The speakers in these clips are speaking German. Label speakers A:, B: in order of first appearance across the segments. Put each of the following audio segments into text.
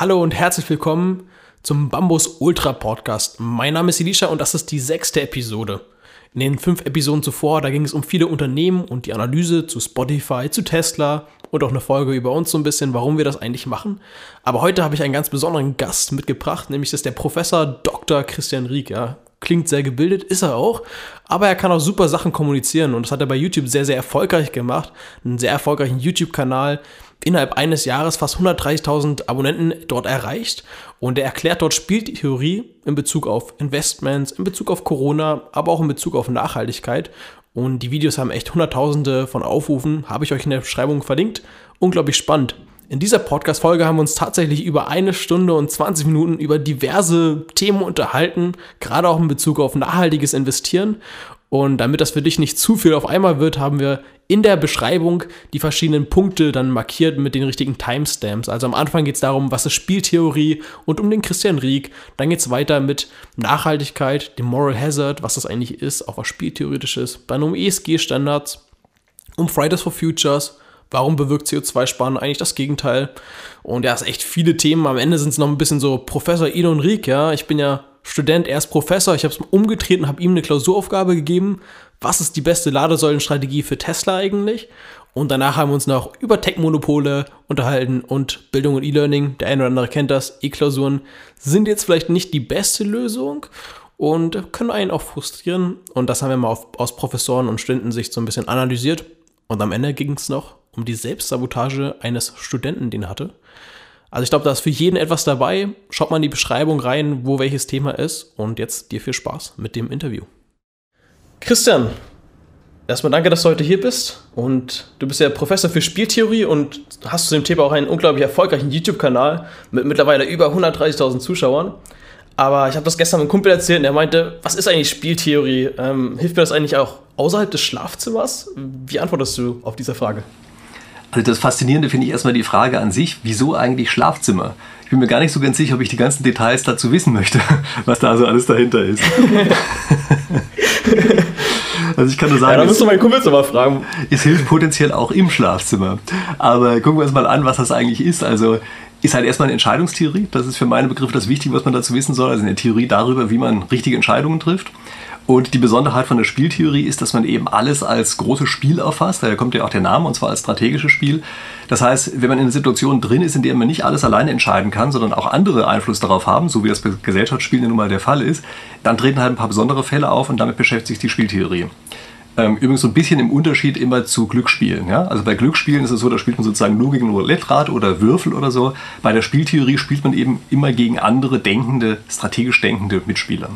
A: Hallo und herzlich willkommen zum Bambus Ultra Podcast. Mein Name ist Elisha und das ist die sechste Episode. In den fünf Episoden zuvor, da ging es um viele Unternehmen und die Analyse zu Spotify, zu Tesla und auch eine Folge über uns so ein bisschen, warum wir das eigentlich machen. Aber heute habe ich einen ganz besonderen Gast mitgebracht, nämlich das ist der Professor Dr. Christian Rieck. Ja, klingt sehr gebildet, ist er auch, aber er kann auch super Sachen kommunizieren und das hat er bei YouTube sehr, sehr erfolgreich gemacht. Einen sehr erfolgreichen YouTube-Kanal, innerhalb eines Jahres fast 130.000 Abonnenten dort erreicht und er erklärt dort Spieltheorie in Bezug auf Investments, in Bezug auf Corona, aber auch in Bezug auf Nachhaltigkeit. Und die Videos haben echt Hunderttausende von Aufrufen, habe ich euch in der Beschreibung verlinkt. Unglaublich spannend. In dieser Podcast-Folge haben wir uns tatsächlich über eine Stunde und 20 Minuten über diverse Themen unterhalten, gerade auch in Bezug auf nachhaltiges Investieren. Und damit das für dich nicht zu viel auf einmal wird, haben wir in der Beschreibung die verschiedenen Punkte dann markiert mit den richtigen Timestamps. Also am Anfang geht es darum, was ist Spieltheorie und um den Christian Rieck. Dann geht es weiter mit Nachhaltigkeit, dem Moral Hazard, was das eigentlich ist, auch was spieltheoretisch ist. Dann um ESG-Standards, um Fridays for Futures, Warum bewirkt CO2-Sparen eigentlich das Gegenteil? Und ja, es echt viele Themen. Am Ende sind es noch ein bisschen so Professor Elon Rieck, ja. Ich bin ja Student, er ist Professor. Ich habe es umgetreten, habe ihm eine Klausuraufgabe gegeben. Was ist die beste Ladesäulenstrategie für Tesla eigentlich? Und danach haben wir uns noch über Tech-Monopole unterhalten und Bildung und E-Learning. Der eine oder andere kennt das. E-Klausuren sind jetzt vielleicht nicht die beste Lösung und können einen auch frustrieren. Und das haben wir mal auf, aus Professoren- und Studentensicht so ein bisschen analysiert. Und am Ende ging es noch um die Selbstsabotage eines Studenten, den er hatte. Also ich glaube, da ist für jeden etwas dabei. Schaut mal in die Beschreibung rein, wo welches Thema ist. Und jetzt dir viel Spaß mit dem Interview. Christian, erstmal danke, dass du heute hier bist. Und du bist ja Professor für Spieltheorie und hast zu dem Thema auch einen unglaublich erfolgreichen YouTube-Kanal mit mittlerweile über 130.000 Zuschauern. Aber ich habe das gestern einem Kumpel erzählt und er meinte, was ist eigentlich Spieltheorie? Ähm, hilft mir das eigentlich auch außerhalb des Schlafzimmers? Wie antwortest du auf diese Frage?
B: Also das Faszinierende finde ich erstmal die Frage an sich, wieso eigentlich Schlafzimmer? Ich bin mir gar nicht so ganz sicher, ob ich die ganzen Details dazu wissen möchte, was da also alles dahinter ist. also ich kann nur sagen, ja,
A: da musst du meinen Kumpel mal fragen.
B: Es hilft potenziell auch im Schlafzimmer. Aber gucken wir uns mal an, was das eigentlich ist. Also ist halt erstmal eine Entscheidungstheorie. Das ist für meine Begriffe das Wichtige, was man dazu wissen soll. Also eine Theorie darüber, wie man richtige Entscheidungen trifft. Und die Besonderheit von der Spieltheorie ist, dass man eben alles als großes Spiel erfasst. Daher kommt ja auch der Name, und zwar als strategisches Spiel. Das heißt, wenn man in einer Situation drin ist, in der man nicht alles alleine entscheiden kann, sondern auch andere Einfluss darauf haben, so wie das bei Gesellschaftsspielen nun mal der Fall ist, dann treten halt ein paar besondere Fälle auf und damit beschäftigt sich die Spieltheorie. Ähm, übrigens so ein bisschen im Unterschied immer zu Glücksspielen. Ja? Also bei Glücksspielen ist es so, da spielt man sozusagen nur gegen Roulette-Rad oder Würfel oder so. Bei der Spieltheorie spielt man eben immer gegen andere denkende, strategisch denkende Mitspieler.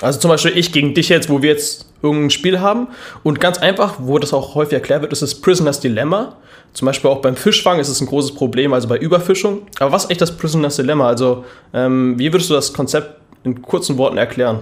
A: Also zum Beispiel ich gegen dich jetzt, wo wir jetzt irgendein Spiel haben. Und ganz einfach, wo das auch häufig erklärt wird, ist das Prisoner's Dilemma. Zum Beispiel auch beim Fischfang ist es ein großes Problem, also bei Überfischung. Aber was ist echt das Prisoner's Dilemma? Also ähm, wie würdest du das Konzept in kurzen Worten erklären?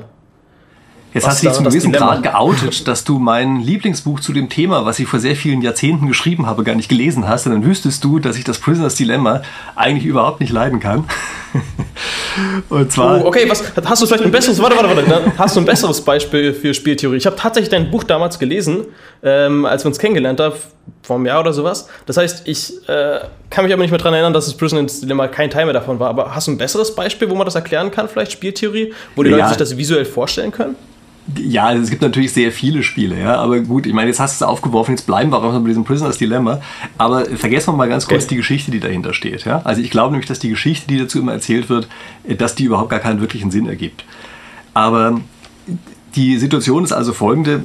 B: Jetzt hast du dich zum gewissen Grad geoutet, dass du mein Lieblingsbuch zu dem Thema, was ich vor sehr vielen Jahrzehnten geschrieben habe, gar nicht gelesen hast. Und dann wüsstest du, dass ich das Prisoner's Dilemma eigentlich überhaupt nicht leiden kann.
A: Und zwar. Oh, okay, was, hast du vielleicht ein besseres, warte, warte, warte, hast du ein besseres Beispiel für Spieltheorie? Ich habe tatsächlich dein Buch damals gelesen, ähm, als wir uns kennengelernt haben, vor einem Jahr oder sowas. Das heißt, ich äh, kann mich aber nicht mehr daran erinnern, dass das Prisoner's Dilemma kein Teil mehr davon war. Aber hast du ein besseres Beispiel, wo man das erklären kann, vielleicht Spieltheorie, wo die ja. Leute sich das visuell vorstellen können?
B: Ja, also es gibt natürlich sehr viele Spiele, ja. Aber gut, ich meine, jetzt hast du es aufgeworfen, jetzt bleiben wir auch bei diesem Prisoners Dilemma. Aber vergessen wir mal ganz kurz okay. die Geschichte, die dahinter steht. Ja? Also ich glaube nämlich, dass die Geschichte, die dazu immer erzählt wird, dass die überhaupt gar keinen wirklichen Sinn ergibt. Aber die Situation ist also folgende.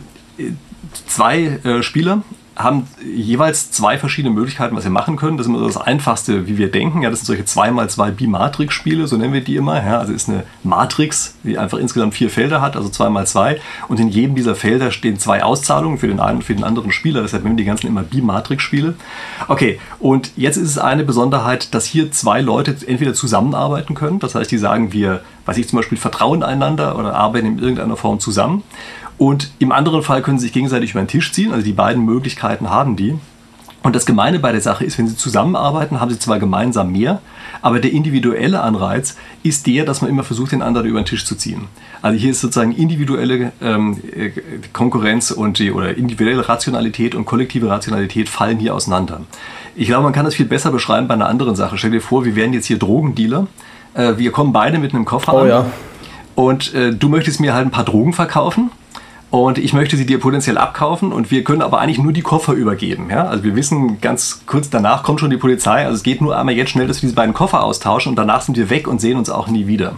B: Zwei äh, Spieler haben jeweils zwei verschiedene Möglichkeiten, was sie machen können. Das ist immer das Einfachste, wie wir denken. Ja, das sind solche 2x2 Bimatrix-Spiele, so nennen wir die immer. Ja, also ist eine Matrix, die einfach insgesamt vier Felder hat, also 2x2. Und in jedem dieser Felder stehen zwei Auszahlungen für den einen und für den anderen Spieler. Deshalb nennen wir die ganzen immer Bimatrix-Spiele. Okay, und jetzt ist es eine Besonderheit, dass hier zwei Leute entweder zusammenarbeiten können. Das heißt, die sagen, wir, weiß ich zum Beispiel, vertrauen einander oder arbeiten in irgendeiner Form zusammen. Und im anderen Fall können sie sich gegenseitig über den Tisch ziehen. Also die beiden Möglichkeiten haben die. Und das Gemeine bei der Sache ist, wenn sie zusammenarbeiten, haben sie zwar gemeinsam mehr, aber der individuelle Anreiz ist der, dass man immer versucht, den anderen über den Tisch zu ziehen. Also hier ist sozusagen individuelle ähm, äh, Konkurrenz und die, oder individuelle Rationalität und kollektive Rationalität fallen hier auseinander. Ich glaube, man kann das viel besser beschreiben bei einer anderen Sache. Stell dir vor, wir wären jetzt hier Drogendealer. Äh, wir kommen beide mit einem Koffer
A: oh,
B: an.
A: Ja.
B: Und äh, du möchtest mir halt ein paar Drogen verkaufen und ich möchte sie dir potenziell abkaufen und wir können aber eigentlich nur die Koffer übergeben. Ja? Also wir wissen, ganz kurz danach kommt schon die Polizei. Also es geht nur einmal jetzt schnell, dass wir diese beiden Koffer austauschen und danach sind wir weg und sehen uns auch nie wieder.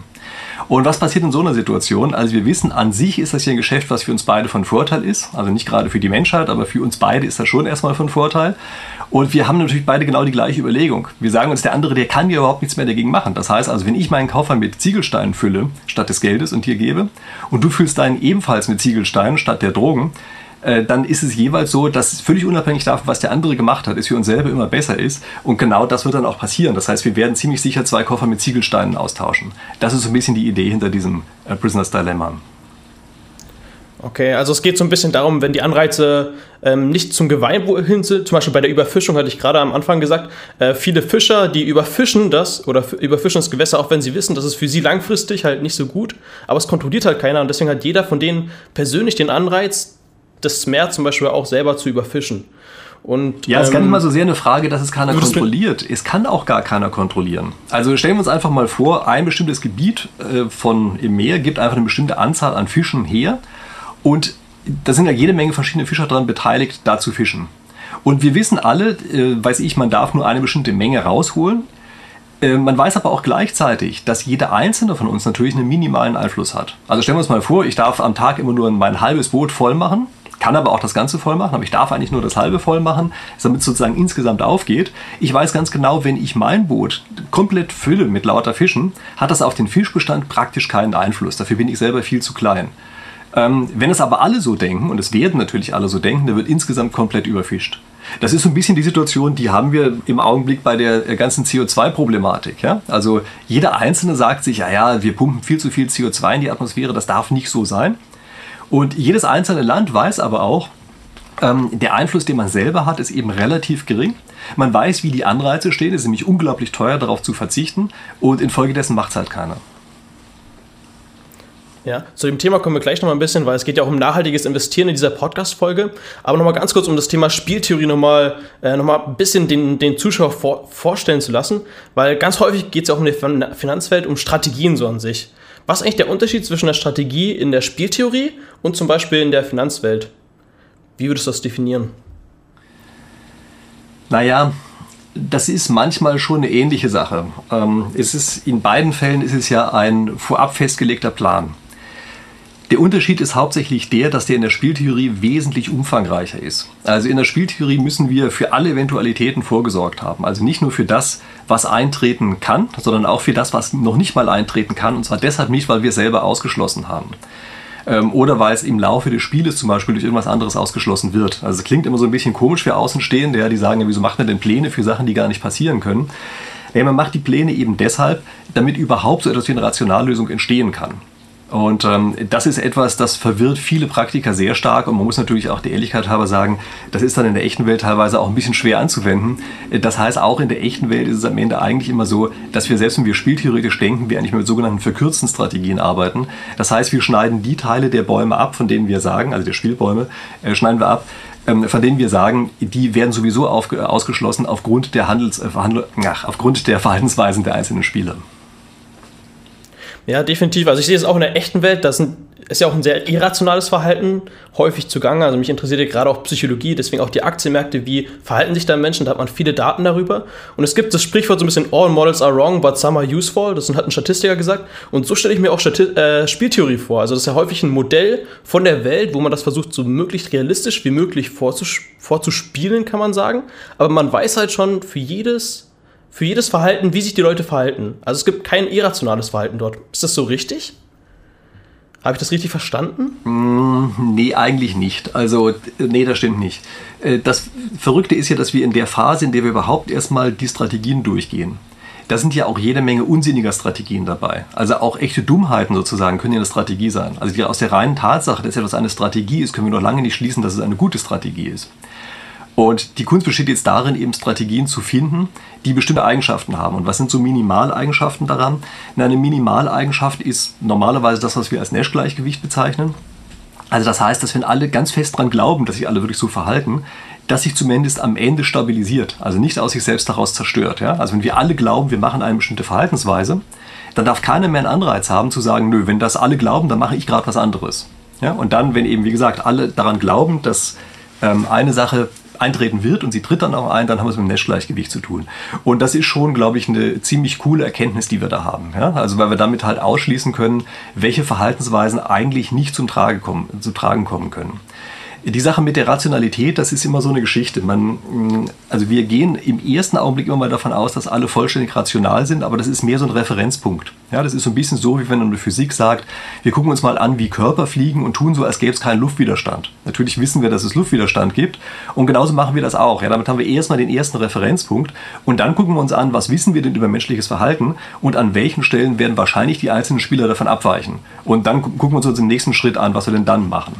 B: Und was passiert in so einer Situation? Also wir wissen, an sich ist das hier ein Geschäft, was für uns beide von Vorteil ist. Also nicht gerade für die Menschheit, aber für uns beide ist das schon erstmal von Vorteil. Und wir haben natürlich beide genau die gleiche Überlegung. Wir sagen uns, der andere, der kann ja überhaupt nichts mehr dagegen machen. Das heißt also, wenn ich meinen Koffer mit Ziegelsteinen fülle, statt des Geldes und dir gebe, und du füllst deinen ebenfalls mit Ziegelsteinen statt der Drogen, äh, dann ist es jeweils so, dass völlig unabhängig davon, was der andere gemacht hat, es für uns selber immer besser ist. Und genau das wird dann auch passieren. Das heißt, wir werden ziemlich sicher zwei Koffer mit Ziegelsteinen austauschen. Das ist so ein bisschen die Idee hinter diesem äh, Prisoner's Dilemma.
A: Okay, also es geht so ein bisschen darum, wenn die Anreize ähm, nicht zum Gemeinwohl hin sind, zum Beispiel bei der Überfischung hatte ich gerade am Anfang gesagt, äh, viele Fischer, die überfischen das oder überfischen das Gewässer, auch wenn sie wissen, dass es für sie langfristig halt nicht so gut, aber es kontrolliert halt keiner und deswegen hat jeder von denen persönlich den Anreiz, das Meer zum Beispiel auch selber zu überfischen. Und,
B: ja, es ist ähm, gar nicht mal so sehr eine Frage, dass es keiner kontrolliert. Es kann auch gar keiner kontrollieren. Also stellen wir uns einfach mal vor, ein bestimmtes Gebiet äh, von im Meer gibt einfach eine bestimmte Anzahl an Fischen her und da sind ja jede Menge verschiedene Fischer daran beteiligt, da zu fischen. Und wir wissen alle, äh, weiß ich, man darf nur eine bestimmte Menge rausholen. Äh, man weiß aber auch gleichzeitig, dass jeder einzelne von uns natürlich einen minimalen Einfluss hat. Also stellen wir uns mal vor, ich darf am Tag immer nur mein halbes Boot voll machen, kann aber auch das Ganze voll machen, aber ich darf eigentlich nur das halbe voll machen, damit es sozusagen insgesamt aufgeht. Ich weiß ganz genau, wenn ich mein Boot komplett fülle mit lauter Fischen, hat das auf den Fischbestand praktisch keinen Einfluss. Dafür bin ich selber viel zu klein. Ähm, wenn es aber alle so denken, und es werden natürlich alle so denken, dann wird insgesamt komplett überfischt. Das ist so ein bisschen die Situation, die haben wir im Augenblick bei der äh, ganzen CO2-Problematik. Ja? Also jeder Einzelne sagt sich, ja, ja, wir pumpen viel zu viel CO2 in die Atmosphäre, das darf nicht so sein. Und jedes einzelne Land weiß aber auch, ähm, der Einfluss, den man selber hat, ist eben relativ gering. Man weiß, wie die Anreize stehen, es ist nämlich unglaublich teuer, darauf zu verzichten und infolgedessen macht es halt keiner.
A: Ja, zu dem Thema kommen wir gleich noch mal ein bisschen, weil es geht ja auch um nachhaltiges Investieren in dieser Podcast-Folge. Aber noch mal ganz kurz, um das Thema Spieltheorie noch mal, äh, noch ein bisschen den, den Zuschauer vor, vorstellen zu lassen, weil ganz häufig geht es ja auch um die Finanzwelt, um Strategien so an sich. Was ist eigentlich der Unterschied zwischen der Strategie in der Spieltheorie und zum Beispiel in der Finanzwelt? Wie würdest du das definieren?
B: Naja, das ist manchmal schon eine ähnliche Sache. Ähm, es ist, in beiden Fällen ist es ja ein vorab festgelegter Plan. Der Unterschied ist hauptsächlich der, dass der in der Spieltheorie wesentlich umfangreicher ist. Also in der Spieltheorie müssen wir für alle Eventualitäten vorgesorgt haben. Also nicht nur für das, was eintreten kann, sondern auch für das, was noch nicht mal eintreten kann. Und zwar deshalb nicht, weil wir selber ausgeschlossen haben. Ähm, oder weil es im Laufe des Spieles zum Beispiel durch irgendwas anderes ausgeschlossen wird. Also es klingt immer so ein bisschen komisch für Außenstehende, die sagen, ja, wieso macht man denn Pläne für Sachen, die gar nicht passieren können? Ja, man macht die Pläne eben deshalb, damit überhaupt so etwas wie eine Rationallösung entstehen kann. Und ähm, das ist etwas, das verwirrt viele Praktiker sehr stark. Und man muss natürlich auch der Ehrlichkeit halber sagen, das ist dann in der echten Welt teilweise auch ein bisschen schwer anzuwenden. Das heißt, auch in der echten Welt ist es am Ende eigentlich immer so, dass wir selbst wenn wir spieltheoretisch denken, wir eigentlich mit sogenannten verkürzten Strategien arbeiten. Das heißt, wir schneiden die Teile der Bäume ab, von denen wir sagen, also der Spielbäume, äh, schneiden wir ab, ähm, von denen wir sagen, die werden sowieso auf, ausgeschlossen aufgrund der, Handels, äh, ach, aufgrund der Verhaltensweisen der einzelnen Spieler.
A: Ja, definitiv. Also ich sehe es auch in der echten Welt, da sind, ist ja auch ein sehr irrationales Verhalten häufig zugange. Also mich interessiert ja gerade auch Psychologie, deswegen auch die Aktienmärkte, wie verhalten sich da Menschen, da hat man viele Daten darüber. Und es gibt das Sprichwort so ein bisschen, all models are wrong, but some are useful, das hat ein Statistiker gesagt. Und so stelle ich mir auch Stati äh, Spieltheorie vor. Also das ist ja häufig ein Modell von der Welt, wo man das versucht, so möglichst realistisch wie möglich vorzus vorzuspielen, kann man sagen. Aber man weiß halt schon für jedes für jedes Verhalten, wie sich die Leute verhalten. Also es gibt kein irrationales Verhalten dort. Ist das so richtig? Habe ich das richtig verstanden?
B: Mm, nee, eigentlich nicht. Also, nee, das stimmt nicht. Äh, das Verrückte ist ja, dass wir in der Phase, in der wir überhaupt erstmal die Strategien durchgehen, da sind ja auch jede Menge unsinniger Strategien dabei. Also auch echte Dummheiten sozusagen können ja eine Strategie sein. Also aus der reinen Tatsache, dass etwas eine Strategie ist, können wir noch lange nicht schließen, dass es eine gute Strategie ist. Und die Kunst besteht jetzt darin, eben Strategien zu finden, die bestimmte Eigenschaften haben. Und was sind so Minimaleigenschaften daran? Eine Minimaleigenschaft ist normalerweise das, was wir als Nash-Gleichgewicht bezeichnen. Also das heißt, dass wenn alle ganz fest daran glauben, dass sich alle wirklich so verhalten, dass sich zumindest am Ende stabilisiert, also nicht aus sich selbst daraus zerstört. Ja? Also wenn wir alle glauben, wir machen eine bestimmte Verhaltensweise, dann darf keiner mehr einen Anreiz haben zu sagen, nö, wenn das alle glauben, dann mache ich gerade was anderes. Ja? Und dann, wenn eben, wie gesagt, alle daran glauben, dass ähm, eine Sache eintreten wird und sie tritt dann auch ein, dann haben wir es mit dem Nash-Gleichgewicht zu tun. Und das ist schon, glaube ich, eine ziemlich coole Erkenntnis, die wir da haben. Ja? Also weil wir damit halt ausschließen können, welche Verhaltensweisen eigentlich nicht zum, Trage kommen, zum Tragen kommen können. Die Sache mit der Rationalität, das ist immer so eine Geschichte. Man, mm, also wir gehen im ersten Augenblick immer mal davon aus, dass alle vollständig rational sind, aber das ist mehr so ein Referenzpunkt. Ja, das ist so ein bisschen so, wie wenn der Physik sagt, wir gucken uns mal an, wie Körper fliegen und tun so, als gäbe es keinen Luftwiderstand. Natürlich wissen wir, dass es Luftwiderstand gibt und genauso machen wir das auch. Ja, damit haben wir erstmal den ersten Referenzpunkt und dann gucken wir uns an, was wissen wir denn über menschliches Verhalten und an welchen Stellen werden wahrscheinlich die einzelnen Spieler davon abweichen. Und dann gucken wir uns im nächsten Schritt an, was wir denn dann machen.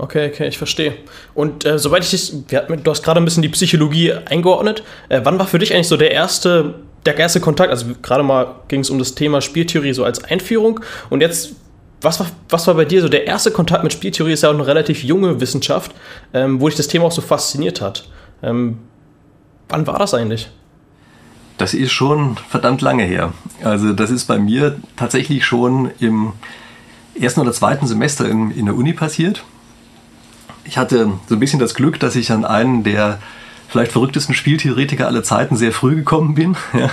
A: Okay, okay, ich verstehe. Und äh, soweit ich dich, du hast gerade ein bisschen die Psychologie eingeordnet. Äh, wann war für dich eigentlich so der erste, der erste Kontakt? Also gerade mal ging es um das Thema Spieltheorie so als Einführung. Und jetzt, was war, was war bei dir so der erste Kontakt mit Spieltheorie? Ist ja auch eine relativ junge Wissenschaft, ähm, wo dich das Thema auch so fasziniert hat. Ähm, wann war das eigentlich?
B: Das ist schon verdammt lange her. Also das ist bei mir tatsächlich schon im ersten oder zweiten Semester in, in der Uni passiert ich hatte so ein bisschen das Glück, dass ich an einen der vielleicht verrücktesten Spieltheoretiker aller Zeiten sehr früh gekommen bin.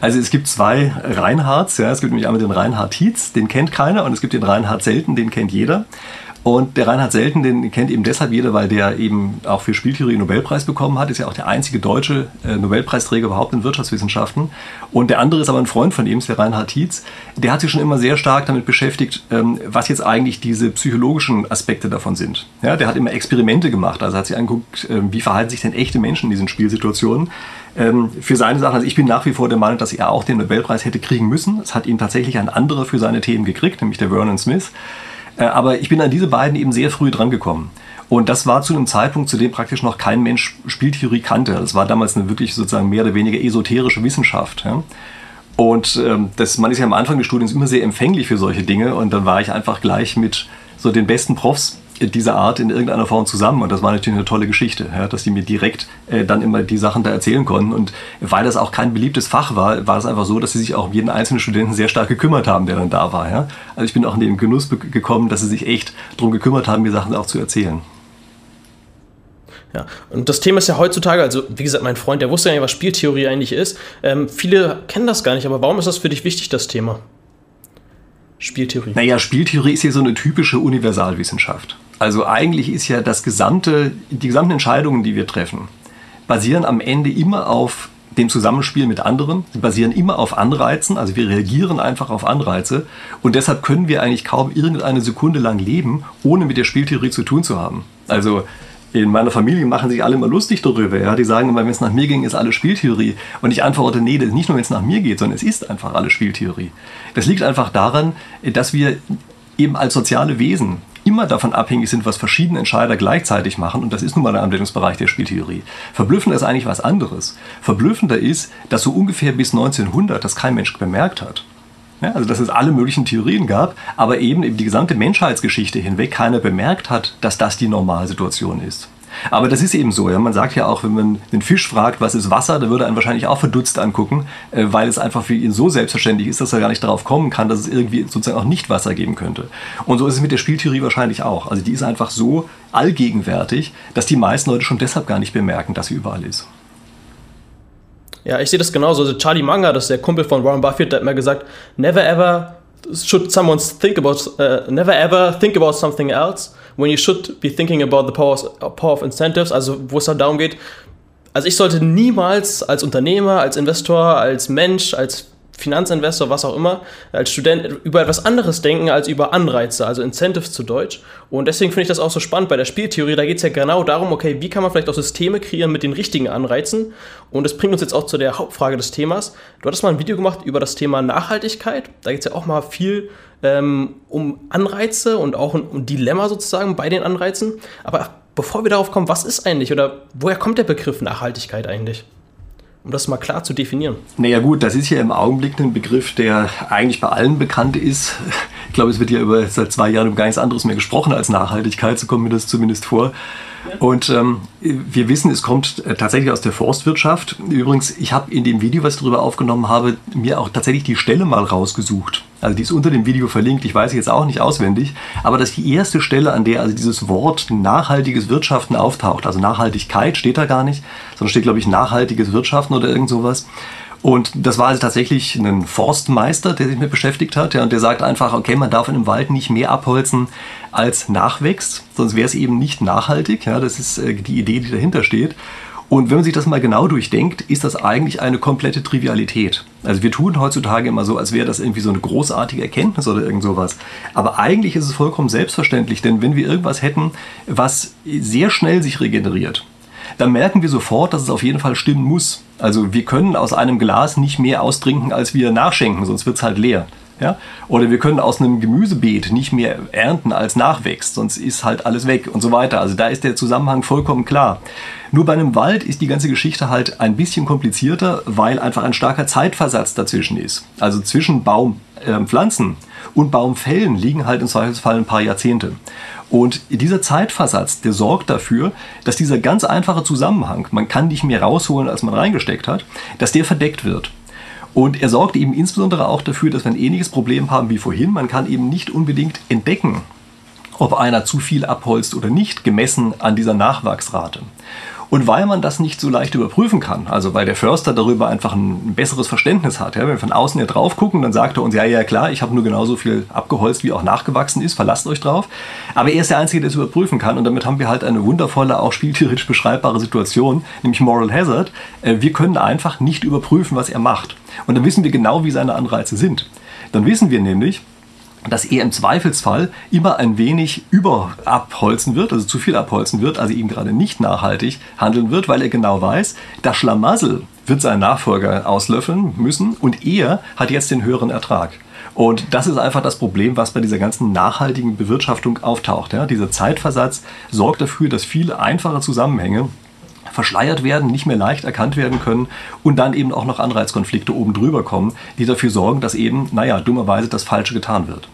B: Also es gibt zwei Reinhards. Ja. Es gibt nämlich einmal den Reinhard Tietz, den kennt keiner, und es gibt den Reinhard Selten, den kennt jeder. Und der Reinhard Selten, den kennt eben deshalb jeder, weil der eben auch für Spieltheorie einen Nobelpreis bekommen hat. Ist ja auch der einzige deutsche äh, Nobelpreisträger überhaupt in Wirtschaftswissenschaften. Und der andere ist aber ein Freund von ihm, ist der Reinhard Tietz. Der hat sich schon immer sehr stark damit beschäftigt, ähm, was jetzt eigentlich diese psychologischen Aspekte davon sind. Ja, der hat immer Experimente gemacht. Also hat sich angeguckt, äh, wie verhalten sich denn echte Menschen in diesen Spielsituationen. Ähm, für seine Sachen, also ich bin nach wie vor der Meinung, dass er auch den Nobelpreis hätte kriegen müssen. Es hat ihn tatsächlich ein anderer für seine Themen gekriegt, nämlich der Vernon Smith. Äh, aber ich bin an diese beiden eben sehr früh dran gekommen. Und das war zu einem Zeitpunkt, zu dem praktisch noch kein Mensch Spieltheorie kannte. Das war damals eine wirklich sozusagen mehr oder weniger esoterische Wissenschaft. Und ähm, das, man ist ja am Anfang des Studiums immer sehr empfänglich für solche Dinge. Und dann war ich einfach gleich mit so den besten Profs dieser Art in irgendeiner Form zusammen. Und das war natürlich eine tolle Geschichte, ja, dass die mir direkt äh, dann immer die Sachen da erzählen konnten. Und weil das auch kein beliebtes Fach war, war es einfach so, dass sie sich auch um jeden einzelnen Studenten sehr stark gekümmert haben, der dann da war. Ja. Also ich bin auch in den Genuss gekommen, dass sie sich echt darum gekümmert haben, mir Sachen auch zu erzählen.
A: Ja, und das Thema ist ja heutzutage, also wie gesagt, mein Freund, der wusste ja nicht, was Spieltheorie eigentlich ist. Ähm, viele kennen das gar nicht, aber warum ist das für dich wichtig, das Thema?
B: Spieltheorie. Naja, Spieltheorie ist ja so eine typische Universalwissenschaft. Also eigentlich ist ja das gesamte, die gesamten Entscheidungen, die wir treffen, basieren am Ende immer auf dem Zusammenspiel mit anderen. Sie basieren immer auf Anreizen, also wir reagieren einfach auf Anreize und deshalb können wir eigentlich kaum irgendeine Sekunde lang leben, ohne mit der Spieltheorie zu tun zu haben. Also in meiner Familie machen sich alle immer lustig darüber. Ja? Die sagen immer, wenn es nach mir ging, ist alles Spieltheorie. Und ich antworte, nee, das ist nicht nur, wenn es nach mir geht, sondern es ist einfach alles Spieltheorie. Das liegt einfach daran, dass wir eben als soziale Wesen immer davon abhängig sind, was verschiedene Entscheider gleichzeitig machen. Und das ist nun mal der Anwendungsbereich der Spieltheorie. Verblüffender ist eigentlich was anderes. Verblüffender ist, dass so ungefähr bis 1900 das kein Mensch bemerkt hat. Ja, also dass es alle möglichen Theorien gab, aber eben die gesamte Menschheitsgeschichte hinweg keiner bemerkt hat, dass das die Normalsituation ist. Aber das ist eben so. Ja. Man sagt ja auch, wenn man den Fisch fragt, was ist Wasser, dann würde er einen wahrscheinlich auch verdutzt angucken, äh, weil es einfach für ihn so selbstverständlich ist, dass er gar nicht darauf kommen kann, dass es irgendwie sozusagen auch nicht Wasser geben könnte. Und so ist es mit der Spieltheorie wahrscheinlich auch. Also die ist einfach so allgegenwärtig, dass die meisten Leute schon deshalb gar nicht bemerken, dass sie überall ist.
A: Ja, ich sehe das genauso. Also Charlie Munger, das ist der Kumpel von Warren Buffett, der hat immer gesagt, never ever should someone think about, uh, never ever think about something else when you should be thinking about the power, power of incentives, also wo es dann darum geht, also ich sollte niemals als Unternehmer, als Investor, als Mensch, als Finanzinvestor, was auch immer, als Student über etwas anderes denken als über Anreize, also Incentives zu Deutsch. Und deswegen finde ich das auch so spannend bei der Spieltheorie. Da geht es ja genau darum, okay, wie kann man vielleicht auch Systeme kreieren mit den richtigen Anreizen? Und das bringt uns jetzt auch zu der Hauptfrage des Themas. Du hattest mal ein Video gemacht über das Thema Nachhaltigkeit. Da geht es ja auch mal viel ähm, um Anreize und auch um, um Dilemma sozusagen bei den Anreizen. Aber bevor wir darauf kommen, was ist eigentlich oder woher kommt der Begriff Nachhaltigkeit eigentlich? Um das mal klar zu definieren.
B: Naja gut, das ist ja im Augenblick ein Begriff, der eigentlich bei allen bekannt ist. Ich glaube, es wird ja über seit zwei Jahren über gar nichts anderes mehr gesprochen als Nachhaltigkeit, so kommt mir das zumindest vor. Und ähm, wir wissen, es kommt äh, tatsächlich aus der Forstwirtschaft. Übrigens, ich habe in dem Video, was ich darüber aufgenommen habe, mir auch tatsächlich die Stelle mal rausgesucht. Also die ist unter dem Video verlinkt. Ich weiß jetzt auch nicht auswendig, aber das ist die erste Stelle, an der also dieses Wort nachhaltiges Wirtschaften auftaucht. Also Nachhaltigkeit steht da gar nicht, sondern steht, glaube ich, nachhaltiges Wirtschaften oder irgend sowas. Und das war also tatsächlich ein Forstmeister, der sich mit beschäftigt hat. Ja, und der sagt einfach, okay, man darf in einem Wald nicht mehr abholzen, als nachwächst, sonst wäre es eben nicht nachhaltig. Ja, das ist äh, die Idee, die dahinter steht. Und wenn man sich das mal genau durchdenkt, ist das eigentlich eine komplette Trivialität. Also wir tun heutzutage immer so, als wäre das irgendwie so eine großartige Erkenntnis oder irgend sowas. Aber eigentlich ist es vollkommen selbstverständlich, denn wenn wir irgendwas hätten, was sehr schnell sich regeneriert, dann merken wir sofort, dass es auf jeden Fall stimmen muss. Also wir können aus einem Glas nicht mehr austrinken, als wir nachschenken, sonst wird es halt leer. Ja? Oder wir können aus einem Gemüsebeet nicht mehr ernten, als nachwächst, sonst ist halt alles weg und so weiter. Also da ist der Zusammenhang vollkommen klar. Nur bei einem Wald ist die ganze Geschichte halt ein bisschen komplizierter, weil einfach ein starker Zeitversatz dazwischen ist. Also zwischen Baumpflanzen äh, und Baumfällen liegen halt im Zweifelsfall ein paar Jahrzehnte. Und dieser Zeitversatz, der sorgt dafür, dass dieser ganz einfache Zusammenhang, man kann nicht mehr rausholen, als man reingesteckt hat, dass der verdeckt wird. Und er sorgt eben insbesondere auch dafür, dass wir ein ähnliches Problem haben wie vorhin. Man kann eben nicht unbedingt entdecken, ob einer zu viel abholzt oder nicht, gemessen an dieser Nachwachsrate. Und weil man das nicht so leicht überprüfen kann, also weil der Förster darüber einfach ein besseres Verständnis hat, ja, wenn wir von außen hier drauf gucken, dann sagt er uns, ja, ja klar, ich habe nur genauso viel abgeholzt, wie auch nachgewachsen ist, verlasst euch drauf. Aber er ist der Einzige, der es überprüfen kann und damit haben wir halt eine wundervolle, auch spieltheoretisch beschreibbare Situation, nämlich Moral Hazard. Äh, wir können einfach nicht überprüfen, was er macht. Und dann wissen wir genau, wie seine Anreize sind. Dann wissen wir nämlich, dass er im Zweifelsfall immer ein wenig überabholzen wird, also zu viel abholzen wird, also ihm gerade nicht nachhaltig handeln wird, weil er genau weiß, das Schlamassel wird sein Nachfolger auslöffeln müssen und er hat jetzt den höheren Ertrag. Und das ist einfach das Problem, was bei dieser ganzen nachhaltigen Bewirtschaftung auftaucht. Ja? Dieser Zeitversatz sorgt dafür, dass viele einfache Zusammenhänge verschleiert werden, nicht mehr leicht erkannt werden können und dann eben auch noch Anreizkonflikte oben drüber kommen, die dafür sorgen, dass eben, naja, dummerweise das Falsche getan wird.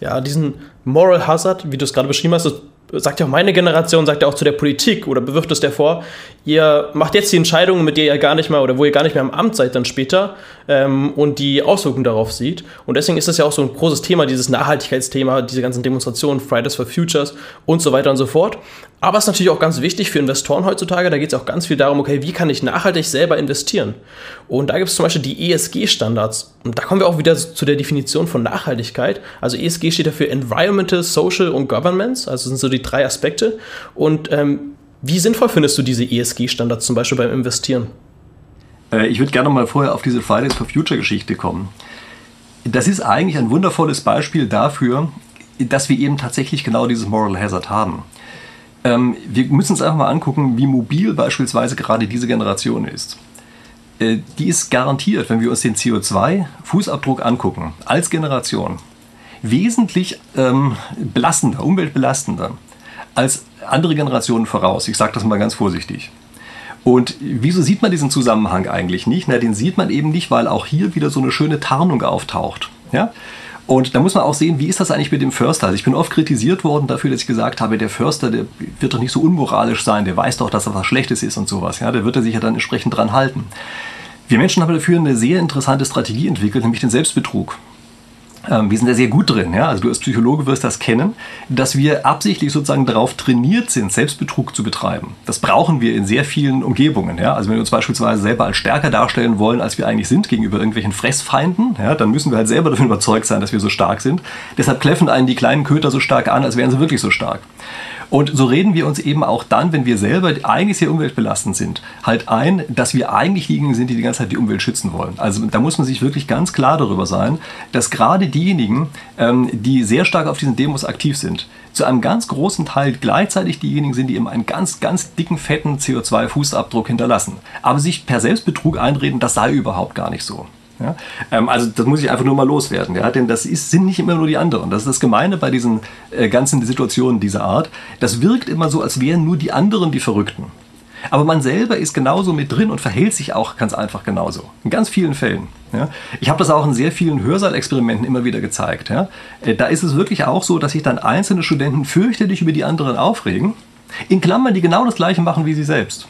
A: Ja, diesen Moral Hazard, wie du es gerade beschrieben hast, das sagt ja auch meine Generation, sagt ja auch zu der Politik oder bewirft es davor, ihr macht jetzt die Entscheidungen, mit der ihr gar nicht mehr oder wo ihr gar nicht mehr im Amt seid dann später ähm, und die Auswirkungen darauf sieht. Und deswegen ist das ja auch so ein großes Thema, dieses Nachhaltigkeitsthema, diese ganzen Demonstrationen, Fridays for Futures und so weiter und so fort. Aber es ist natürlich auch ganz wichtig für Investoren heutzutage, da geht es auch ganz viel darum, okay, wie kann ich nachhaltig selber investieren? Und da gibt es zum Beispiel die ESG-Standards. Und da kommen wir auch wieder zu der Definition von Nachhaltigkeit. Also ESG steht dafür Environmental, Social und Governance, also sind so die drei Aspekte. Und ähm, wie sinnvoll findest du diese ESG-Standards zum Beispiel beim Investieren?
B: Äh, ich würde gerne mal vorher auf diese Fridays for Future Geschichte kommen. Das ist eigentlich ein wundervolles Beispiel dafür, dass wir eben tatsächlich genau dieses Moral Hazard haben. Ähm, wir müssen uns einfach mal angucken, wie mobil beispielsweise gerade diese Generation ist. Äh, die ist garantiert, wenn wir uns den CO2-Fußabdruck angucken, als Generation, wesentlich ähm, belastender, umweltbelastender als andere Generationen voraus. Ich sage das mal ganz vorsichtig. Und wieso sieht man diesen Zusammenhang eigentlich nicht? Na, den sieht man eben nicht, weil auch hier wieder so eine schöne Tarnung auftaucht. Ja? Und da muss man auch sehen, wie ist das eigentlich mit dem Förster? Also ich bin oft kritisiert worden dafür, dass ich gesagt habe, der Förster, der wird doch nicht so unmoralisch sein, der weiß doch, dass er was Schlechtes ist und sowas. Ja, der wird er sich ja dann entsprechend dran halten. Wir Menschen haben dafür eine sehr interessante Strategie entwickelt, nämlich den Selbstbetrug. Ähm, wir sind da sehr gut drin, ja? also du als Psychologe wirst das kennen, dass wir absichtlich sozusagen darauf trainiert sind, Selbstbetrug zu betreiben. Das brauchen wir in sehr vielen Umgebungen. Ja? Also wenn wir uns beispielsweise selber als stärker darstellen wollen, als wir eigentlich sind gegenüber irgendwelchen Fressfeinden, ja, dann müssen wir halt selber davon überzeugt sein, dass wir so stark sind. Deshalb kläffen einen die kleinen Köter so stark an, als wären sie wirklich so stark. Und so reden wir uns eben auch dann, wenn wir selber eigentlich sehr umweltbelastend sind, halt ein, dass wir eigentlich diejenigen sind, die die ganze Zeit die Umwelt schützen wollen. Also da muss man sich wirklich ganz klar darüber sein, dass gerade diejenigen, ähm, die sehr stark auf diesen Demos aktiv sind, zu einem ganz großen Teil gleichzeitig diejenigen sind, die eben einen ganz, ganz dicken, fetten CO2-Fußabdruck hinterlassen. Aber sich per Selbstbetrug einreden, das sei überhaupt gar nicht so. Ja? Ähm, also das muss ich einfach nur mal loswerden, ja? denn das ist, sind nicht immer nur die anderen. Das ist das Gemeine bei diesen äh, ganzen Situationen dieser Art. Das wirkt immer so, als wären nur die anderen die Verrückten. Aber man selber ist genauso mit drin und verhält sich auch ganz einfach genauso. In ganz vielen Fällen. Ja. Ich habe das auch in sehr vielen Hörsaalexperimenten immer wieder gezeigt. Ja. Äh, da ist es wirklich auch so, dass sich dann einzelne Studenten fürchterlich über die anderen aufregen. In Klammern, die genau das Gleiche machen wie sie selbst.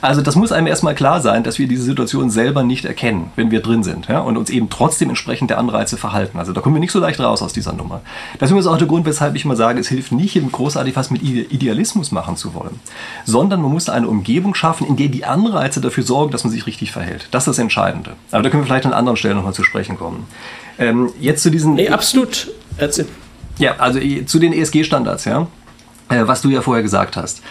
B: Also das muss einem erstmal klar sein, dass wir diese Situation selber nicht erkennen, wenn wir drin sind ja, und uns eben trotzdem entsprechend der Anreize verhalten. Also da kommen wir nicht so leicht raus aus dieser Nummer. Das ist auch der Grund, weshalb ich mal sage, es hilft nicht, großartig was mit Idealismus machen zu wollen, sondern man muss eine Umgebung schaffen, in der die Anreize dafür sorgen, dass man sich richtig verhält. Das ist das Entscheidende. Aber da können wir vielleicht an anderen Stellen nochmal zu sprechen kommen. Ähm, jetzt zu diesen...
A: Nee, absolut. Erzähl.
B: Ja, also äh, zu den ESG-Standards, ja, äh, was du ja vorher gesagt hast.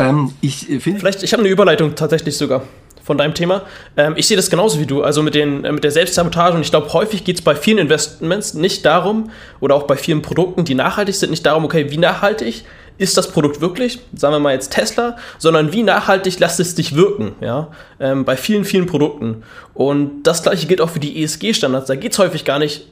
A: Ähm, ich äh. Vielleicht, ich habe eine Überleitung tatsächlich sogar von deinem Thema. Ähm, ich sehe das genauso wie du, also mit, den, äh, mit der Selbstsabotage. Und ich glaube, häufig geht es bei vielen Investments nicht darum, oder auch bei vielen Produkten, die nachhaltig sind, nicht darum, okay, wie nachhaltig ist das Produkt wirklich, sagen wir mal jetzt Tesla, sondern wie nachhaltig lässt es dich wirken, ja, ähm, bei vielen, vielen Produkten. Und das gleiche gilt auch für die ESG-Standards. Da geht es häufig gar nicht,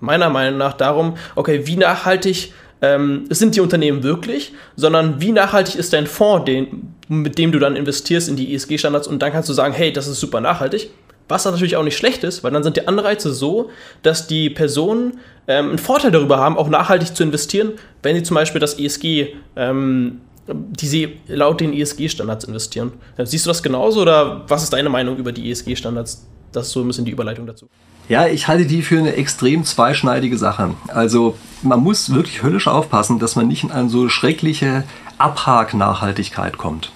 A: meiner Meinung nach, darum, okay, wie nachhaltig ähm, sind die Unternehmen wirklich, sondern wie nachhaltig ist dein Fonds, den, mit dem du dann investierst in die ESG-Standards und dann kannst du sagen, hey, das ist super nachhaltig. Was natürlich auch nicht schlecht ist, weil dann sind die Anreize so, dass die Personen ähm, einen Vorteil darüber haben, auch nachhaltig zu investieren, wenn sie zum Beispiel das ESG, ähm, die sie laut den ESG-Standards investieren. Siehst du das genauso oder was ist deine Meinung über die ESG-Standards? Das ist so ein bisschen die Überleitung dazu.
B: Ja, ich halte die für eine extrem zweischneidige Sache. Also man muss wirklich höllisch aufpassen, dass man nicht in eine so schreckliche Abhak-Nachhaltigkeit kommt.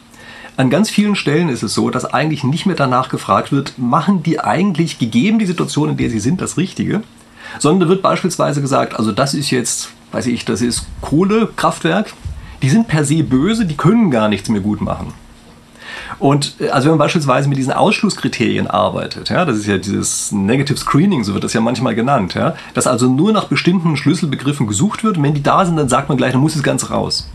B: An ganz vielen Stellen ist es so, dass eigentlich nicht mehr danach gefragt wird, machen die eigentlich gegeben die Situation, in der sie sind, das Richtige? Sondern wird beispielsweise gesagt, also das ist jetzt, weiß ich, das ist Kohlekraftwerk, die sind per se böse, die können gar nichts mehr gut machen. Und äh, also wenn man beispielsweise mit diesen Ausschlusskriterien arbeitet, ja, das ist ja dieses Negative Screening, so wird das ja manchmal genannt, ja, dass also nur nach bestimmten Schlüsselbegriffen gesucht wird und wenn die da sind, dann sagt man gleich, dann muss es ganz raus.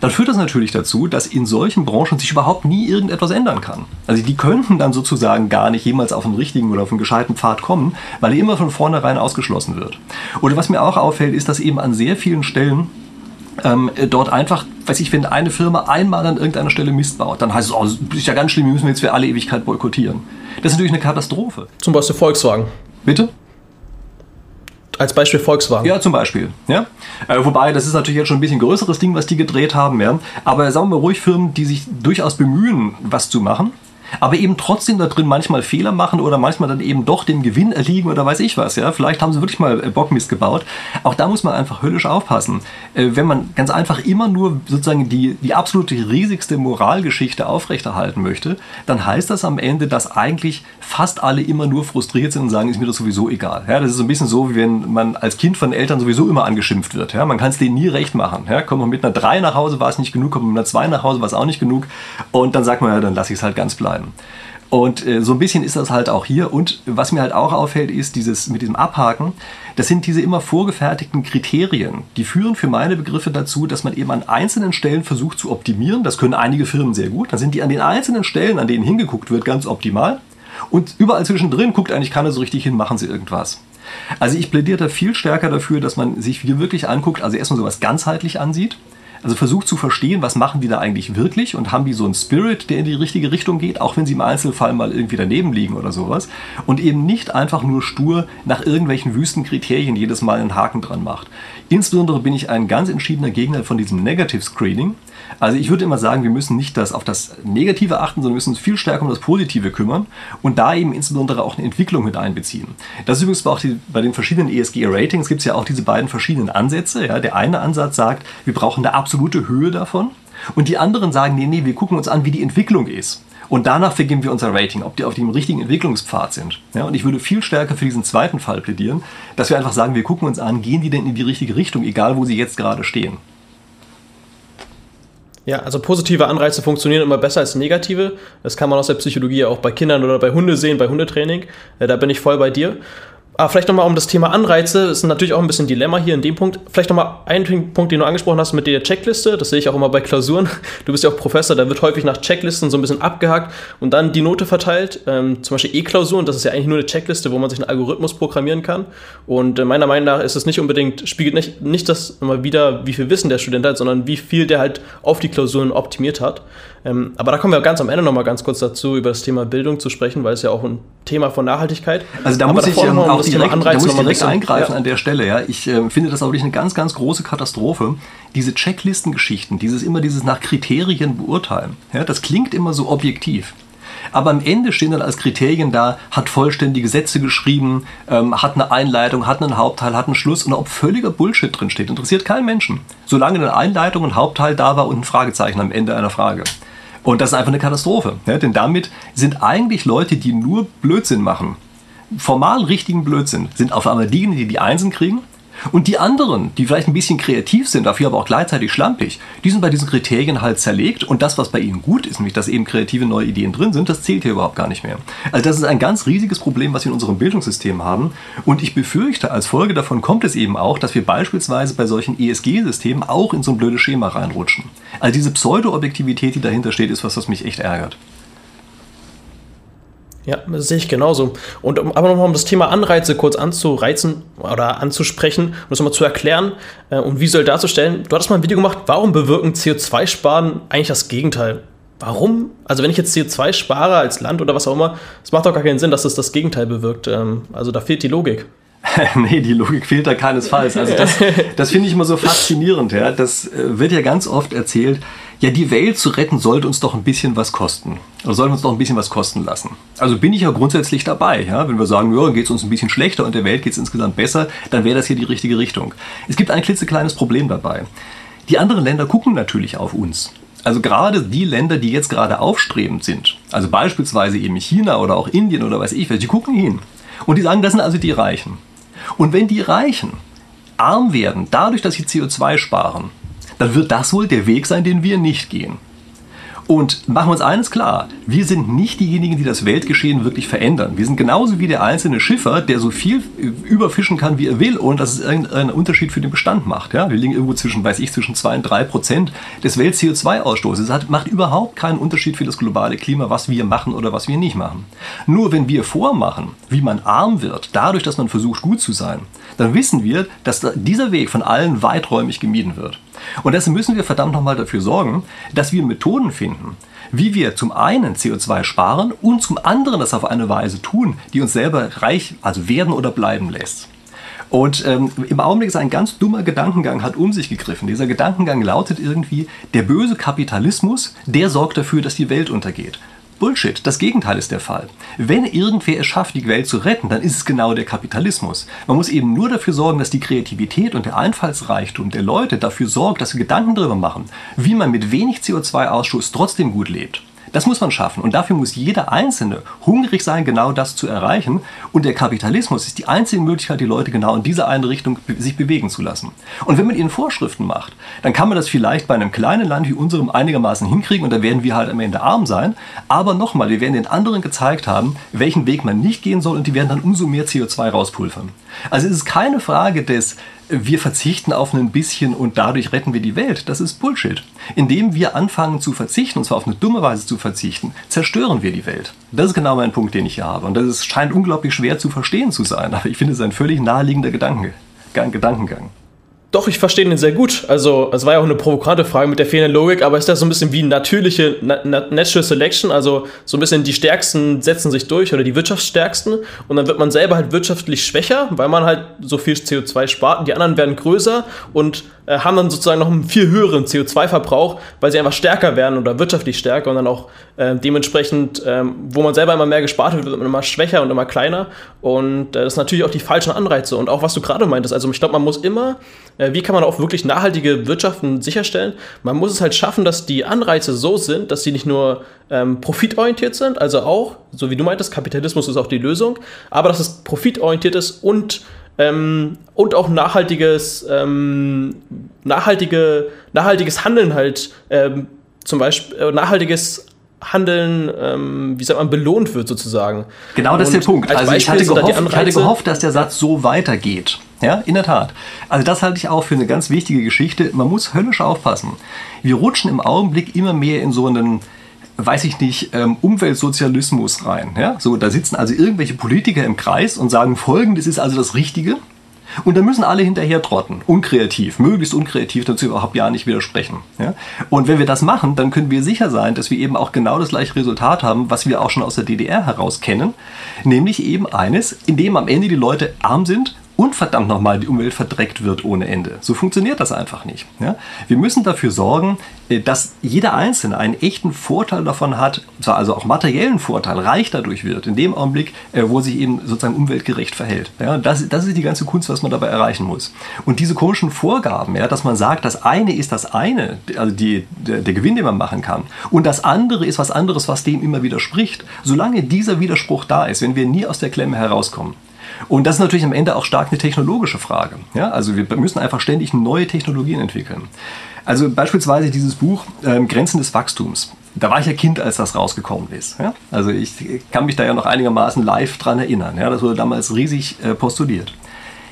B: Dann führt das natürlich dazu, dass in solchen Branchen sich überhaupt nie irgendetwas ändern kann. Also die könnten dann sozusagen gar nicht jemals auf einen richtigen oder auf einen gescheiten Pfad kommen, weil immer von vornherein ausgeschlossen wird. Oder was mir auch auffällt, ist, dass eben an sehr vielen Stellen ähm, dort einfach, weiß ich, wenn eine Firma einmal an irgendeiner Stelle Mist baut, dann heißt es, oh, das ist ja ganz schlimm, wir müssen jetzt für alle Ewigkeit boykottieren. Das ist natürlich eine Katastrophe.
A: Zum Beispiel Volkswagen.
B: Bitte?
A: Als Beispiel Volkswagen.
B: Ja, zum Beispiel. Ja? Äh, wobei, das ist natürlich jetzt schon ein bisschen größeres Ding, was die gedreht haben. Ja? Aber sagen wir ruhig Firmen, die sich durchaus bemühen, was zu machen aber eben trotzdem da drin manchmal Fehler machen oder manchmal dann eben doch dem Gewinn erliegen oder weiß ich was. Ja? Vielleicht haben sie wirklich mal äh, Bockmist gebaut. Auch da muss man einfach höllisch aufpassen. Äh, wenn man ganz einfach immer nur sozusagen die, die absolute riesigste Moralgeschichte aufrechterhalten möchte, dann heißt das am Ende, dass eigentlich fast alle immer nur frustriert sind und sagen, ist mir das sowieso egal. Ja? Das ist so ein bisschen so, wie wenn man als Kind von Eltern sowieso immer angeschimpft wird. Ja? Man kann es denen nie recht machen. Ja? Kommt man mit einer 3 nach Hause, war es nicht genug, kommt man mit einer 2 nach Hause, war es auch nicht genug. Und dann sagt man, ja, dann lasse ich es halt ganz bleiben bleiben. Und äh, so ein bisschen ist das halt auch hier. Und was mir halt auch auffällt, ist dieses mit diesem Abhaken. Das sind diese immer vorgefertigten Kriterien. Die führen für meine Begriffe dazu, dass man eben an einzelnen Stellen versucht zu optimieren. Das können einige Firmen sehr gut. Dann sind die an den einzelnen Stellen, an denen hingeguckt wird, ganz optimal. Und überall zwischendrin guckt eigentlich keiner so richtig hin, machen sie irgendwas. Also ich plädiere da viel stärker dafür, dass man sich hier wirklich anguckt, also erstmal sowas ganzheitlich ansieht also versucht zu verstehen, was machen die da eigentlich wirklich und haben die so einen Spirit, der in die richtige Richtung geht, auch wenn sie im Einzelfall mal irgendwie daneben liegen oder sowas. Und eben nicht einfach nur stur nach irgendwelchen wüsten Kriterien jedes Mal einen Haken dran macht. Insbesondere bin ich ein ganz entschiedener Gegner von diesem Negative Screening. Also ich würde immer sagen, wir müssen nicht das auf das Negative achten, sondern müssen uns viel stärker um das Positive kümmern und da eben insbesondere auch eine Entwicklung mit einbeziehen. Das ist übrigens auch die, bei den verschiedenen ESG-Ratings gibt es ja auch diese beiden verschiedenen Ansätze. Ja. Der eine Ansatz sagt, wir brauchen eine absolute Höhe davon und die anderen sagen, nee, nee, wir gucken uns an, wie die Entwicklung ist. Und danach vergeben wir unser Rating, ob die auf dem richtigen Entwicklungspfad sind. Ja, und ich würde viel stärker für diesen zweiten Fall plädieren, dass wir einfach sagen, wir gucken uns an, gehen die denn in die richtige Richtung, egal wo sie jetzt gerade stehen.
A: Ja, also positive Anreize funktionieren immer besser als negative. Das kann man aus der Psychologie auch bei Kindern oder bei Hunde sehen, bei Hundetraining. Äh, da bin ich voll bei dir. Aber vielleicht nochmal um das Thema Anreize, ist natürlich auch ein bisschen Dilemma hier in dem Punkt. Vielleicht nochmal ein Punkt, den du angesprochen hast mit der Checkliste. Das sehe ich auch immer bei Klausuren. Du bist ja auch Professor, da wird häufig nach Checklisten so ein bisschen abgehakt und dann die Note verteilt. Ähm, zum Beispiel E-Klausuren, das ist ja eigentlich nur eine Checkliste, wo man sich einen Algorithmus programmieren kann. Und äh, meiner Meinung nach ist es nicht unbedingt, spiegelt nicht, nicht das immer wieder, wie viel Wissen der Student hat, sondern wie viel der halt auf die Klausuren optimiert hat. Ähm, aber da kommen wir ganz am Ende nochmal ganz kurz dazu, über das Thema Bildung zu sprechen, weil es ja auch ein Thema von Nachhaltigkeit.
B: Also da aber muss ich ähm, auch direkt, da muss ich direkt eingreifen ja. an der Stelle. Ja. Ich äh, finde das auch wirklich eine ganz, ganz große Katastrophe. Diese Checklistengeschichten, dieses immer dieses nach Kriterien beurteilen, ja, das klingt immer so objektiv. Aber am Ende stehen dann als Kriterien da, hat vollständige Sätze geschrieben, ähm, hat eine Einleitung, hat einen Hauptteil, hat einen Schluss und ob völliger Bullshit drin steht, interessiert keinen Menschen. Solange eine Einleitung und Hauptteil da war und ein Fragezeichen am Ende einer Frage. Und das ist einfach eine Katastrophe. Ja? Denn damit sind eigentlich Leute, die nur Blödsinn machen, formal richtigen Blödsinn, sind auf einmal diejenigen, die die Einsen kriegen und die anderen, die vielleicht ein bisschen kreativ sind, dafür aber auch gleichzeitig schlampig, die sind bei diesen Kriterien halt zerlegt und das, was bei ihnen gut ist, nämlich dass eben kreative neue Ideen drin sind, das zählt hier überhaupt gar nicht mehr. Also das ist ein ganz riesiges Problem, was wir in unserem Bildungssystem haben und ich befürchte, als Folge davon kommt es eben auch, dass wir beispielsweise bei solchen ESG-Systemen auch in so ein blödes Schema reinrutschen. Also diese Pseudo-Objektivität, die dahinter steht, ist was, was mich echt ärgert.
A: Ja, das sehe ich genauso. Und um, aber nochmal um das Thema Anreize kurz anzureizen oder anzusprechen und das nochmal zu erklären äh, und visuell darzustellen. Du hattest mal ein Video gemacht, warum bewirken CO2-Sparen eigentlich das Gegenteil? Warum? Also wenn ich jetzt CO2 spare als Land oder was auch immer, es macht doch gar keinen Sinn, dass es das Gegenteil bewirkt. Ähm, also da fehlt die Logik.
B: nee, die Logik fehlt da keinesfalls. Also das, das finde ich immer so faszinierend. Ja. Das äh, wird ja ganz oft erzählt, ja, die Welt zu retten sollte uns doch ein bisschen was kosten. Oder sollte uns doch ein bisschen was kosten lassen. Also bin ich ja grundsätzlich dabei. Ja? Wenn wir sagen, ja, geht es uns ein bisschen schlechter und der Welt geht es insgesamt besser, dann wäre das hier die richtige Richtung. Es gibt ein klitzekleines Problem dabei. Die anderen Länder gucken natürlich auf uns. Also gerade die Länder, die jetzt gerade aufstrebend sind, also beispielsweise eben China oder auch Indien oder weiß ich was, die gucken hin. Und die sagen, das sind also die Reichen. Und wenn die Reichen arm werden, dadurch, dass sie CO2 sparen, dann wird das wohl der Weg sein, den wir nicht gehen. Und machen wir uns eines klar, wir sind nicht diejenigen, die das Weltgeschehen wirklich verändern. Wir sind genauso wie der einzelne Schiffer, der so viel überfischen kann, wie er will, ohne dass es irgendeinen Unterschied für den Bestand macht. Ja, wir liegen irgendwo zwischen, weiß ich, zwischen 2 und 3 Prozent des Welt-CO2-Ausstoßes. Es macht überhaupt keinen Unterschied für das globale Klima, was wir machen oder was wir nicht machen. Nur wenn wir vormachen, wie man arm wird, dadurch, dass man versucht, gut zu sein, dann wissen wir, dass dieser Weg von allen weiträumig gemieden wird. Und deshalb müssen wir verdammt nochmal dafür sorgen, dass wir Methoden finden, wie wir zum einen CO2 sparen und zum anderen das auf eine Weise tun, die uns selber reich, also werden oder bleiben lässt. Und ähm, im Augenblick ist ein ganz dummer Gedankengang, hat um sich gegriffen. Dieser Gedankengang lautet irgendwie, der böse Kapitalismus, der sorgt dafür, dass die Welt untergeht. Bullshit. Das Gegenteil ist der Fall. Wenn irgendwer es schafft, die Welt zu retten, dann ist es genau der Kapitalismus. Man muss eben nur dafür sorgen, dass die Kreativität und der Einfallsreichtum der Leute dafür sorgt, dass sie Gedanken darüber machen, wie man mit wenig CO2-Ausstoß trotzdem gut lebt. Das muss man schaffen. Und dafür muss jeder Einzelne hungrig sein, genau das zu erreichen. Und der Kapitalismus ist die einzige Möglichkeit, die Leute genau in diese eine Richtung sich bewegen zu lassen. Und wenn man ihnen Vorschriften macht, dann kann man das vielleicht bei einem kleinen Land wie unserem einigermaßen hinkriegen und da werden wir halt am Ende arm sein. Aber nochmal, wir werden den anderen gezeigt haben, welchen Weg man nicht gehen soll und die werden dann umso mehr CO2 rauspulvern. Also es ist keine Frage des wir verzichten auf ein bisschen und dadurch retten wir die Welt. Das ist Bullshit. Indem wir anfangen zu verzichten, und zwar auf eine dumme Weise zu verzichten, zerstören wir die Welt. Das ist genau mein Punkt, den ich hier habe. Und das ist, scheint unglaublich schwer zu verstehen zu sein, aber ich finde es ein völlig naheliegender Gedanke, Gedankengang.
A: Doch, ich verstehe den sehr gut. Also, es war ja auch eine provokante Frage mit der fehlenden Logik, aber ist das so ein bisschen wie natürliche Natural Selection? Also, so ein bisschen die Stärksten setzen sich durch oder die Wirtschaftsstärksten und dann wird man selber halt wirtschaftlich schwächer, weil man halt so viel CO2 spart und die anderen werden größer und äh, haben dann sozusagen noch einen viel höheren CO2-Verbrauch, weil sie einfach stärker werden oder wirtschaftlich stärker und dann auch äh, dementsprechend, äh, wo man selber immer mehr gespart wird, wird man immer schwächer und immer kleiner. Und äh, das sind natürlich auch die falschen Anreize. Und auch was du gerade meintest, also ich glaube, man muss immer, wie kann man auch wirklich nachhaltige Wirtschaften sicherstellen? Man muss es halt schaffen, dass die Anreize so sind, dass sie nicht nur ähm, profitorientiert sind, also auch, so wie du meintest, Kapitalismus ist auch die Lösung, aber dass es profitorientiert ist und ähm, und auch nachhaltiges, ähm, nachhaltige, nachhaltiges Handeln halt, ähm, zum Beispiel äh, nachhaltiges Handeln, ähm, wie sagt man, belohnt wird sozusagen.
B: Genau das ist der Punkt.
A: als
B: Also ich hatte, gehofft, ich hatte gehofft, dass der Satz so weitergeht. Ja, in der Tat. Also das halte ich auch für eine ganz wichtige Geschichte. Man muss höllisch aufpassen. Wir rutschen im Augenblick immer mehr in so einen weiß ich nicht, ähm, Umweltsozialismus rein. Ja? So, da sitzen also irgendwelche Politiker im Kreis und sagen, folgendes ist also das Richtige. Und da müssen alle hinterher trotten. Unkreativ, möglichst unkreativ, dazu überhaupt ja nicht widersprechen. Ja? Und wenn wir das machen, dann können wir sicher sein, dass wir eben auch genau das gleiche Resultat haben, was wir auch schon aus der DDR heraus kennen. Nämlich eben eines, in dem am Ende die Leute arm sind und verdammt nochmal die Umwelt verdreckt wird ohne Ende. So funktioniert das einfach nicht. Ja? Wir müssen dafür sorgen, äh, dass jeder Einzelne einen echten Vorteil davon hat, zwar also auch materiellen Vorteil, reich dadurch wird, in dem Augenblick, äh, wo sich eben sozusagen umweltgerecht verhält. Ja? Das, das ist die ganze Kunst, was man dabei erreichen muss. Und diese komischen Vorgaben, ja, dass man sagt, das eine ist das eine, also die, der, der Gewinn, den man machen kann, und das andere ist was anderes, was dem immer widerspricht, solange dieser Widerspruch da ist, wenn wir nie aus der Klemme herauskommen, und das ist natürlich am Ende auch stark eine technologische Frage. Ja? Also wir müssen einfach ständig neue Technologien entwickeln. Also beispielsweise dieses Buch ähm, Grenzen des Wachstums. Da war ich ja Kind, als das rausgekommen ist. Ja? Also ich kann mich da ja noch einigermaßen live dran erinnern. Ja? Das wurde damals riesig äh, postuliert.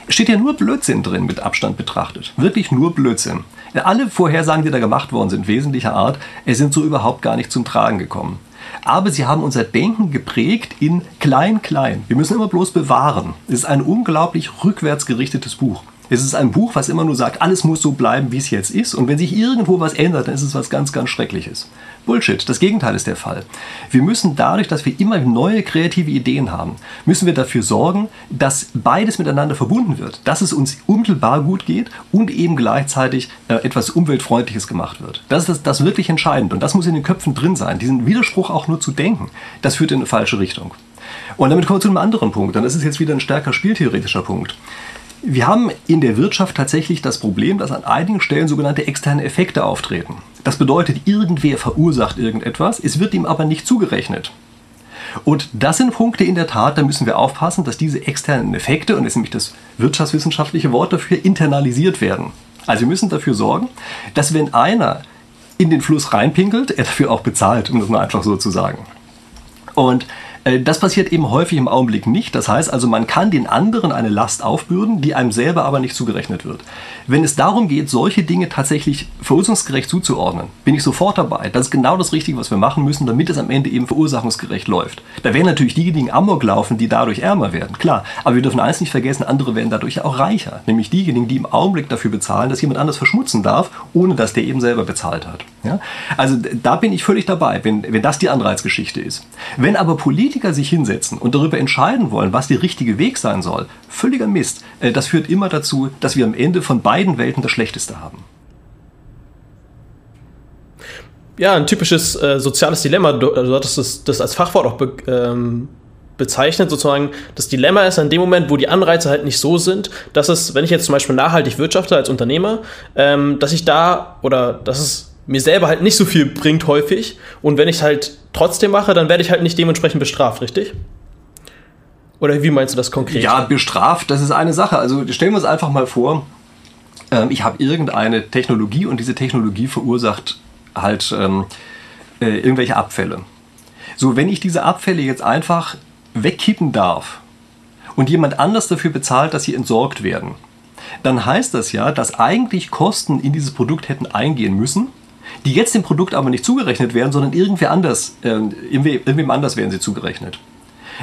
B: Es steht ja nur Blödsinn drin mit Abstand betrachtet. Wirklich nur Blödsinn. Alle Vorhersagen, die da gemacht worden sind, wesentlicher Art, sind so überhaupt gar nicht zum Tragen gekommen. Aber sie haben unser Denken geprägt in klein-klein. Wir müssen immer bloß bewahren. Es ist ein unglaublich rückwärts gerichtetes Buch. Es ist ein Buch, was immer nur sagt, alles muss so bleiben, wie es jetzt ist. Und wenn sich irgendwo was ändert, dann ist es was ganz, ganz Schreckliches. Bullshit. Das Gegenteil ist der Fall. Wir müssen dadurch, dass wir immer neue kreative Ideen haben, müssen wir dafür sorgen, dass beides miteinander verbunden wird. Dass es uns unmittelbar gut geht und eben gleichzeitig äh, etwas Umweltfreundliches gemacht wird. Das ist das, das wirklich entscheidend. Und das muss in den Köpfen drin sein. Diesen Widerspruch auch nur zu denken, das führt in eine falsche Richtung. Und damit kommen wir zu einem anderen Punkt. Das ist jetzt wieder ein stärker spieltheoretischer Punkt. Wir haben in der Wirtschaft tatsächlich das Problem, dass an einigen Stellen sogenannte externe Effekte auftreten. Das bedeutet, irgendwer verursacht irgendetwas, es wird ihm aber nicht zugerechnet. Und das sind Punkte in der Tat, da müssen wir aufpassen, dass diese externen Effekte, und das ist nämlich das wirtschaftswissenschaftliche Wort dafür, internalisiert werden. Also wir müssen dafür sorgen, dass wenn einer in den Fluss reinpinkelt, er dafür auch bezahlt, um das mal einfach so zu sagen. Und das passiert eben häufig im Augenblick nicht. Das heißt also, man kann den anderen eine Last aufbürden, die einem selber aber nicht zugerechnet wird. Wenn es darum geht, solche Dinge tatsächlich verursachergerecht zuzuordnen, bin ich sofort dabei. Das ist genau das Richtige, was wir machen müssen, damit es am Ende eben verursachungsgerecht läuft. Da werden natürlich diejenigen Amok laufen, die dadurch ärmer werden, klar. Aber wir dürfen eins nicht vergessen, andere werden dadurch auch reicher. Nämlich diejenigen, die im Augenblick dafür bezahlen, dass jemand anders verschmutzen darf, ohne dass der eben selber bezahlt hat. Ja? Also da bin ich völlig dabei, wenn, wenn das die Anreizgeschichte ist. Wenn aber Politiker sich hinsetzen und darüber entscheiden wollen, was der richtige Weg sein soll, völliger Mist. Äh, Das führt immer dazu, dass wir am Ende von beiden Welten das Schlechteste haben.
A: Ja, ein typisches äh, soziales Dilemma. Du, du hattest das, das als Fachwort auch be, ähm, bezeichnet, sozusagen. Das Dilemma ist an dem Moment, wo die Anreize halt nicht so sind, dass es, wenn ich jetzt zum Beispiel nachhaltig wirtschafte als Unternehmer, ähm, dass ich da oder dass es mir selber halt nicht so viel bringt häufig. Und wenn ich es halt trotzdem mache, dann werde ich halt nicht dementsprechend bestraft, richtig? Oder wie meinst du das konkret?
B: Ja, bestraft, das ist eine Sache. Also stellen wir uns einfach mal vor, ähm, ich habe irgendeine Technologie und diese Technologie verursacht halt ähm, äh, irgendwelche Abfälle. So, wenn ich diese Abfälle jetzt einfach wegkippen darf und jemand anders dafür bezahlt, dass sie entsorgt werden, dann heißt das ja, dass eigentlich Kosten in dieses Produkt hätten eingehen müssen, die jetzt dem Produkt aber nicht zugerechnet werden, sondern irgendwer anders, äh, irgendwem, anders werden sie zugerechnet.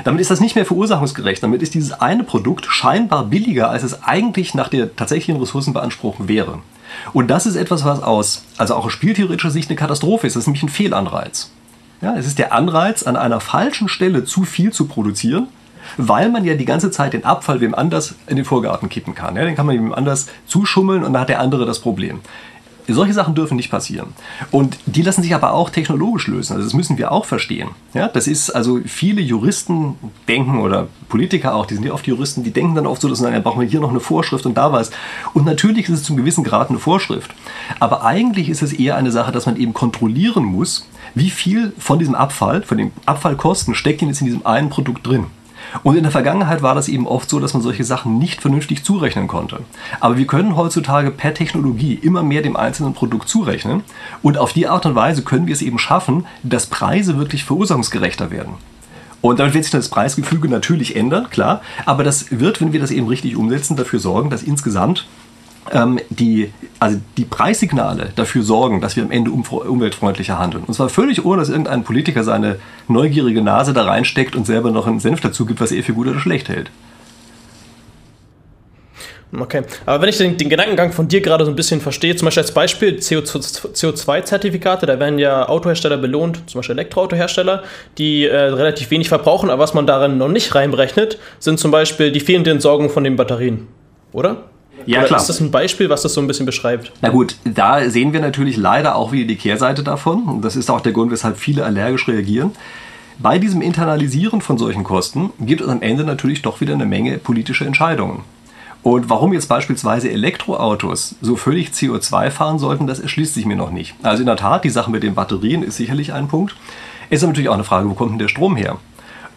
B: Damit ist das nicht mehr verursachungsgerecht. Damit ist dieses eine Produkt scheinbar billiger, als es eigentlich nach der tatsächlichen Ressourcenbeanspruchung wäre. Und das ist etwas, was aus, also auch aus spieltheoretischer Sicht eine Katastrophe ist. Das ist nämlich ein Fehlanreiz. Ja, es ist der Anreiz, an einer falschen Stelle zu viel zu produzieren, weil man ja die ganze Zeit den Abfall wem anders in den Vorgarten kippen kann. Ja, den kann man wem anders zuschummeln und dann hat der andere das Problem. Solche Sachen dürfen nicht passieren. Und die lassen sich aber auch technologisch lösen. Also das müssen wir auch verstehen. Ja, das ist also viele Juristen denken oder Politiker auch, die sind ja oft Juristen, die denken dann oft so, dass sagen, ja, brauchen wir hier noch eine Vorschrift und da was. Und natürlich ist es zum gewissen Grad eine Vorschrift. Aber eigentlich ist es eher eine Sache, dass man eben kontrollieren muss, wie viel von diesem Abfall, von den Abfallkosten steckt denn jetzt in diesem einen Produkt drin. Und in der Vergangenheit war das eben oft so, dass man solche Sachen nicht vernünftig zurechnen konnte. Aber wir können heutzutage per Technologie immer mehr dem einzelnen Produkt zurechnen. Und auf die Art und Weise können wir es eben schaffen, dass Preise wirklich verursachungsgerechter werden. Und damit wird sich das Preisgefüge natürlich ändern, klar. Aber das wird, wenn wir das eben richtig umsetzen, dafür sorgen, dass insgesamt ähm, die, also die Preissignale dafür sorgen, dass wir am Ende umweltfreundlicher handeln. Und zwar völlig ohne, dass irgendein Politiker seine neugierige Nase da reinsteckt und selber noch einen Senf dazu gibt, was er für gut oder schlecht hält.
A: Okay, aber wenn ich den, den, Gedankengang von dir gerade so ein bisschen verstehe, zum Beispiel als Beispiel CO2-Zertifikate, da werden ja Autohersteller belohnt, zum Beispiel Elektroautohersteller, die äh, relativ wenig verbrauchen, aber was man darin noch nicht reinberechnet, sind zum Beispiel die fehlende Entsorgung von den Batterien, oder?
B: Ja, Oder klar.
A: Ist das ein Beispiel, was das so ein bisschen beschreibt?
B: Na gut, da sehen wir natürlich leider auch wieder die Kehrseite davon. Und das ist auch der Grund, weshalb viele allergisch reagieren. Bei diesem Internalisieren von solchen Kosten gibt es am Ende natürlich doch wieder eine Menge politische Entscheidungen. Und warum jetzt beispielsweise Elektroautos so völlig CO2 fahren sollten, das erschließt sich mir noch nicht. Also in der Tat, die Sache mit den Batterien ist sicherlich ein Punkt. Es ist natürlich auch eine Frage, wo kommt denn der Strom her?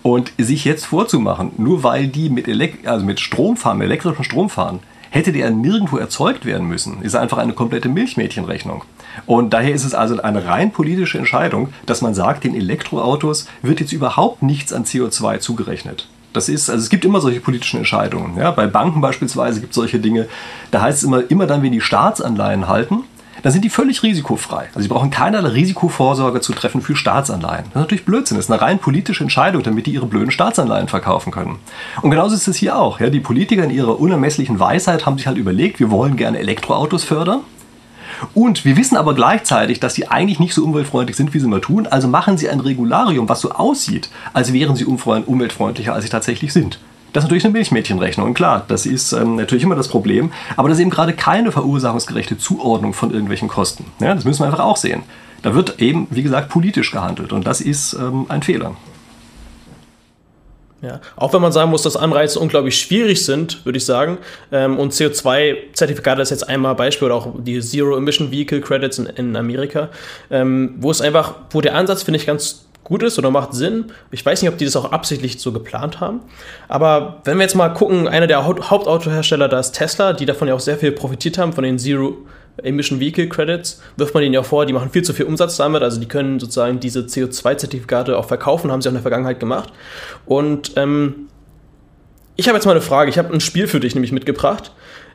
B: Und sich jetzt vorzumachen, nur weil die mit, Elek also mit Strom fahren, mit elektrischem Strom fahren, hätte der nirgendwo erzeugt werden müssen. Ist einfach eine komplette Milchmädchenrechnung. Und daher ist es also eine rein politische Entscheidung, dass man sagt, den Elektroautos wird jetzt überhaupt nichts an CO2 zugerechnet. Das ist, also es gibt immer solche politischen Entscheidungen. Ja, bei Banken beispielsweise gibt es solche Dinge. Da heißt es immer, immer dann, wenn die Staatsanleihen halten, dann sind die völlig risikofrei. Also sie brauchen keinerlei Risikovorsorge zu treffen für Staatsanleihen. Das ist natürlich Blödsinn. Das ist eine rein politische Entscheidung, damit die ihre blöden Staatsanleihen verkaufen können. Und genauso ist es hier auch. Ja, die Politiker in ihrer unermesslichen Weisheit haben sich halt überlegt, wir wollen gerne Elektroautos fördern. Und wir wissen aber gleichzeitig, dass sie eigentlich nicht so umweltfreundlich sind, wie sie mal tun. Also machen sie ein Regularium, was so aussieht, als wären sie umweltfreundlicher, als sie tatsächlich sind. Das ist natürlich eine Milchmädchenrechnung. Klar, das ist ähm, natürlich immer das Problem. Aber das ist eben gerade keine verursachungsgerechte Zuordnung von irgendwelchen Kosten. Ja, das müssen wir einfach auch sehen. Da wird eben, wie gesagt, politisch gehandelt. Und das ist ähm, ein Fehler.
A: Ja, auch wenn man sagen muss, dass Anreize unglaublich schwierig sind, würde ich sagen. Ähm, und CO2-Zertifikate ist jetzt einmal Beispiel oder auch die Zero Emission Vehicle Credits in, in Amerika, ähm, wo es einfach, wo der Ansatz, finde ich, ganz gut ist oder macht Sinn. Ich weiß nicht, ob die das auch absichtlich so geplant haben. Aber wenn wir jetzt mal gucken, einer der Hauptautohersteller, da ist Tesla, die davon ja auch sehr viel profitiert haben, von den Zero Emission Vehicle Credits, wirft man denen ja vor, die machen viel zu viel Umsatz damit, also die können sozusagen diese CO2-Zertifikate auch verkaufen, haben sie auch in der Vergangenheit gemacht. Und ähm, ich habe jetzt mal eine Frage, ich habe ein Spiel für dich nämlich mitgebracht.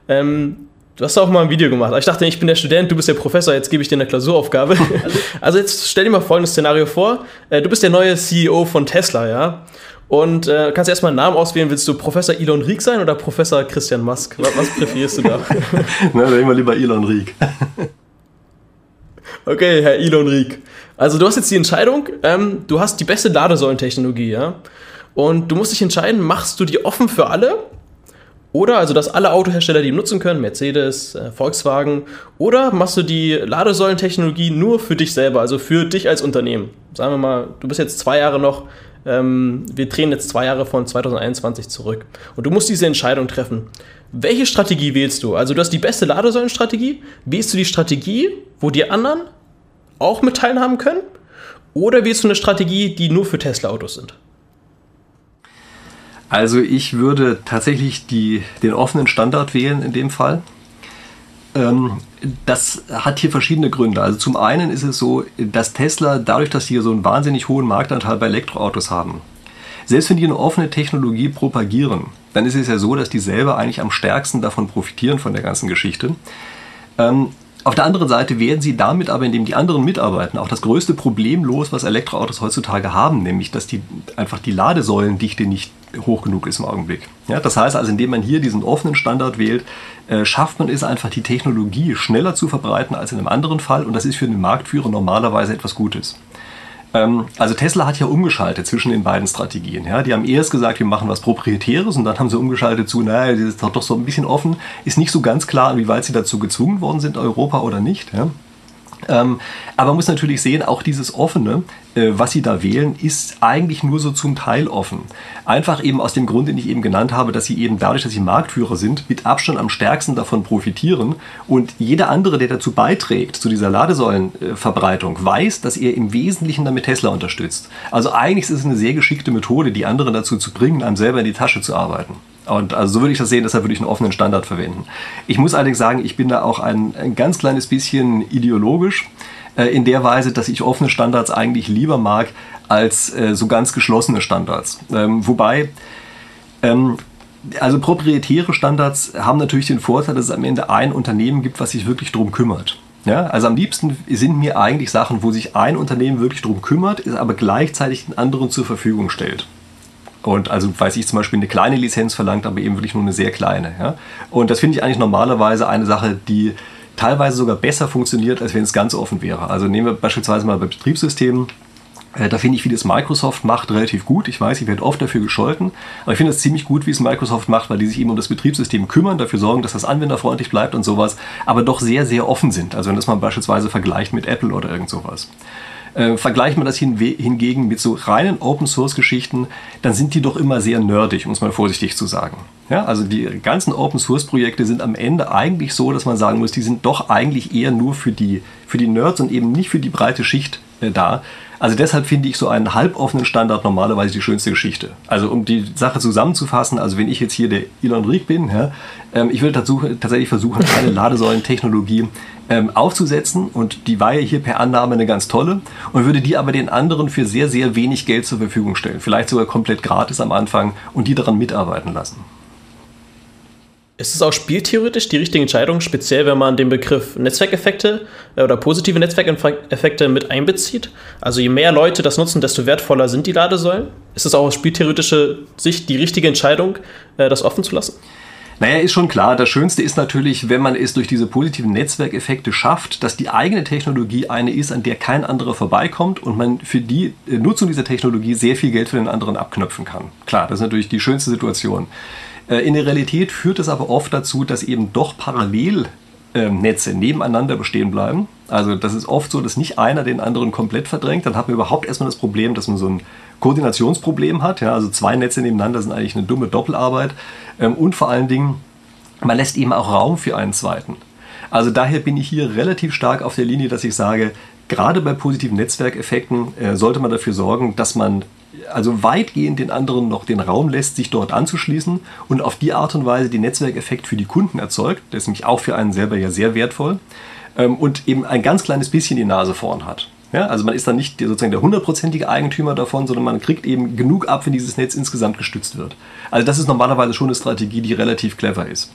A: Ähm, Du hast auch mal ein Video gemacht. Ich dachte, ich bin der Student, du bist der Professor, jetzt gebe ich dir eine Klausuraufgabe. Also jetzt stell dir mal folgendes Szenario vor. Äh, du bist der neue CEO von Tesla, ja? Und äh, kannst erstmal einen Namen auswählen. Willst du Professor Elon Rieck sein oder Professor Christian Musk? Was, was präferierst du da?
B: Na, dann immer lieber Elon Rieck.
A: okay, Herr Elon Rieck. Also du hast jetzt die Entscheidung, ähm, du hast die beste Ladesäulentechnologie, ja? Und du musst dich entscheiden, machst du die offen für alle oder also, dass alle Autohersteller die nutzen können, Mercedes, äh, Volkswagen. Oder machst du die Ladesäulentechnologie nur für dich selber, also für dich als Unternehmen. Sagen wir mal, du bist jetzt zwei Jahre noch, ähm, wir drehen jetzt zwei Jahre von 2021 zurück. Und du musst diese Entscheidung treffen. Welche Strategie wählst du? Also, du hast die beste Ladesäulenstrategie. Wählst du die Strategie, wo die anderen auch mit teilhaben können? Oder wählst du eine Strategie, die nur für Tesla-Autos sind?
B: Also ich würde tatsächlich die, den offenen Standard wählen in dem Fall. Ähm, das hat hier verschiedene Gründe. Also zum einen ist es so, dass Tesla, dadurch, dass sie so einen wahnsinnig hohen Marktanteil bei Elektroautos haben, selbst wenn die eine offene Technologie propagieren, dann ist es ja so, dass die selber eigentlich am stärksten davon profitieren von der ganzen Geschichte. Ähm, auf der anderen Seite werden sie damit aber, indem die anderen mitarbeiten, auch das größte Problem los, was Elektroautos heutzutage haben, nämlich dass die einfach die Ladesäulendichte nicht hoch genug ist im Augenblick. Ja, das heißt also, indem man hier diesen offenen Standard wählt, äh, schafft man es einfach, die Technologie schneller zu verbreiten als in einem anderen Fall und das ist für den Marktführer normalerweise etwas Gutes. Ähm, also Tesla hat ja umgeschaltet zwischen den beiden Strategien. Ja? Die haben erst gesagt, wir machen was Proprietäres und dann haben sie umgeschaltet zu, naja, das ist doch so ein bisschen offen. Ist nicht so ganz klar, wie weit sie dazu gezwungen worden sind, Europa oder nicht. Ja? Ähm, aber man muss natürlich sehen, auch dieses Offene, äh, was Sie da wählen, ist eigentlich nur so zum Teil offen. Einfach eben aus dem Grund, den ich eben genannt habe, dass Sie eben dadurch, dass Sie Marktführer sind, mit Abstand am stärksten davon profitieren. Und jeder andere, der dazu beiträgt, zu dieser Ladesäulenverbreitung, weiß, dass er im Wesentlichen damit Tesla unterstützt. Also eigentlich ist es eine sehr geschickte Methode, die anderen dazu zu bringen, einem selber in die Tasche zu arbeiten. Und also so würde ich das sehen, deshalb würde ich einen offenen Standard verwenden. Ich muss allerdings sagen, ich bin da auch ein, ein ganz kleines bisschen ideologisch äh, in der Weise, dass ich offene Standards eigentlich lieber mag als äh, so ganz geschlossene Standards. Ähm, wobei, ähm, also proprietäre Standards haben natürlich den Vorteil, dass es am Ende ein Unternehmen gibt, was sich wirklich darum kümmert. Ja, also am liebsten sind mir eigentlich Sachen, wo sich ein Unternehmen wirklich darum kümmert, ist aber gleichzeitig den anderen zur Verfügung stellt. Und also weiß ich zum Beispiel eine kleine Lizenz verlangt, aber eben wirklich nur eine sehr kleine. Ja? Und das finde ich eigentlich normalerweise eine Sache, die teilweise sogar besser funktioniert, als wenn es ganz offen wäre. Also nehmen wir beispielsweise mal bei Betriebssystemen. Äh, da finde ich, wie das Microsoft macht, relativ gut. Ich weiß, ich werde oft dafür gescholten, aber ich finde es ziemlich gut, wie es Microsoft macht, weil die sich eben um das Betriebssystem kümmern, dafür sorgen, dass das anwenderfreundlich bleibt und sowas, aber doch sehr, sehr offen sind. Also wenn das man beispielsweise vergleicht mit Apple oder irgend sowas. Äh, vergleicht man das hingegen mit so reinen Open-Source-Geschichten, dann sind die doch immer sehr nerdig, um es mal vorsichtig zu sagen. Ja, also die ganzen Open-Source-Projekte sind am Ende eigentlich so, dass man sagen muss, die sind doch eigentlich eher nur für die, für die Nerds und eben nicht für die breite Schicht äh, da. Also deshalb finde ich so einen halboffenen Standard normalerweise die schönste Geschichte. Also um die Sache zusammenzufassen, also wenn ich jetzt hier der Elon Rieck bin, ja, ähm, ich würde tatsächlich versuchen, eine Ladesäulentechnologie ähm, aufzusetzen und die war ja hier per Annahme eine ganz tolle und würde die aber den anderen für sehr, sehr wenig Geld zur Verfügung stellen. Vielleicht sogar komplett gratis am Anfang und die daran mitarbeiten lassen.
A: Ist es auch spieltheoretisch die richtige Entscheidung, speziell wenn man den Begriff Netzwerkeffekte äh, oder positive Netzwerkeffekte mit einbezieht? Also je mehr Leute das nutzen, desto wertvoller sind die Ladesäulen. Ist es auch aus spieltheoretischer Sicht die richtige Entscheidung, äh, das offen zu lassen?
B: Naja, ist schon klar. Das Schönste ist natürlich, wenn man es durch diese positiven Netzwerkeffekte schafft, dass die eigene Technologie eine ist, an der kein anderer vorbeikommt und man für die äh, Nutzung dieser Technologie sehr viel Geld für den anderen abknöpfen kann. Klar, das ist natürlich die schönste Situation. Äh, in der Realität führt es aber oft dazu, dass eben doch parallel ähm, Netze nebeneinander bestehen bleiben. Also das ist oft so, dass nicht einer den anderen komplett verdrängt. Dann hat man überhaupt erstmal das Problem, dass man so ein Koordinationsproblem hat. Ja? Also zwei Netze nebeneinander sind eigentlich eine dumme Doppelarbeit. Ähm, und vor allen Dingen, man lässt eben auch Raum für einen zweiten. Also daher bin ich hier relativ stark auf der Linie, dass ich sage, gerade bei positiven Netzwerkeffekten äh, sollte man dafür sorgen, dass man also weitgehend den anderen noch den Raum lässt, sich dort anzuschließen und auf die Art und Weise den Netzwerkeffekt für die Kunden erzeugt. Der ist nämlich auch für einen selber ja sehr wertvoll ähm, und eben ein ganz kleines bisschen die Nase vorn hat. Ja, also man ist dann nicht sozusagen der hundertprozentige Eigentümer davon, sondern man kriegt eben genug ab, wenn dieses Netz insgesamt gestützt wird. Also das ist normalerweise schon eine Strategie, die relativ clever ist.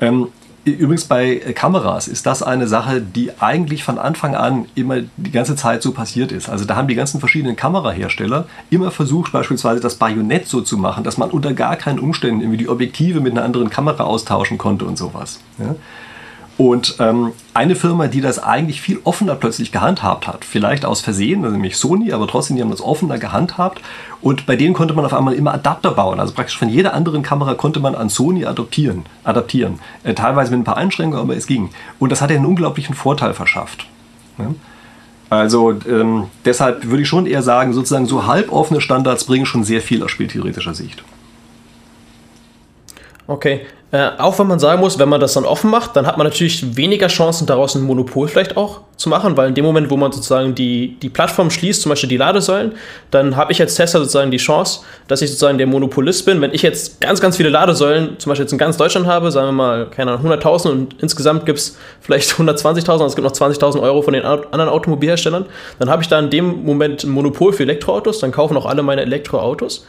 B: Ähm, Übrigens bei Kameras ist das eine Sache, die eigentlich von Anfang an immer die ganze Zeit so passiert ist. Also da haben die ganzen verschiedenen Kamerahersteller immer versucht, beispielsweise das Bajonett so zu machen, dass man unter gar keinen Umständen irgendwie die Objektive mit einer anderen Kamera austauschen konnte und sowas. Ja? Und ähm, eine Firma, die das eigentlich viel offener plötzlich gehandhabt hat, vielleicht aus Versehen, also nämlich Sony, aber trotzdem, die haben das offener gehandhabt. Und bei denen konnte man auf einmal immer Adapter bauen. Also praktisch von jeder anderen Kamera konnte man an Sony adaptieren. adaptieren. Äh, teilweise mit ein paar Einschränkungen, aber es ging. Und das hat ja einen unglaublichen Vorteil verschafft. Ja? Also ähm, deshalb würde ich schon eher sagen, sozusagen so halboffene Standards bringen schon sehr viel aus spieltheoretischer Sicht.
A: Okay, äh, auch wenn man sagen muss, wenn man das dann offen macht, dann hat man natürlich weniger Chancen, daraus ein Monopol vielleicht auch zu machen, weil in dem Moment, wo man sozusagen die, die Plattform schließt, zum Beispiel die Ladesäulen, dann habe ich als Tester sozusagen die Chance, dass ich sozusagen der Monopolist bin. Wenn ich jetzt ganz, ganz viele Ladesäulen, zum Beispiel jetzt in ganz Deutschland habe, sagen wir mal, keine Ahnung, 100.000 und insgesamt gibt es vielleicht 120.000, also es gibt noch 20.000 Euro von den anderen Automobilherstellern, dann habe ich da in dem Moment ein Monopol für Elektroautos, dann kaufen auch alle meine Elektroautos.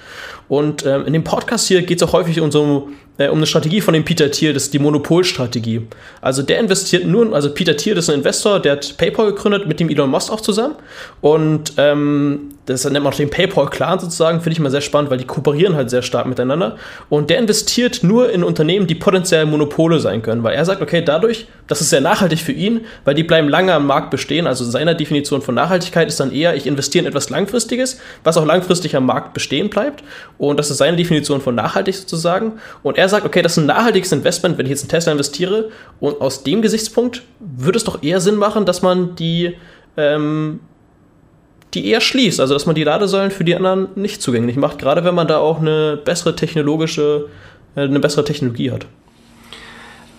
A: Und ähm, in dem Podcast hier geht es auch häufig um so äh, um eine Strategie von dem Peter Thiel, das ist die Monopolstrategie. Also der investiert nur, also Peter Thiel ist ein Investor, der hat PayPal gegründet mit dem Elon Musk auch zusammen. Und ähm, das nennt man auch den PayPal-Clan sozusagen, finde ich immer sehr spannend, weil die kooperieren halt sehr stark miteinander. Und der investiert nur in Unternehmen, die potenziell Monopole sein können, weil er sagt, okay, dadurch, das ist sehr nachhaltig für ihn, weil die bleiben lange am Markt bestehen. Also seine Definition von Nachhaltigkeit ist dann eher, ich investiere in etwas Langfristiges, was auch langfristig am Markt bestehen bleibt. Und das ist seine Definition von nachhaltig sozusagen. Und er sagt, okay, das ist ein nachhaltiges Investment, wenn ich jetzt in Tesla investiere. Und aus dem Gesichtspunkt würde es doch eher Sinn machen, dass man die, ähm, die eher schließt. Also, dass man die Ladesäulen für die anderen nicht zugänglich macht. Gerade wenn man da auch eine bessere technologische, äh, eine bessere Technologie hat.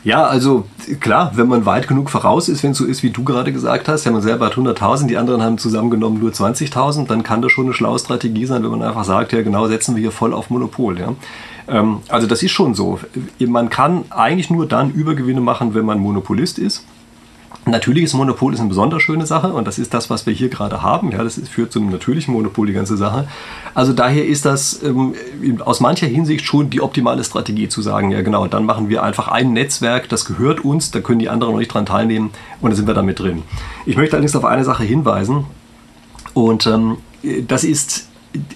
B: Ja, also klar, wenn man weit genug voraus ist, wenn es so ist, wie du gerade gesagt hast, ja, man selber hat 100.000, die anderen haben zusammengenommen nur 20.000, dann kann das schon eine schlaue Strategie sein, wenn man einfach sagt, ja genau, setzen wir hier voll auf Monopol. Ja. Ähm, also das ist schon so. Man kann eigentlich nur dann Übergewinne machen, wenn man Monopolist ist. Natürliches Monopol ist eine besonders schöne Sache und das ist das, was wir hier gerade haben. Ja, das führt zu einem natürlichen Monopol, die ganze Sache. Also daher ist das ähm, aus mancher Hinsicht schon die optimale Strategie zu sagen, ja genau, dann machen wir einfach ein Netzwerk, das gehört uns, da können die anderen noch nicht dran teilnehmen und dann sind wir damit drin. Ich möchte allerdings auf eine Sache hinweisen und ähm, das ist,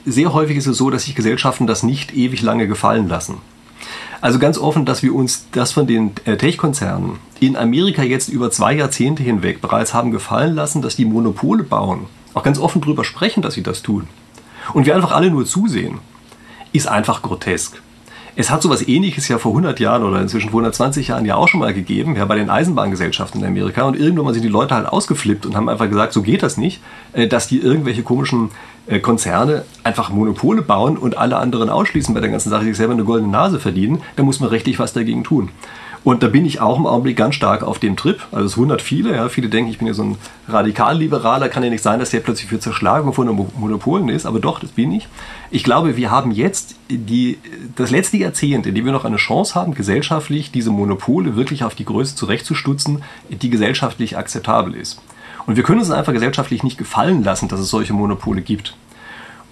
B: sehr häufig ist es so, dass sich Gesellschaften das nicht ewig lange gefallen lassen. Also ganz offen, dass wir uns das von den äh, Tech-Konzernen in Amerika jetzt über zwei Jahrzehnte hinweg bereits haben gefallen lassen, dass die Monopole bauen, auch ganz offen darüber sprechen, dass sie das tun. Und wir einfach alle nur zusehen, ist einfach grotesk. Es hat sowas ähnliches ja vor 100 Jahren oder inzwischen vor 120 Jahren ja auch schon mal gegeben, ja, bei den Eisenbahngesellschaften in Amerika. Und irgendwann sind die Leute halt ausgeflippt und haben einfach gesagt, so geht das nicht, äh, dass die irgendwelche komischen äh, Konzerne einfach Monopole bauen und alle anderen ausschließen bei der ganzen Sache, sich selber eine goldene Nase verdienen. Da muss man richtig was dagegen tun. Und da bin ich auch im Augenblick ganz stark auf dem Trip. Also es wundert viele. Ja. Viele denken, ich bin ja so ein Radikalliberaler. Kann ja nicht sein, dass der plötzlich für Zerschlagung von Monopolen ist. Aber doch, das bin ich. Ich glaube, wir haben jetzt die, das letzte Jahrzehnt, in dem wir noch eine Chance haben, gesellschaftlich diese Monopole wirklich auf die Größe zurechtzustutzen, die gesellschaftlich akzeptabel ist. Und wir können uns einfach gesellschaftlich nicht gefallen lassen, dass es solche Monopole gibt.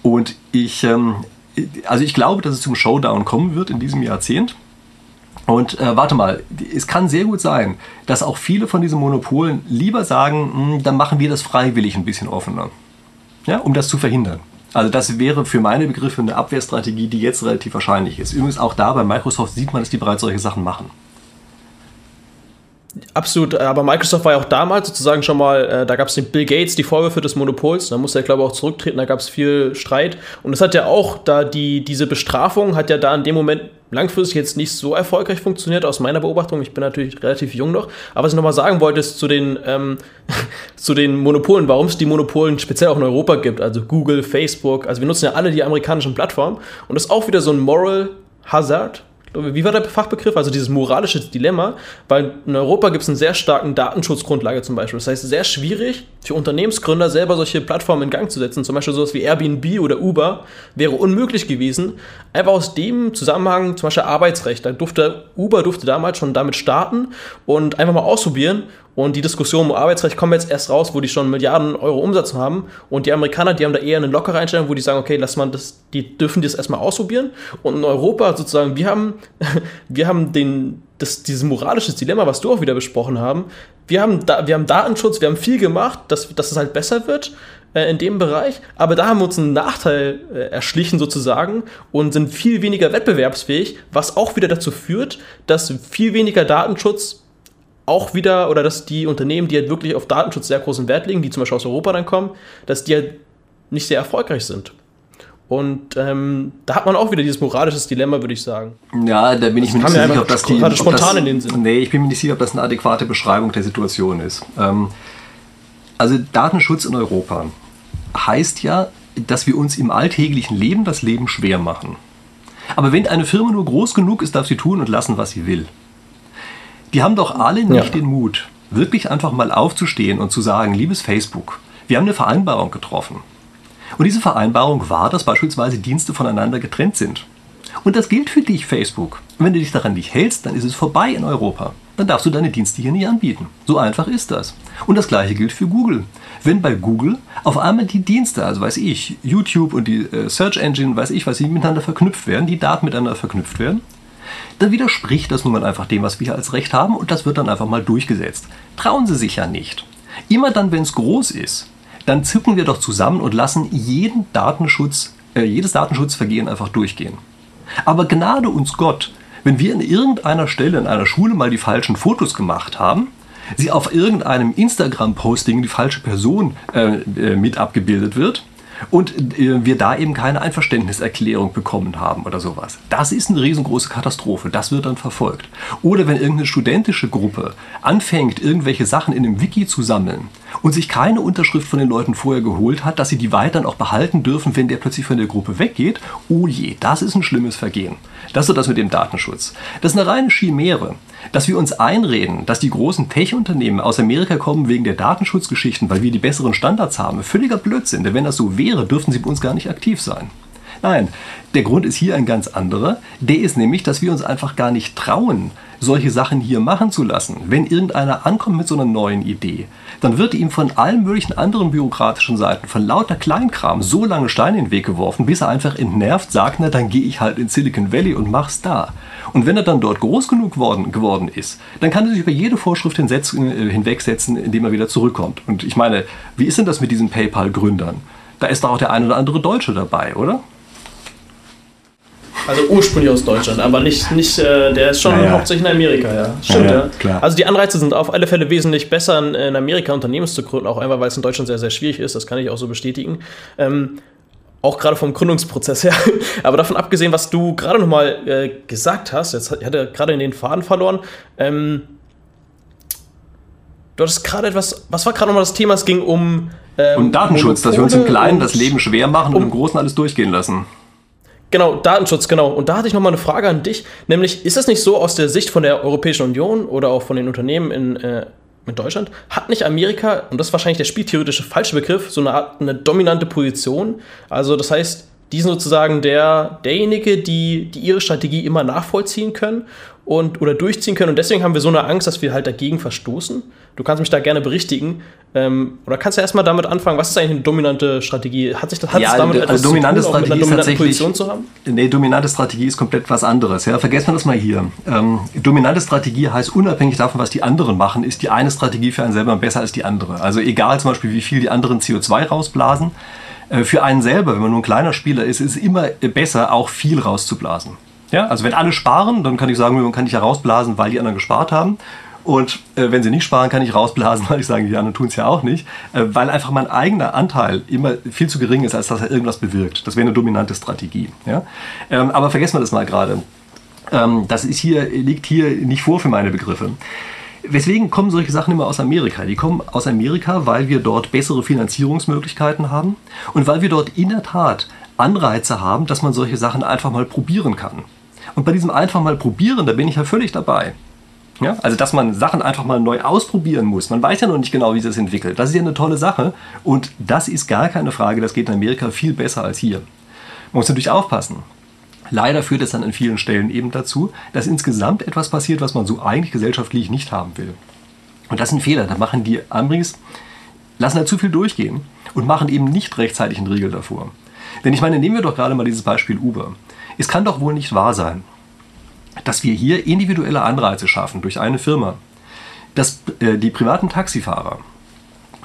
B: Und ich, ähm, also ich glaube, dass es zum Showdown kommen wird in diesem Jahrzehnt. Und äh, warte mal, es kann sehr gut sein, dass auch viele von diesen Monopolen lieber sagen, hm, dann machen wir das freiwillig ein bisschen offener, ja, um das zu verhindern. Also das wäre für meine Begriffe eine Abwehrstrategie, die jetzt relativ wahrscheinlich ist. Übrigens auch da bei Microsoft sieht man, dass die bereits solche Sachen machen.
A: Absolut, aber Microsoft war ja auch damals sozusagen schon mal, äh, da gab es den Bill Gates die Vorwürfe des Monopols, da musste er glaube ich auch zurücktreten, da gab es viel Streit und es hat ja auch da die, diese Bestrafung hat ja da in dem Moment langfristig jetzt nicht so erfolgreich funktioniert aus meiner Beobachtung, ich bin natürlich relativ jung noch, aber was ich nochmal sagen wollte ist zu den, ähm, zu den Monopolen, warum es die Monopolen speziell auch in Europa gibt, also Google, Facebook, also wir nutzen ja alle die amerikanischen Plattformen. Und das ist auch wieder so ein Moral Hazard, wie war der Fachbegriff? Also dieses moralische Dilemma, weil in Europa gibt es eine sehr starke Datenschutzgrundlage zum Beispiel. Das heißt, sehr schwierig für Unternehmensgründer selber solche Plattformen in Gang zu setzen. Zum Beispiel sowas wie Airbnb oder Uber wäre unmöglich gewesen. Einfach aus dem Zusammenhang, zum Beispiel Arbeitsrecht. Da durfte Uber durfte damals schon damit starten und einfach mal ausprobieren und die Diskussion um Arbeitsrecht kommen jetzt erst raus, wo die schon Milliarden Euro Umsatz haben. Und die Amerikaner, die haben da eher eine lockere Einstellung, wo die sagen, okay, lass mal das, die dürfen das erstmal ausprobieren. Und in Europa sozusagen, wir haben, wir haben den, das, dieses moralische Dilemma, was du auch wieder besprochen haben. Wir haben, da, wir haben Datenschutz, wir haben viel gemacht, dass, dass es halt besser wird äh, in dem Bereich, aber da haben wir uns einen Nachteil äh, erschlichen sozusagen und sind viel weniger wettbewerbsfähig, was auch wieder dazu führt, dass viel weniger Datenschutz auch wieder, oder dass die Unternehmen, die halt wirklich auf Datenschutz sehr großen Wert legen, die zum Beispiel aus Europa dann kommen, dass die halt nicht sehr erfolgreich sind. Und ähm, da hat man auch wieder dieses moralische Dilemma, würde ich sagen.
B: Ja, da bin ich mir nicht sicher, ob das die,
A: spontan
B: das,
A: in den Sinn.
B: Nee, ich bin mir nicht sicher, ob das eine adäquate Beschreibung der Situation ist. Ähm, also Datenschutz in Europa heißt ja, dass wir uns im alltäglichen Leben das Leben schwer machen. Aber wenn eine Firma nur groß genug ist, darf sie tun und lassen, was sie will. Die haben doch alle nicht ja. den Mut, wirklich einfach mal aufzustehen und zu sagen, liebes Facebook, wir haben eine Vereinbarung getroffen. Und diese Vereinbarung war, dass beispielsweise Dienste voneinander getrennt sind. Und das gilt für dich, Facebook. Und wenn du dich daran nicht hältst, dann ist es vorbei in Europa. Dann darfst du deine Dienste hier nicht anbieten. So einfach ist das. Und das gleiche gilt für Google. Wenn bei Google auf einmal die Dienste, also weiß ich, YouTube und die äh, Search Engine, weiß ich, was sie miteinander verknüpft werden, die Daten miteinander verknüpft werden, dann widerspricht das nun mal einfach dem, was wir als Recht haben und das wird dann einfach mal durchgesetzt. Trauen Sie sich ja nicht. Immer dann, wenn es groß ist, dann zücken wir doch zusammen und lassen jeden Datenschutz, äh, jedes Datenschutzvergehen einfach durchgehen. Aber gnade uns Gott, wenn wir an irgendeiner Stelle in einer Schule mal die falschen Fotos gemacht haben, sie auf irgendeinem Instagram-Posting die falsche Person äh, äh, mit abgebildet wird und äh, wir da eben keine Einverständniserklärung bekommen haben oder sowas. Das ist eine riesengroße Katastrophe. Das wird dann verfolgt. Oder wenn irgendeine studentische Gruppe anfängt, irgendwelche Sachen in einem Wiki zu sammeln und sich keine Unterschrift von den Leuten vorher geholt hat, dass sie die weiterhin auch behalten dürfen, wenn der plötzlich von der Gruppe weggeht, oh je, das ist ein schlimmes Vergehen. Das ist so das mit dem Datenschutz. Das ist eine reine Chimäre. Dass wir uns einreden, dass die großen Tech-Unternehmen aus Amerika kommen wegen der Datenschutzgeschichten, weil wir die besseren Standards haben, völliger Blödsinn. Denn wenn das so wäre, dürften sie bei uns gar nicht aktiv sein. Nein, der Grund ist hier ein ganz anderer. Der ist nämlich, dass wir uns einfach gar nicht trauen, solche Sachen hier machen zu lassen. Wenn irgendeiner ankommt mit so einer neuen Idee, dann wird ihm von allen möglichen anderen bürokratischen Seiten, von lauter Kleinkram, so lange Steine in den Weg geworfen, bis er einfach entnervt sagt, na dann gehe ich halt in Silicon Valley und mach's da. Und wenn er dann dort groß genug geworden, geworden ist, dann kann er sich über jede Vorschrift äh, hinwegsetzen, indem er wieder zurückkommt. Und ich meine, wie ist denn das mit diesen PayPal-Gründern? Da ist doch auch der ein oder andere Deutsche dabei, oder?
A: Also ursprünglich aus Deutschland, aber nicht, nicht äh, der ist schon ja, ja. hauptsächlich in Amerika, ja. Stimmt, ja, ja. Also die Anreize sind auf alle Fälle wesentlich besser, in Amerika Unternehmen zu gründen, auch einfach, weil es in Deutschland sehr, sehr schwierig ist, das kann ich auch so bestätigen. Ähm, auch gerade vom Gründungsprozess her. Aber davon abgesehen, was du gerade nochmal äh, gesagt hast, jetzt hat er gerade in den Faden verloren. Ähm, du hattest gerade etwas, was war gerade nochmal das Thema? Es ging um.
B: Ähm, um Datenschutz, Monopole dass wir uns im Kleinen das Leben schwer machen und um, im Großen alles durchgehen lassen.
A: Genau, Datenschutz, genau. Und da hatte ich nochmal eine Frage an dich, nämlich ist das nicht so aus der Sicht von der Europäischen Union oder auch von den Unternehmen in, äh, in Deutschland, hat nicht Amerika, und das ist wahrscheinlich der spieltheoretische falsche Begriff, so eine Art eine dominante Position? Also das heißt, die sind sozusagen der, derjenige, die, die ihre Strategie immer nachvollziehen können und, oder durchziehen können. Und deswegen haben wir so eine Angst, dass wir halt dagegen verstoßen. Du kannst mich da gerne berichtigen. Ähm, oder kannst du erstmal damit anfangen, was ist eigentlich eine dominante Strategie? Hat sich das, hat
B: ja,
A: es damit
B: also etwas dominante zu tun, Strategie ist tatsächlich, Position zu haben? Nee, dominante Strategie ist komplett was anderes. Ja? Vergessen wir das mal hier. Ähm, dominante Strategie heißt, unabhängig davon, was die anderen machen, ist die eine Strategie für einen selber besser als die andere. Also egal zum Beispiel, wie viel die anderen CO2 rausblasen, äh, für einen selber, wenn man nur ein kleiner Spieler ist, ist es immer besser, auch viel rauszublasen. Ja, also wenn alle sparen, dann kann ich sagen, man kann nicht herausblasen, weil die anderen gespart haben. Und äh, wenn sie nicht sparen, kann ich rausblasen, weil ich sage, die anderen tun es ja auch nicht, äh, weil einfach mein eigener Anteil immer viel zu gering ist, als dass er irgendwas bewirkt. Das wäre eine dominante Strategie. Ja? Ähm, aber vergessen wir das mal gerade. Ähm, das ist hier, liegt hier nicht vor für meine Begriffe. Weswegen kommen solche Sachen immer aus Amerika? Die kommen aus Amerika, weil wir dort bessere Finanzierungsmöglichkeiten haben und weil wir dort in der Tat Anreize haben, dass man solche Sachen einfach mal probieren kann. Und bei diesem einfach mal probieren, da bin ich ja völlig dabei. Ja, also, dass man Sachen einfach mal neu ausprobieren muss. Man weiß ja noch nicht genau, wie sich das entwickelt. Das ist ja eine tolle Sache. Und das ist gar keine Frage. Das geht in Amerika viel besser als hier. Man muss natürlich aufpassen. Leider führt es dann an vielen Stellen eben dazu, dass insgesamt etwas passiert, was man so eigentlich gesellschaftlich nicht haben will. Und das ein Fehler. Da machen die Amris, lassen da zu viel durchgehen und machen eben nicht rechtzeitig einen Riegel davor. Denn ich meine, nehmen wir doch gerade mal dieses Beispiel Uber. Es kann doch wohl nicht wahr sein, dass wir hier individuelle Anreize schaffen durch eine Firma, dass äh, die privaten Taxifahrer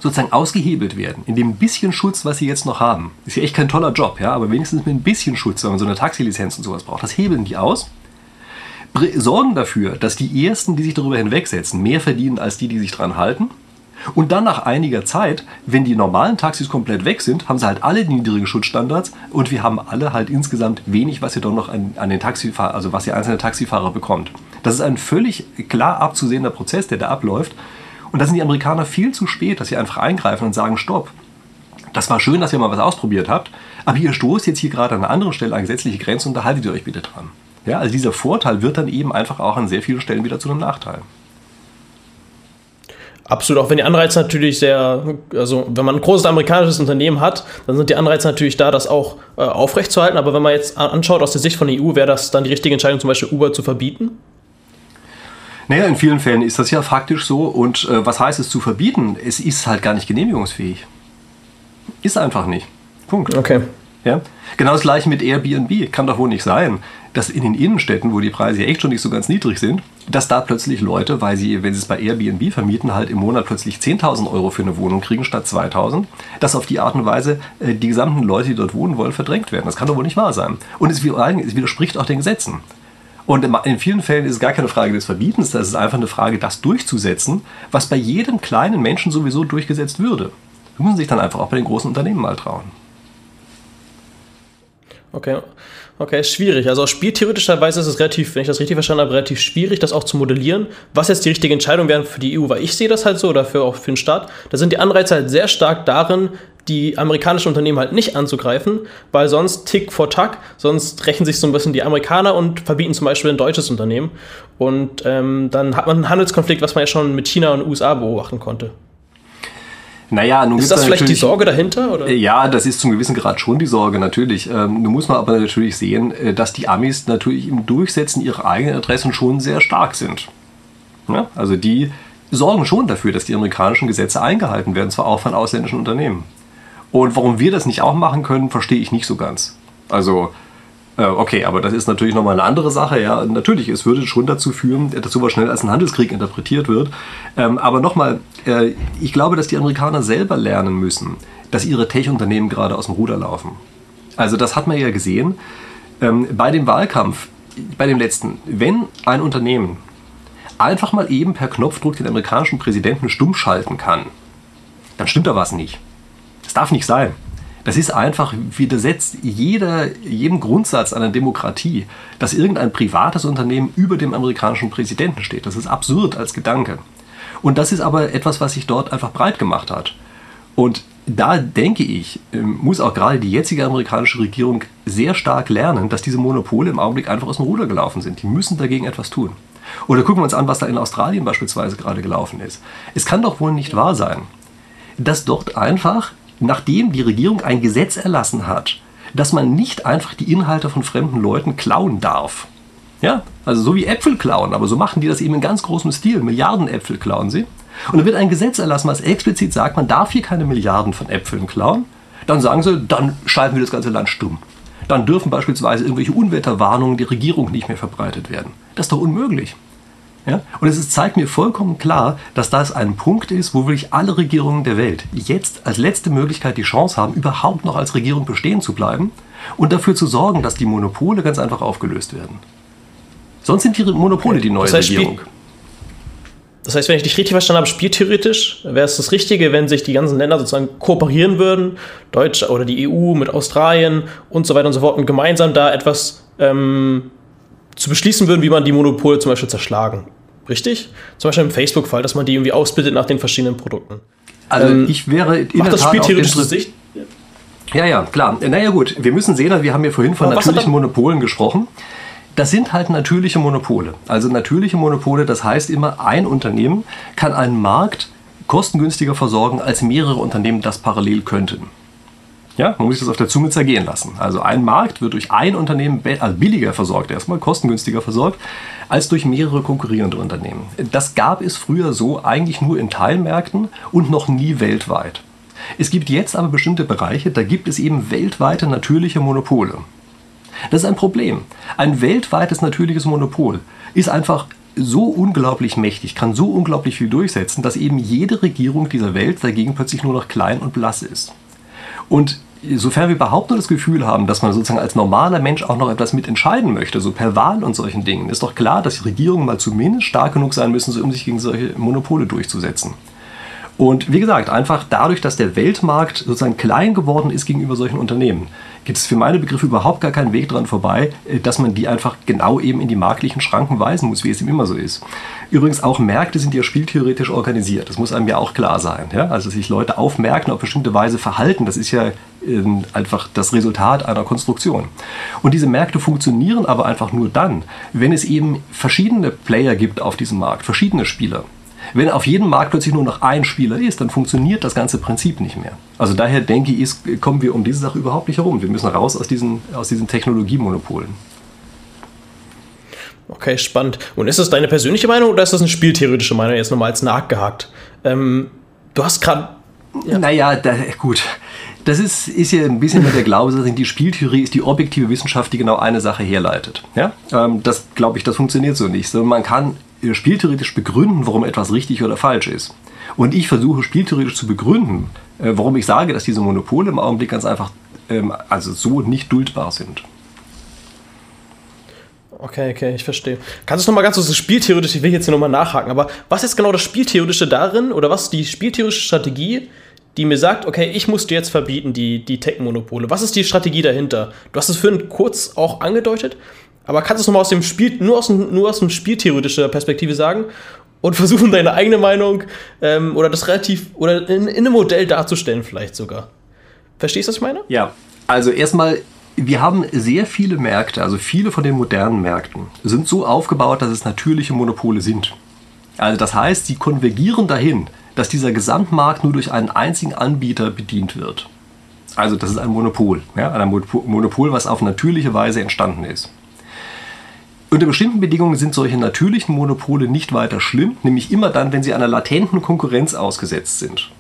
B: sozusagen ausgehebelt werden, in dem bisschen Schutz, was sie jetzt noch haben. Ist ja echt kein toller Job, ja, aber wenigstens mit ein bisschen Schutz, wenn man so eine Taxilizenz und sowas braucht. Das hebeln die aus, sorgen dafür, dass die Ersten, die sich darüber hinwegsetzen, mehr verdienen als die, die sich dran halten. Und dann nach einiger Zeit, wenn die normalen Taxis komplett weg sind, haben sie halt alle die niedrigen Schutzstandards und wir haben alle halt insgesamt wenig, was ihr doch noch an, an den Taxifahrer, also was ihr einzelne Taxifahrer bekommt. Das ist ein völlig klar abzusehender Prozess, der da abläuft. Und da sind die Amerikaner viel zu spät, dass sie einfach eingreifen und sagen, stopp. Das war schön, dass ihr mal was ausprobiert habt, aber ihr stoßt jetzt hier gerade an einer anderen Stelle an gesetzliche Grenzen und da haltet ihr euch bitte dran. Ja, also dieser Vorteil wird dann eben einfach auch an sehr vielen Stellen wieder zu einem Nachteil.
A: Absolut, auch wenn die Anreize natürlich sehr, also wenn man ein großes amerikanisches Unternehmen hat, dann sind die Anreize natürlich da, das auch äh, aufrechtzuerhalten. Aber wenn man jetzt anschaut aus der Sicht von der EU, wäre das dann die richtige Entscheidung, zum Beispiel Uber zu verbieten?
B: Naja, in vielen Fällen ist das ja faktisch so. Und äh, was heißt es zu verbieten? Es ist halt gar nicht genehmigungsfähig. Ist einfach nicht. Punkt.
A: Okay.
B: Ja? Genau das gleiche mit Airbnb. Kann doch wohl nicht sein, dass in den Innenstädten, wo die Preise ja echt schon nicht so ganz niedrig sind, dass da plötzlich Leute, weil sie, wenn sie es bei Airbnb vermieten, halt im Monat plötzlich 10.000 Euro für eine Wohnung kriegen statt 2.000, dass auf die Art und Weise äh, die gesamten Leute, die dort wohnen wollen, verdrängt werden. Das kann doch wohl nicht wahr sein. Und es, widerspricht auch den Gesetzen. Und in vielen Fällen ist es gar keine Frage des Verbietens, das ist einfach eine Frage, das durchzusetzen, was bei jedem kleinen Menschen sowieso durchgesetzt würde. Da müssen sich dann einfach auch bei den großen Unternehmen mal trauen.
A: Okay. Okay, schwierig. Also aus spieltheoretischer Weise ist es relativ, wenn ich das richtig verstanden habe, relativ schwierig, das auch zu modellieren. Was jetzt die richtige Entscheidung wäre für die EU, weil ich sehe das halt so oder für, auch für den Staat, da sind die Anreize halt sehr stark darin, die amerikanischen Unternehmen halt nicht anzugreifen, weil sonst Tick vor Tack, sonst rächen sich so ein bisschen die Amerikaner und verbieten zum Beispiel ein deutsches Unternehmen. Und ähm, dann hat man einen Handelskonflikt, was man ja schon mit China und USA beobachten konnte.
B: Naja,
A: nun ist das vielleicht die Sorge dahinter? Oder?
B: Ja, das ist zum gewissen Grad schon die Sorge, natürlich. Ähm, nun muss man aber natürlich sehen, äh, dass die Amis natürlich im Durchsetzen ihrer eigenen Interessen schon sehr stark sind. Ja? Also die sorgen schon dafür, dass die amerikanischen Gesetze eingehalten werden, zwar auch von ausländischen Unternehmen. Und warum wir das nicht auch machen können, verstehe ich nicht so ganz. Also äh, okay, aber das ist natürlich nochmal eine andere Sache. Ja, natürlich, es würde schon dazu führen, dass sowas schnell als ein Handelskrieg interpretiert wird. Ähm, aber nochmal, äh, ich glaube, dass die Amerikaner selber lernen müssen, dass ihre Tech-Unternehmen gerade aus dem Ruder laufen. Also das hat man ja gesehen ähm, bei dem Wahlkampf, bei dem letzten. Wenn ein Unternehmen einfach mal eben per Knopfdruck den amerikanischen Präsidenten stumm schalten kann, dann stimmt da was nicht. Das darf nicht sein. Das ist einfach widersetzt jeder, jedem Grundsatz einer Demokratie, dass irgendein privates Unternehmen über dem amerikanischen Präsidenten steht. Das ist absurd als Gedanke. Und das ist aber etwas, was sich dort einfach breit gemacht hat. Und da denke ich, ähm, muss auch gerade die jetzige amerikanische Regierung sehr stark lernen, dass diese Monopole im Augenblick einfach aus dem Ruder gelaufen sind. Die müssen dagegen etwas tun. Oder gucken wir uns an, was da in Australien beispielsweise gerade gelaufen ist. Es kann doch wohl nicht wahr sein, dass dort einfach nachdem die Regierung ein Gesetz erlassen hat, dass man nicht einfach die Inhalte von fremden Leuten klauen darf. Ja, also so wie Äpfel klauen, aber so machen die das eben in ganz großem Stil. Milliarden Äpfel klauen sie. Und dann wird ein Gesetz erlassen, was explizit sagt, man darf hier keine Milliarden von Äpfeln klauen. Dann sagen sie, dann schalten wir das ganze Land stumm. Dann dürfen beispielsweise irgendwelche Unwetterwarnungen der Regierung nicht mehr verbreitet werden. Das ist doch unmöglich. Ja? Und es ist, zeigt mir vollkommen klar, dass das ein Punkt ist, wo wirklich alle Regierungen der Welt jetzt als letzte Möglichkeit die Chance haben, überhaupt noch als Regierung bestehen zu bleiben und dafür zu sorgen, dass die Monopole ganz einfach aufgelöst werden. Sonst sind die Monopole die neue das heißt, Regierung.
A: Das heißt, wenn ich dich richtig verstanden habe, spieltheoretisch wäre es das Richtige, wenn sich die ganzen Länder sozusagen kooperieren würden, Deutsch oder die EU mit Australien und so weiter und so fort, und gemeinsam da etwas ähm, zu beschließen würden, wie man die Monopole zum Beispiel zerschlagen. Richtig? Zum Beispiel im Facebook-Fall, dass man die irgendwie ausbildet nach den verschiedenen Produkten.
B: Also ähm, ich wäre in macht das Spiel theoretisch Sicht? Ja, ja, klar. Naja gut, wir müssen sehen, wir haben ja vorhin von natürlichen Monopolen gesprochen. Das sind halt natürliche Monopole. Also natürliche Monopole, das heißt immer, ein Unternehmen kann einen Markt kostengünstiger versorgen, als mehrere Unternehmen das parallel könnten. Ja, man muss sich das auf der Zunge zergehen lassen. Also ein Markt wird durch ein Unternehmen also billiger versorgt, erstmal kostengünstiger versorgt, als durch mehrere konkurrierende Unternehmen. Das gab es früher so eigentlich nur in Teilmärkten und noch nie weltweit. Es gibt jetzt aber bestimmte Bereiche, da gibt es eben weltweite natürliche Monopole. Das ist ein Problem. Ein weltweites natürliches Monopol ist einfach so unglaublich mächtig, kann so unglaublich viel durchsetzen, dass eben jede Regierung dieser Welt dagegen plötzlich nur noch klein und blass ist. Und sofern wir überhaupt nur das Gefühl haben, dass man sozusagen als normaler Mensch auch noch etwas mitentscheiden möchte, so per Wahl und solchen Dingen, ist doch klar, dass die Regierungen mal zumindest stark genug sein müssen, um sich gegen solche Monopole durchzusetzen. Und wie gesagt, einfach dadurch, dass der Weltmarkt sozusagen klein geworden ist gegenüber solchen Unternehmen, gibt es für meine Begriffe überhaupt gar keinen Weg dran vorbei, äh, dass man die einfach genau eben in die marktlichen Schranken weisen muss, wie es ihm immer so ist. Übrigens, auch Märkte sind ja spieltheoretisch organisiert. Das muss einem ja auch klar sein. Ja? Also sich Leute auf Märkten auf bestimmte Weise verhalten, das ist ja ähm, einfach das Resultat einer Konstruktion. Und diese Märkte funktionieren aber einfach nur dann, wenn es eben verschiedene Player gibt auf diesem Markt, verschiedene Spieler. Wenn auf jedem Markt plötzlich nur noch ein Spieler ist, dann funktioniert das ganze Prinzip nicht mehr. Also daher denke ich, kommen wir um diese Sache überhaupt nicht herum. Wir müssen raus aus diesen, aus diesen Technologiemonopolen.
A: Okay, spannend. Und ist das deine persönliche Meinung oder ist das eine spieltheoretische Meinung, jetzt nochmal als nachgehakt? Ähm, du hast gerade.
B: Ja. Naja, da, gut. Das ist, ist ja ein bisschen mit der Glaube, dass die Spieltheorie ist die objektive Wissenschaft, die genau eine Sache herleitet. Ja? Ähm, das glaube ich, das funktioniert so nicht. So, man kann spieltheoretisch begründen, warum etwas richtig oder falsch ist. Und ich versuche spieltheoretisch zu begründen, äh, warum ich sage, dass diese Monopole im Augenblick ganz einfach ähm, also so nicht duldbar sind.
A: Okay, okay, ich verstehe. Kannst du noch mal ganz so das Spieltheoretische, ich will jetzt hier nochmal nachhaken, aber was ist genau das Spieltheoretische darin oder was ist die spieltheoretische Strategie, die mir sagt, okay, ich muss dir jetzt verbieten, die, die Tech-Monopole. Was ist die Strategie dahinter? Du hast es vorhin kurz auch angedeutet, aber kannst du es nochmal aus dem Spiel, nur aus, nur aus dem spieltheoretischer Perspektive sagen und versuchen, deine eigene Meinung ähm, oder das relativ, oder in, in einem Modell darzustellen, vielleicht sogar. Verstehst du, was ich meine?
B: Ja, also erstmal, wir haben sehr viele Märkte, also viele von den modernen Märkten sind so aufgebaut, dass es natürliche Monopole sind. Also das heißt, sie konvergieren dahin, dass dieser Gesamtmarkt nur durch einen einzigen Anbieter bedient wird. Also das ist ein Monopol, ja, ein Monopol, was auf natürliche Weise entstanden ist. Unter bestimmten Bedingungen sind solche natürlichen Monopole nicht weiter schlimm, nämlich immer dann, wenn sie einer latenten Konkurrenz ausgesetzt sind.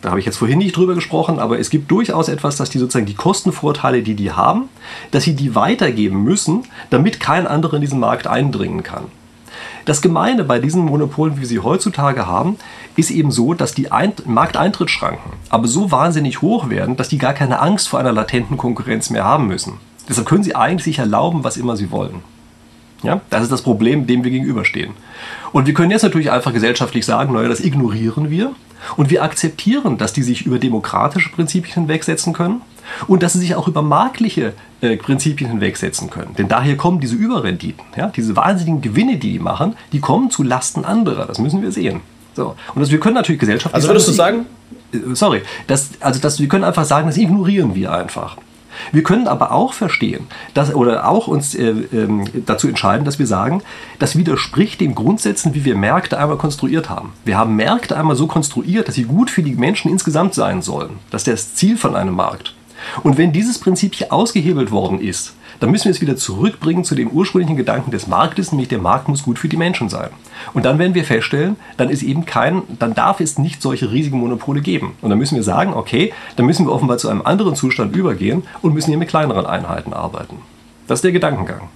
B: Da habe ich jetzt vorhin nicht drüber gesprochen, aber es gibt durchaus etwas, dass die sozusagen die Kostenvorteile, die die haben, dass sie die weitergeben müssen, damit kein anderer in diesen Markt eindringen kann. Das Gemeine bei diesen Monopolen, wie sie heutzutage haben, ist eben so, dass die Ein Markteintrittsschranken aber so wahnsinnig hoch werden, dass die gar keine Angst vor einer latenten Konkurrenz mehr haben müssen. Deshalb können sie eigentlich sich erlauben, was immer sie wollen. Ja, das ist das Problem, dem wir gegenüberstehen. Und wir können jetzt natürlich einfach gesellschaftlich sagen, naja, das ignorieren wir. Und wir akzeptieren, dass die sich über demokratische Prinzipien hinwegsetzen können und dass sie sich auch über marktliche äh, Prinzipien hinwegsetzen können. Denn daher kommen diese Überrenditen, ja, diese wahnsinnigen Gewinne, die die machen, die kommen zu Lasten anderer. Das müssen wir sehen. So. Und das, wir können natürlich gesellschaftlich.
A: Also würdest sagen,
B: du sagen? Äh, sorry, das, also das, wir können einfach sagen, das ignorieren wir einfach. Wir können aber auch verstehen, dass, oder auch uns äh, äh, dazu entscheiden, dass wir sagen, das widerspricht den Grundsätzen, wie wir Märkte einmal konstruiert haben. Wir haben Märkte einmal so konstruiert, dass sie gut für die Menschen insgesamt sein sollen. Das ist das Ziel von einem Markt. Und wenn dieses Prinzip hier ausgehebelt worden ist, dann müssen wir es wieder zurückbringen zu dem ursprünglichen Gedanken des Marktes, nämlich der Markt muss gut für die Menschen sein. Und dann werden wir feststellen, dann ist eben kein, dann darf es nicht solche riesigen Monopole geben. Und dann müssen wir sagen, okay, dann müssen wir offenbar zu einem anderen Zustand übergehen und müssen hier mit kleineren Einheiten arbeiten. Das ist der Gedankengang.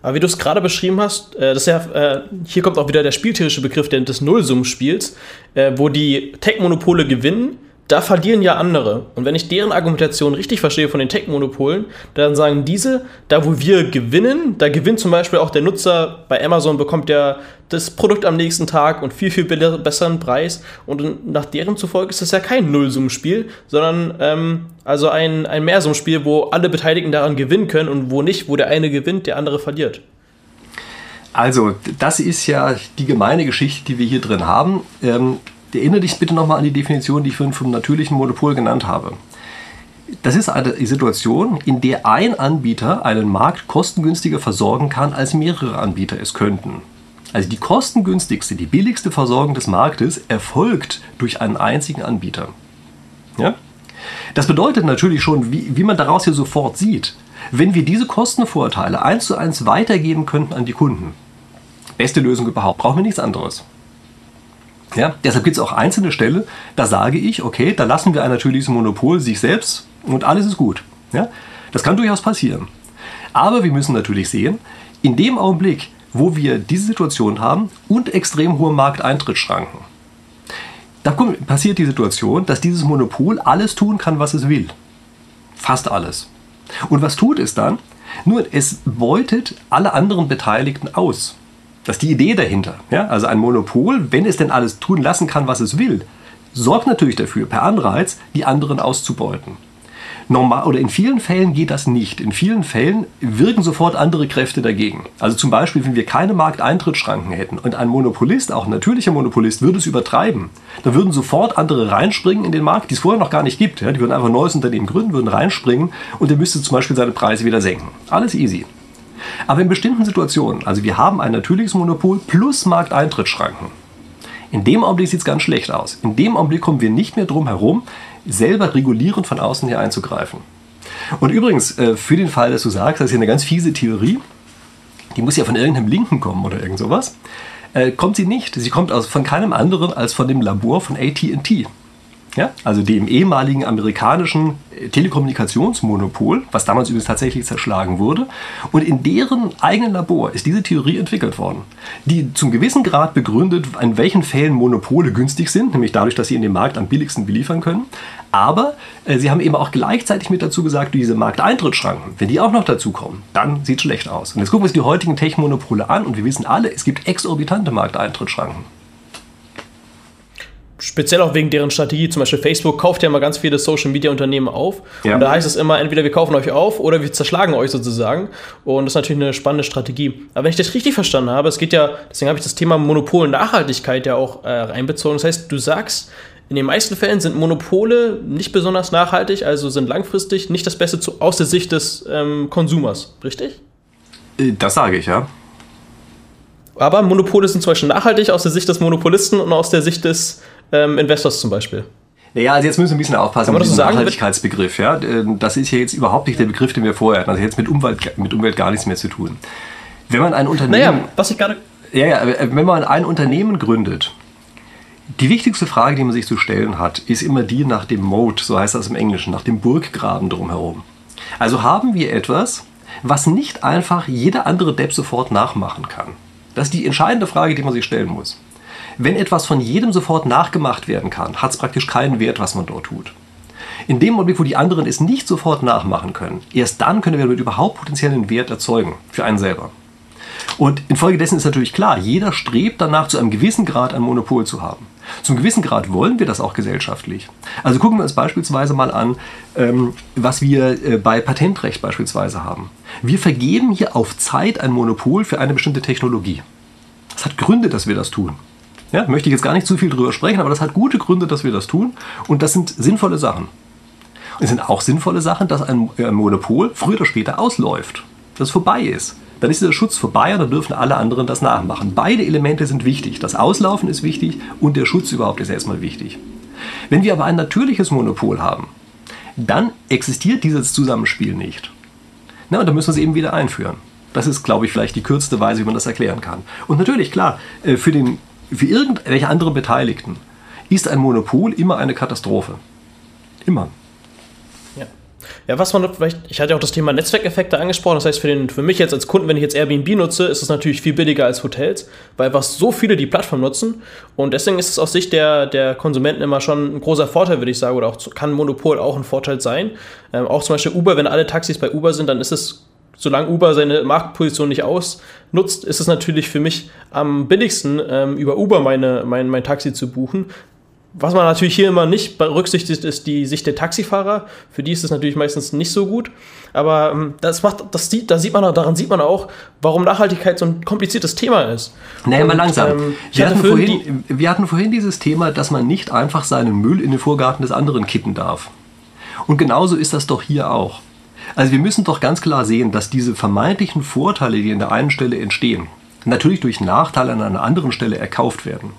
A: Aber wie du es gerade beschrieben hast, äh, das ja, äh, hier kommt auch wieder der spieltheorische Begriff des Nullsummenspiels, äh, wo die Tech-Monopole gewinnen da verlieren ja andere. Und wenn ich deren Argumentation richtig verstehe von den Tech-Monopolen, dann sagen diese, da wo wir gewinnen, da gewinnt zum Beispiel auch der Nutzer bei Amazon, bekommt der das Produkt am nächsten Tag und viel, viel besseren Preis. Und nach deren zufolge ist das ja kein Nullsummenspiel, sondern ähm, also ein, ein Mehrsummenspiel, wo alle Beteiligten daran gewinnen können und wo nicht, wo der eine gewinnt, der andere verliert.
B: Also, das ist ja die gemeine Geschichte, die wir hier drin haben. Ähm, Erinnere dich bitte nochmal an die Definition, die ich vorhin vom natürlichen Monopol genannt habe. Das ist eine Situation, in der ein Anbieter einen Markt kostengünstiger versorgen kann, als mehrere Anbieter es könnten. Also die kostengünstigste, die billigste Versorgung des Marktes erfolgt durch einen einzigen Anbieter. Ja? Das bedeutet natürlich schon, wie, wie man daraus hier sofort sieht, wenn wir diese Kostenvorteile eins zu eins weitergeben könnten an die Kunden, beste Lösung überhaupt, brauchen wir nichts anderes. Ja, deshalb gibt es auch einzelne Stellen, da sage ich, okay, da lassen wir ein natürliches Monopol sich selbst und alles ist gut. Ja, das kann durchaus passieren. Aber wir müssen natürlich sehen, in dem Augenblick, wo wir diese Situation haben und extrem hohe Markteintrittsschranken, da passiert die Situation, dass dieses Monopol alles tun kann, was es will. Fast alles. Und was tut es dann? Nur, es beutet alle anderen Beteiligten aus. Das ist die Idee dahinter. Ja? Also ein Monopol, wenn es denn alles tun lassen kann, was es will, sorgt natürlich dafür, per Anreiz, die anderen auszubeuten. Normal, oder in vielen Fällen geht das nicht. In vielen Fällen wirken sofort andere Kräfte dagegen. Also zum Beispiel, wenn wir keine Markteintrittsschranken hätten und ein Monopolist, auch ein natürlicher Monopolist, würde es übertreiben, dann würden sofort andere reinspringen in den Markt, die es vorher noch gar nicht gibt. Ja? Die würden einfach ein neues Unternehmen gründen, würden reinspringen und der müsste zum Beispiel seine Preise wieder senken. Alles easy. Aber in bestimmten Situationen, also wir haben ein natürliches Monopol plus Markteintrittsschranken. In dem Augenblick sieht es ganz schlecht aus. In dem Augenblick kommen wir nicht mehr drum herum, selber regulierend von außen hier einzugreifen. Und übrigens, äh, für den Fall, dass du sagst, das ist hier eine ganz fiese Theorie, die muss ja von irgendeinem Linken kommen oder irgend sowas, äh, kommt sie nicht. Sie kommt aus, von keinem anderen als von dem Labor von AT&T. Ja? Also dem ehemaligen amerikanischen äh, Telekommunikationsmonopol, was damals übrigens tatsächlich zerschlagen wurde. Und in deren eigenen Labor ist diese Theorie entwickelt worden, die zum gewissen Grad begründet, in welchen Fällen Monopole günstig sind, nämlich dadurch, dass sie in dem Markt am billigsten beliefern können. Aber äh, sie haben eben auch gleichzeitig mit dazu gesagt, diese Markteintrittsschranken, wenn die auch noch dazu kommen, dann sieht es schlecht aus. Und jetzt gucken wir uns die heutigen Tech-Monopole an und wir wissen alle, es gibt exorbitante Markteintrittsschranken.
A: Speziell auch wegen deren Strategie, zum Beispiel Facebook kauft ja mal ganz viele Social Media Unternehmen auf. Ja. Und da heißt es immer, entweder wir kaufen euch auf oder wir zerschlagen euch sozusagen. Und das ist natürlich eine spannende Strategie. Aber wenn ich das richtig verstanden habe, es geht ja, deswegen habe ich das Thema Monopol und Nachhaltigkeit ja auch äh, reinbezogen. Das heißt, du sagst, in den meisten Fällen sind Monopole nicht besonders nachhaltig, also sind langfristig nicht das Beste zu, aus der Sicht des ähm, Konsumers, richtig?
B: Äh, das sage ich, ja.
A: Aber Monopole sind zum Beispiel nachhaltig aus der Sicht des Monopolisten und aus der Sicht des ähm, Investors zum Beispiel.
B: Naja, also jetzt müssen wir ein bisschen aufpassen mit diesem so Nachhaltigkeitsbegriff. Ja? Ähm, das ist ja jetzt überhaupt nicht der Begriff, den wir vorher hatten. Also jetzt mit Umwelt, mit Umwelt gar nichts mehr zu tun. Wenn man ein Unternehmen. Naja,
A: was ich gerade.
B: Ja, ja, wenn man ein Unternehmen gründet, die wichtigste Frage, die man sich zu stellen hat, ist immer die nach dem Moat, so heißt das im Englischen, nach dem Burggraben drumherum. Also haben wir etwas, was nicht einfach jeder andere Depp sofort nachmachen kann. Das ist die entscheidende Frage, die man sich stellen muss. Wenn etwas von jedem sofort nachgemacht werden kann, hat es praktisch keinen Wert, was man dort tut. In dem Augenblick, wo die anderen es nicht sofort nachmachen können, erst dann können wir damit überhaupt potenziellen Wert erzeugen für einen selber. Und infolgedessen ist natürlich klar, jeder strebt danach, zu einem gewissen Grad ein Monopol zu haben. Zum gewissen Grad wollen wir das auch gesellschaftlich. Also gucken wir uns beispielsweise mal an, ähm, was wir äh, bei Patentrecht beispielsweise haben. Wir vergeben hier auf Zeit ein Monopol für eine bestimmte Technologie. Es hat Gründe, dass wir das tun. Ja, möchte ich jetzt gar nicht zu viel drüber sprechen, aber das hat gute Gründe, dass wir das tun. Und das sind sinnvolle Sachen. Es sind auch sinnvolle Sachen, dass ein Monopol früher oder später ausläuft, dass es vorbei ist dann ist dieser Schutz vorbei und dann dürfen alle anderen das nachmachen. Beide Elemente sind wichtig. Das Auslaufen ist wichtig und der Schutz überhaupt ist erstmal wichtig. Wenn wir aber ein natürliches Monopol haben, dann existiert dieses Zusammenspiel nicht. Na, und dann müssen wir es eben wieder einführen. Das ist, glaube ich, vielleicht die kürzeste Weise, wie man das erklären kann. Und natürlich, klar, äh, für, den, für irgendwelche anderen Beteiligten ist ein Monopol immer eine Katastrophe. Immer.
A: Ja, was man vielleicht, ich hatte ja auch das Thema Netzwerkeffekte angesprochen, das heißt für, den, für mich jetzt als Kunden, wenn ich jetzt Airbnb nutze, ist es natürlich viel billiger als Hotels, weil einfach so viele die Plattform nutzen und deswegen ist es aus Sicht der, der Konsumenten immer schon ein großer Vorteil, würde ich sagen, oder auch kann Monopol auch ein Vorteil sein. Ähm, auch zum Beispiel Uber, wenn alle Taxis bei Uber sind, dann ist es solange Uber seine Marktposition nicht ausnutzt, ist es natürlich für mich am billigsten, ähm, über Uber meine, mein, mein Taxi zu buchen, was man natürlich hier immer nicht berücksichtigt, ist die Sicht der Taxifahrer. Für die ist es natürlich meistens nicht so gut. Aber ähm, das macht, das sieht, da sieht man, daran sieht man auch, warum Nachhaltigkeit so ein kompliziertes Thema ist.
B: Naja, mal langsam. Ähm, wir, hatten vorhin, die, wir hatten vorhin dieses Thema, dass man nicht einfach seinen Müll in den Vorgarten des anderen kippen darf. Und genauso ist das doch hier auch. Also wir müssen doch ganz klar sehen, dass diese vermeintlichen Vorteile, die an der einen Stelle entstehen, natürlich durch Nachteile an einer anderen Stelle erkauft werden.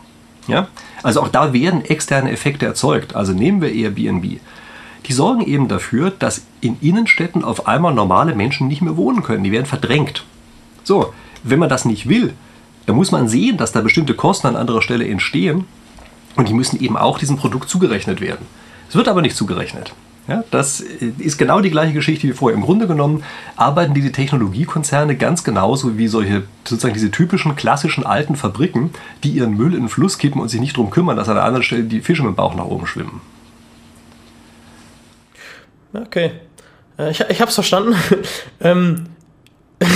B: Ja? Also auch da werden externe Effekte erzeugt. Also nehmen wir Airbnb. Die sorgen eben dafür, dass in Innenstädten auf einmal normale Menschen nicht mehr wohnen können. Die werden verdrängt. So, wenn man das nicht will, dann muss man sehen, dass da bestimmte Kosten an anderer Stelle entstehen und die müssen eben auch diesem Produkt zugerechnet werden. Es wird aber nicht zugerechnet. Ja, das ist genau die gleiche Geschichte wie vorher. Im Grunde genommen arbeiten diese Technologiekonzerne ganz genauso wie solche, sozusagen diese typischen klassischen alten Fabriken, die ihren Müll in den Fluss kippen und sich nicht darum kümmern, dass an der anderen Stelle die Fische mit dem Bauch nach oben schwimmen.
A: Okay. Äh, ich, ich habe es verstanden. ähm,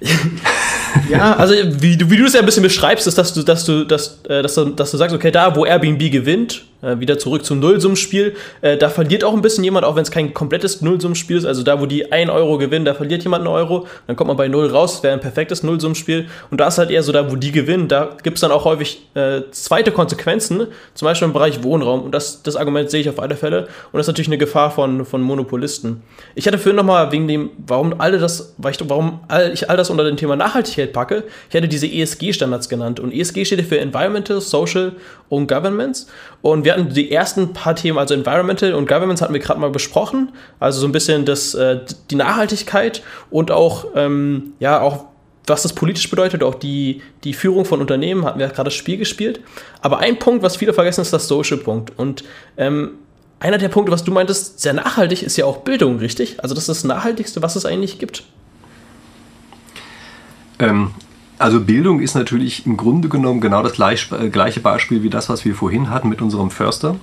A: ja, also wie du, wie du es ja ein bisschen beschreibst, ist, dass du, dass du, dass, äh, dass, dass du sagst, okay, da wo Airbnb gewinnt, äh, wieder zurück zum Nullsummenspiel. Äh, da verliert auch ein bisschen jemand, auch wenn es kein komplettes Nullsummenspiel ist. Also da, wo die 1 Euro gewinnen, da verliert jemand einen Euro. Dann kommt man bei 0 raus, wäre ein perfektes Nullsummenspiel. Und da ist halt eher so, da, wo die gewinnen, da gibt es dann auch häufig äh, zweite Konsequenzen, zum Beispiel im Bereich Wohnraum. Und das, das Argument sehe ich auf alle Fälle. Und das ist natürlich eine Gefahr von, von Monopolisten. Ich hatte vorhin nochmal wegen dem, warum alle das, warum all, ich all das unter dem Thema Nachhaltigkeit packe. Ich hätte diese ESG-Standards genannt. Und ESG steht für Environmental, Social und Governments. Und wir hatten die ersten paar Themen, also Environmental und Governments hatten wir gerade mal besprochen. Also so ein bisschen das, äh, die Nachhaltigkeit und auch, ähm, ja, auch was das politisch bedeutet, auch die, die Führung von Unternehmen, hatten wir gerade das Spiel gespielt. Aber ein Punkt, was viele vergessen, ist das Social-Punkt. Und ähm, einer der Punkte, was du meintest, sehr nachhaltig, ist ja auch Bildung, richtig? Also das ist das Nachhaltigste, was es eigentlich gibt.
B: Ähm, also Bildung ist natürlich im Grunde genommen genau das äh, gleiche Beispiel wie das, was wir vorhin hatten mit unserem Förster.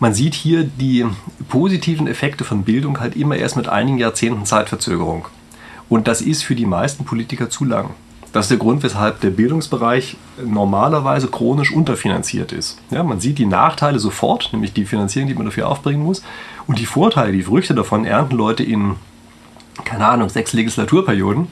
B: Man sieht hier die positiven Effekte von Bildung halt immer erst mit einigen Jahrzehnten Zeitverzögerung. Und das ist für die meisten Politiker zu lang. Das ist der Grund, weshalb der Bildungsbereich normalerweise chronisch unterfinanziert ist. Ja, man sieht die Nachteile sofort, nämlich die Finanzierung, die man dafür aufbringen muss. Und die Vorteile, die Früchte davon ernten Leute in, keine Ahnung, sechs Legislaturperioden.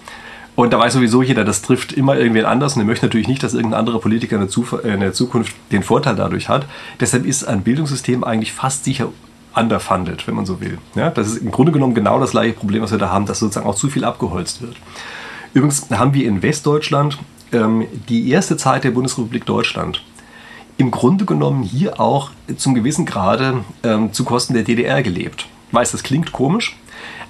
B: Und da weiß sowieso jeder, das trifft immer irgendwen anders und er möchte natürlich nicht, dass irgendein anderer Politiker in der, Zukunft den Vorteil dadurch hat. Deshalb ist ein Bildungssystem eigentlich fast sicher underfunded, wenn man so will. Ja, das ist im Grunde genommen genau das gleiche Problem, was wir da haben, dass sozusagen auch zu viel abgeholzt wird. Übrigens haben wir in Westdeutschland ähm, die erste Zeit der Bundesrepublik Deutschland im Grunde genommen hier auch zum gewissen Grade ähm, zu Kosten der DDR gelebt. Ich weiß, das klingt komisch,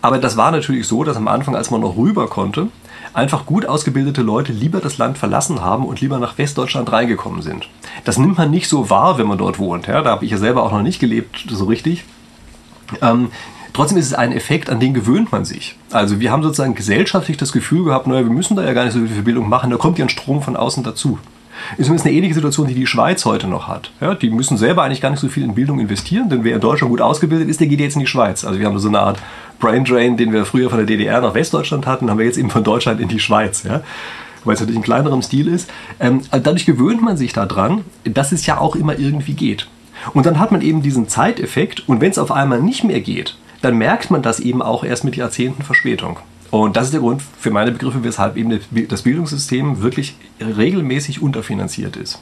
B: aber das war natürlich so, dass am Anfang, als man noch rüber konnte, einfach gut ausgebildete Leute lieber das Land verlassen haben und lieber nach Westdeutschland reingekommen sind. Das nimmt man nicht so wahr, wenn man dort wohnt. Ja, da habe ich ja selber auch noch nicht gelebt, so richtig. Ähm, trotzdem ist es ein Effekt, an den gewöhnt man sich. Also wir haben sozusagen gesellschaftlich das Gefühl gehabt, naja, wir müssen da ja gar nicht so viel Bildung machen, da kommt ja ein Strom von außen dazu. Ist übrigens eine ähnliche Situation, die die Schweiz heute noch hat. Ja, die müssen selber eigentlich gar nicht so viel in Bildung investieren, denn wer in Deutschland gut ausgebildet ist, der geht jetzt in die Schweiz. Also wir haben so eine Art Brain Drain, den wir früher von der DDR nach Westdeutschland hatten, haben wir jetzt eben von Deutschland in die Schweiz. Ja? Weil es natürlich in kleinerem Stil ist. Ähm, dadurch gewöhnt man sich daran, dass es ja auch immer irgendwie geht. Und dann hat man eben diesen Zeiteffekt und wenn es auf einmal nicht mehr geht, dann merkt man das eben auch erst mit Jahrzehnten Verspätung. Und das ist der Grund für meine Begriffe, weshalb eben das Bildungssystem wirklich regelmäßig unterfinanziert ist.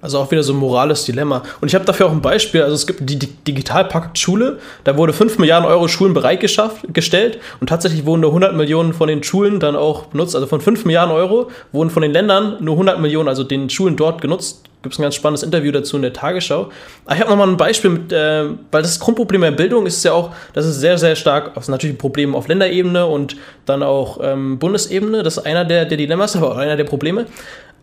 A: Also auch wieder so ein morales Dilemma. Und ich habe dafür auch ein Beispiel. Also es gibt die Digitalpakt Schule. Da wurde 5 Milliarden Euro Schulen bereitgestellt und tatsächlich wurden nur 100 Millionen von den Schulen dann auch benutzt. Also von 5 Milliarden Euro wurden von den Ländern nur 100 Millionen, also den Schulen dort genutzt. Gibt es ein ganz spannendes Interview dazu in der Tagesschau. Aber ich habe nochmal ein Beispiel, mit, äh, weil das Grundproblem der Bildung ist ja auch, das ist sehr, sehr stark, das ist natürlich ein Problem auf Länderebene und dann auch ähm, Bundesebene. Das ist einer der, der Dilemmas, aber auch einer der Probleme.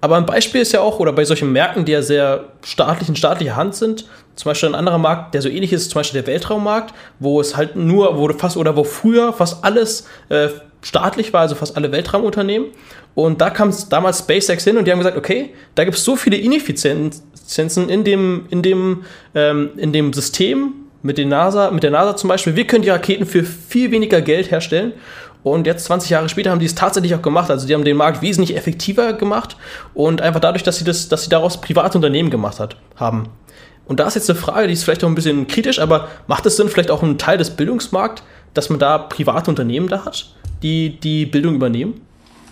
A: Aber ein Beispiel ist ja auch, oder bei solchen Märkten, die ja sehr staatlich in staatlicher Hand sind, zum Beispiel ein anderer Markt, der so ähnlich ist, zum Beispiel der Weltraummarkt, wo es halt nur, wo fast, oder wo früher fast alles äh, staatlich war, also fast alle Weltraumunternehmen. Und da kam damals SpaceX hin und die haben gesagt, okay, da gibt es so viele Ineffizienzen in dem, in dem, ähm, in dem System mit, den NASA, mit der NASA zum Beispiel. Wir können die Raketen für viel weniger Geld herstellen. Und jetzt 20 Jahre später haben die es tatsächlich auch gemacht. Also die haben den Markt wesentlich effektiver gemacht und einfach dadurch, dass sie das, dass sie daraus private Unternehmen gemacht hat, haben. Und da ist jetzt eine Frage, die ist vielleicht auch ein bisschen kritisch, aber macht es Sinn, vielleicht auch ein Teil des Bildungsmarkts, dass man da private Unternehmen da hat, die die Bildung übernehmen?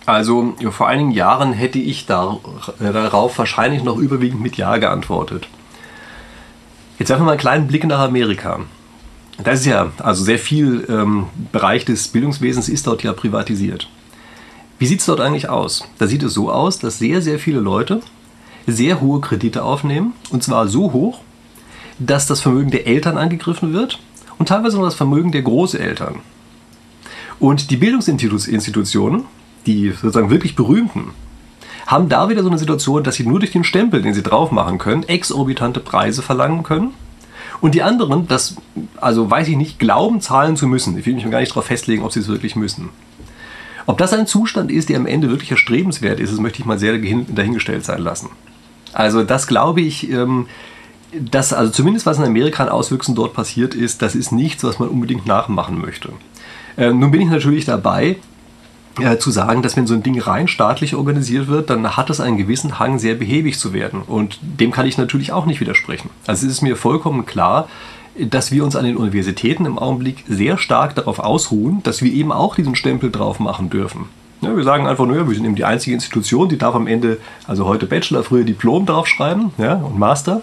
B: Also vor einigen Jahren hätte ich da, äh, darauf wahrscheinlich noch überwiegend mit Ja geantwortet. Jetzt werfen wir mal einen kleinen Blick nach Amerika. Das ist ja, also sehr viel ähm, Bereich des Bildungswesens ist dort ja privatisiert. Wie sieht es dort eigentlich aus? Da sieht es so aus, dass sehr, sehr viele Leute sehr hohe Kredite aufnehmen. Und zwar so hoch, dass das Vermögen der Eltern angegriffen wird und teilweise noch das Vermögen der Großeltern. Und die Bildungsinstitutionen, die sozusagen wirklich berühmten, haben da wieder so eine Situation, dass sie nur durch den Stempel, den sie drauf machen können, exorbitante Preise verlangen können und die anderen, das, also weiß ich nicht, glauben, zahlen zu müssen. Ich will mich gar nicht darauf festlegen, ob sie es wirklich müssen. Ob das ein Zustand ist, der am Ende wirklich erstrebenswert ist, das möchte ich mal sehr dahingestellt sein lassen. Also das glaube ich, ähm, dass also zumindest was in Amerika an Auswüchsen dort passiert ist, das ist nichts, was man unbedingt nachmachen möchte. Äh, nun bin ich natürlich dabei, äh, zu sagen, dass wenn so ein Ding rein staatlich organisiert wird, dann hat es einen gewissen Hang, sehr behäbig zu werden. Und dem kann ich natürlich auch nicht widersprechen. Also es ist mir vollkommen klar, dass wir uns an den Universitäten im Augenblick sehr stark darauf ausruhen, dass wir eben auch diesen Stempel drauf machen dürfen. Ja, wir sagen einfach nur, wir sind eben die einzige Institution, die darf am Ende, also heute Bachelor, früher Diplom draufschreiben ja, und Master.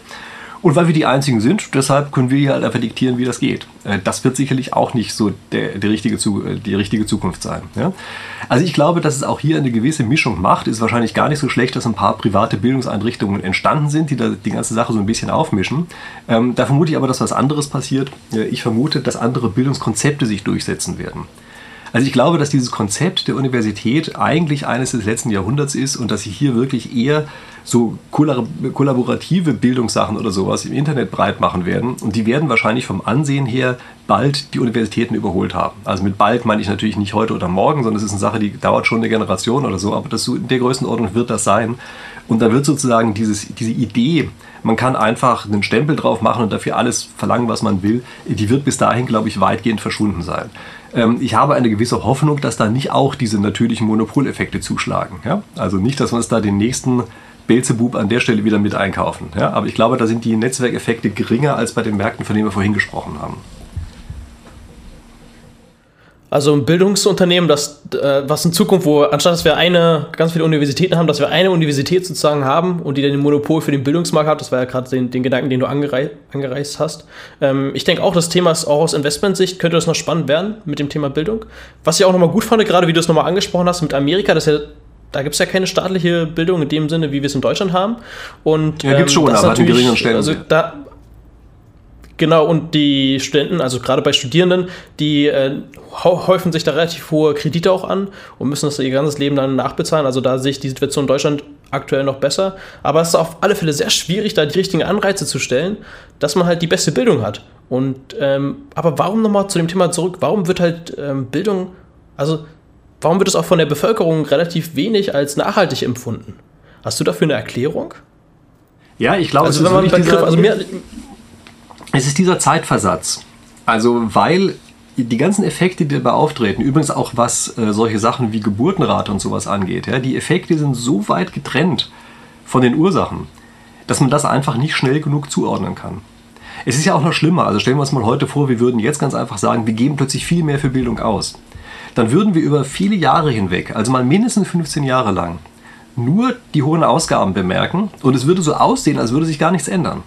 B: Und weil wir die Einzigen sind, deshalb können wir hier halt einfach diktieren, wie das geht. Äh, das wird sicherlich auch nicht so der, der richtige, äh, die richtige Zukunft sein. Ja? Also ich glaube, dass es auch hier eine gewisse Mischung macht. Ist wahrscheinlich gar nicht so schlecht, dass ein paar private Bildungseinrichtungen entstanden sind, die da die ganze Sache so ein bisschen aufmischen. Ähm, da vermute ich aber, dass was anderes passiert. Ich vermute, dass andere Bildungskonzepte sich durchsetzen werden. Also ich glaube, dass dieses Konzept der Universität eigentlich eines des letzten Jahrhunderts ist und dass sich hier wirklich eher so kollaborative Bildungssachen oder sowas im Internet breit machen werden. Und die werden wahrscheinlich vom Ansehen her bald die Universitäten überholt haben. Also mit bald meine ich natürlich nicht heute oder morgen, sondern es ist eine Sache, die dauert schon eine Generation oder so, aber das, in der Größenordnung wird das sein. Und dann wird sozusagen dieses, diese Idee, man kann einfach einen Stempel drauf machen und dafür alles verlangen, was man will, die wird bis dahin, glaube ich, weitgehend verschwunden sein. Ähm, ich habe eine gewisse Hoffnung, dass da nicht auch diese natürlichen Monopoleffekte zuschlagen. Ja? Also nicht, dass wir uns da den nächsten Belzebub an der Stelle wieder mit einkaufen. Ja? Aber ich glaube, da sind die Netzwerkeffekte geringer als bei den Märkten, von denen wir vorhin gesprochen haben.
A: Also ein Bildungsunternehmen, das, äh, was in Zukunft, wo anstatt dass wir eine, ganz viele Universitäten haben, dass wir eine Universität sozusagen haben und die dann ein Monopol für den Bildungsmarkt hat, das war ja gerade den, den, Gedanken, den du angerei angereist hast. Ähm, ich denke auch, das Thema ist auch aus Investmentsicht, könnte das noch spannend werden mit dem Thema Bildung. Was ich auch nochmal gut fand, gerade wie du es nochmal angesprochen hast mit Amerika, das ja da gibt es ja keine staatliche Bildung in dem Sinne, wie wir es in Deutschland haben. Und,
B: ja, gibt es schon,
A: ähm,
B: aber hat einen geringeren Stellenwert.
A: Also da, Genau, und die Studenten, also gerade bei Studierenden, die äh, häufen sich da relativ hohe Kredite auch an und müssen das ihr ganzes Leben dann nachbezahlen. Also da sehe ich die Situation in Deutschland aktuell noch besser. Aber es ist auf alle Fälle sehr schwierig, da die richtigen Anreize zu stellen, dass man halt die beste Bildung hat. Und ähm, aber warum nochmal zu dem Thema zurück? Warum wird halt ähm, Bildung, also warum wird es auch von der Bevölkerung relativ wenig als nachhaltig empfunden? Hast du dafür eine Erklärung?
B: Ja, ich glaube,
A: also, wenn man Begriff, also mir,
B: es ist dieser Zeitversatz. Also weil die ganzen Effekte, die dabei auftreten, übrigens auch was äh, solche Sachen wie Geburtenrate und sowas angeht, ja, die Effekte sind so weit getrennt von den Ursachen, dass man das einfach nicht schnell genug zuordnen kann. Es ist ja auch noch schlimmer. Also stellen wir uns mal heute vor, wir würden jetzt ganz einfach sagen, wir geben plötzlich viel mehr für Bildung aus. Dann würden wir über viele Jahre hinweg, also mal mindestens 15 Jahre lang, nur die hohen Ausgaben bemerken und es würde so aussehen, als würde sich gar nichts ändern.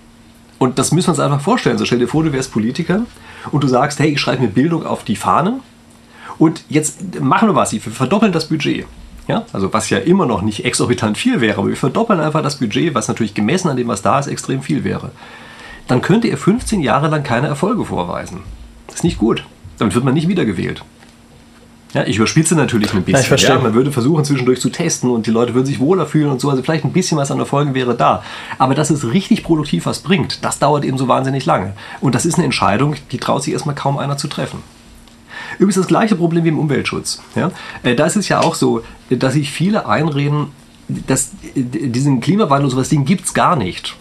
B: Und das müssen wir uns einfach vorstellen. So stell dir vor, du wärst Politiker und du sagst, hey, ich schreibe mir Bildung auf die Fahne und jetzt machen wir was, wir verdoppeln das Budget. Ja, also was ja immer noch nicht exorbitant viel wäre, aber wir verdoppeln einfach das Budget, was natürlich gemessen an dem, was da ist, extrem viel wäre. Dann könnte er 15 Jahre lang keine Erfolge vorweisen. Das ist nicht gut. Damit wird man nicht wiedergewählt. Ja, ich überspitze natürlich ein bisschen.
A: Ja, ich verstehe.
B: Ja, man würde versuchen, zwischendurch zu testen und die Leute würden sich wohler fühlen und so. Also vielleicht ein bisschen was an Erfolgen wäre da. Aber dass es richtig produktiv was bringt, das dauert eben so wahnsinnig lange. Und das ist eine Entscheidung, die traut sich erstmal kaum einer zu treffen. Übrigens das gleiche Problem wie im Umweltschutz. Ja? Äh, da ist es ja auch so, dass sich viele einreden, dass äh, diesen Klimawandel und sowas, den gibt es gar nicht.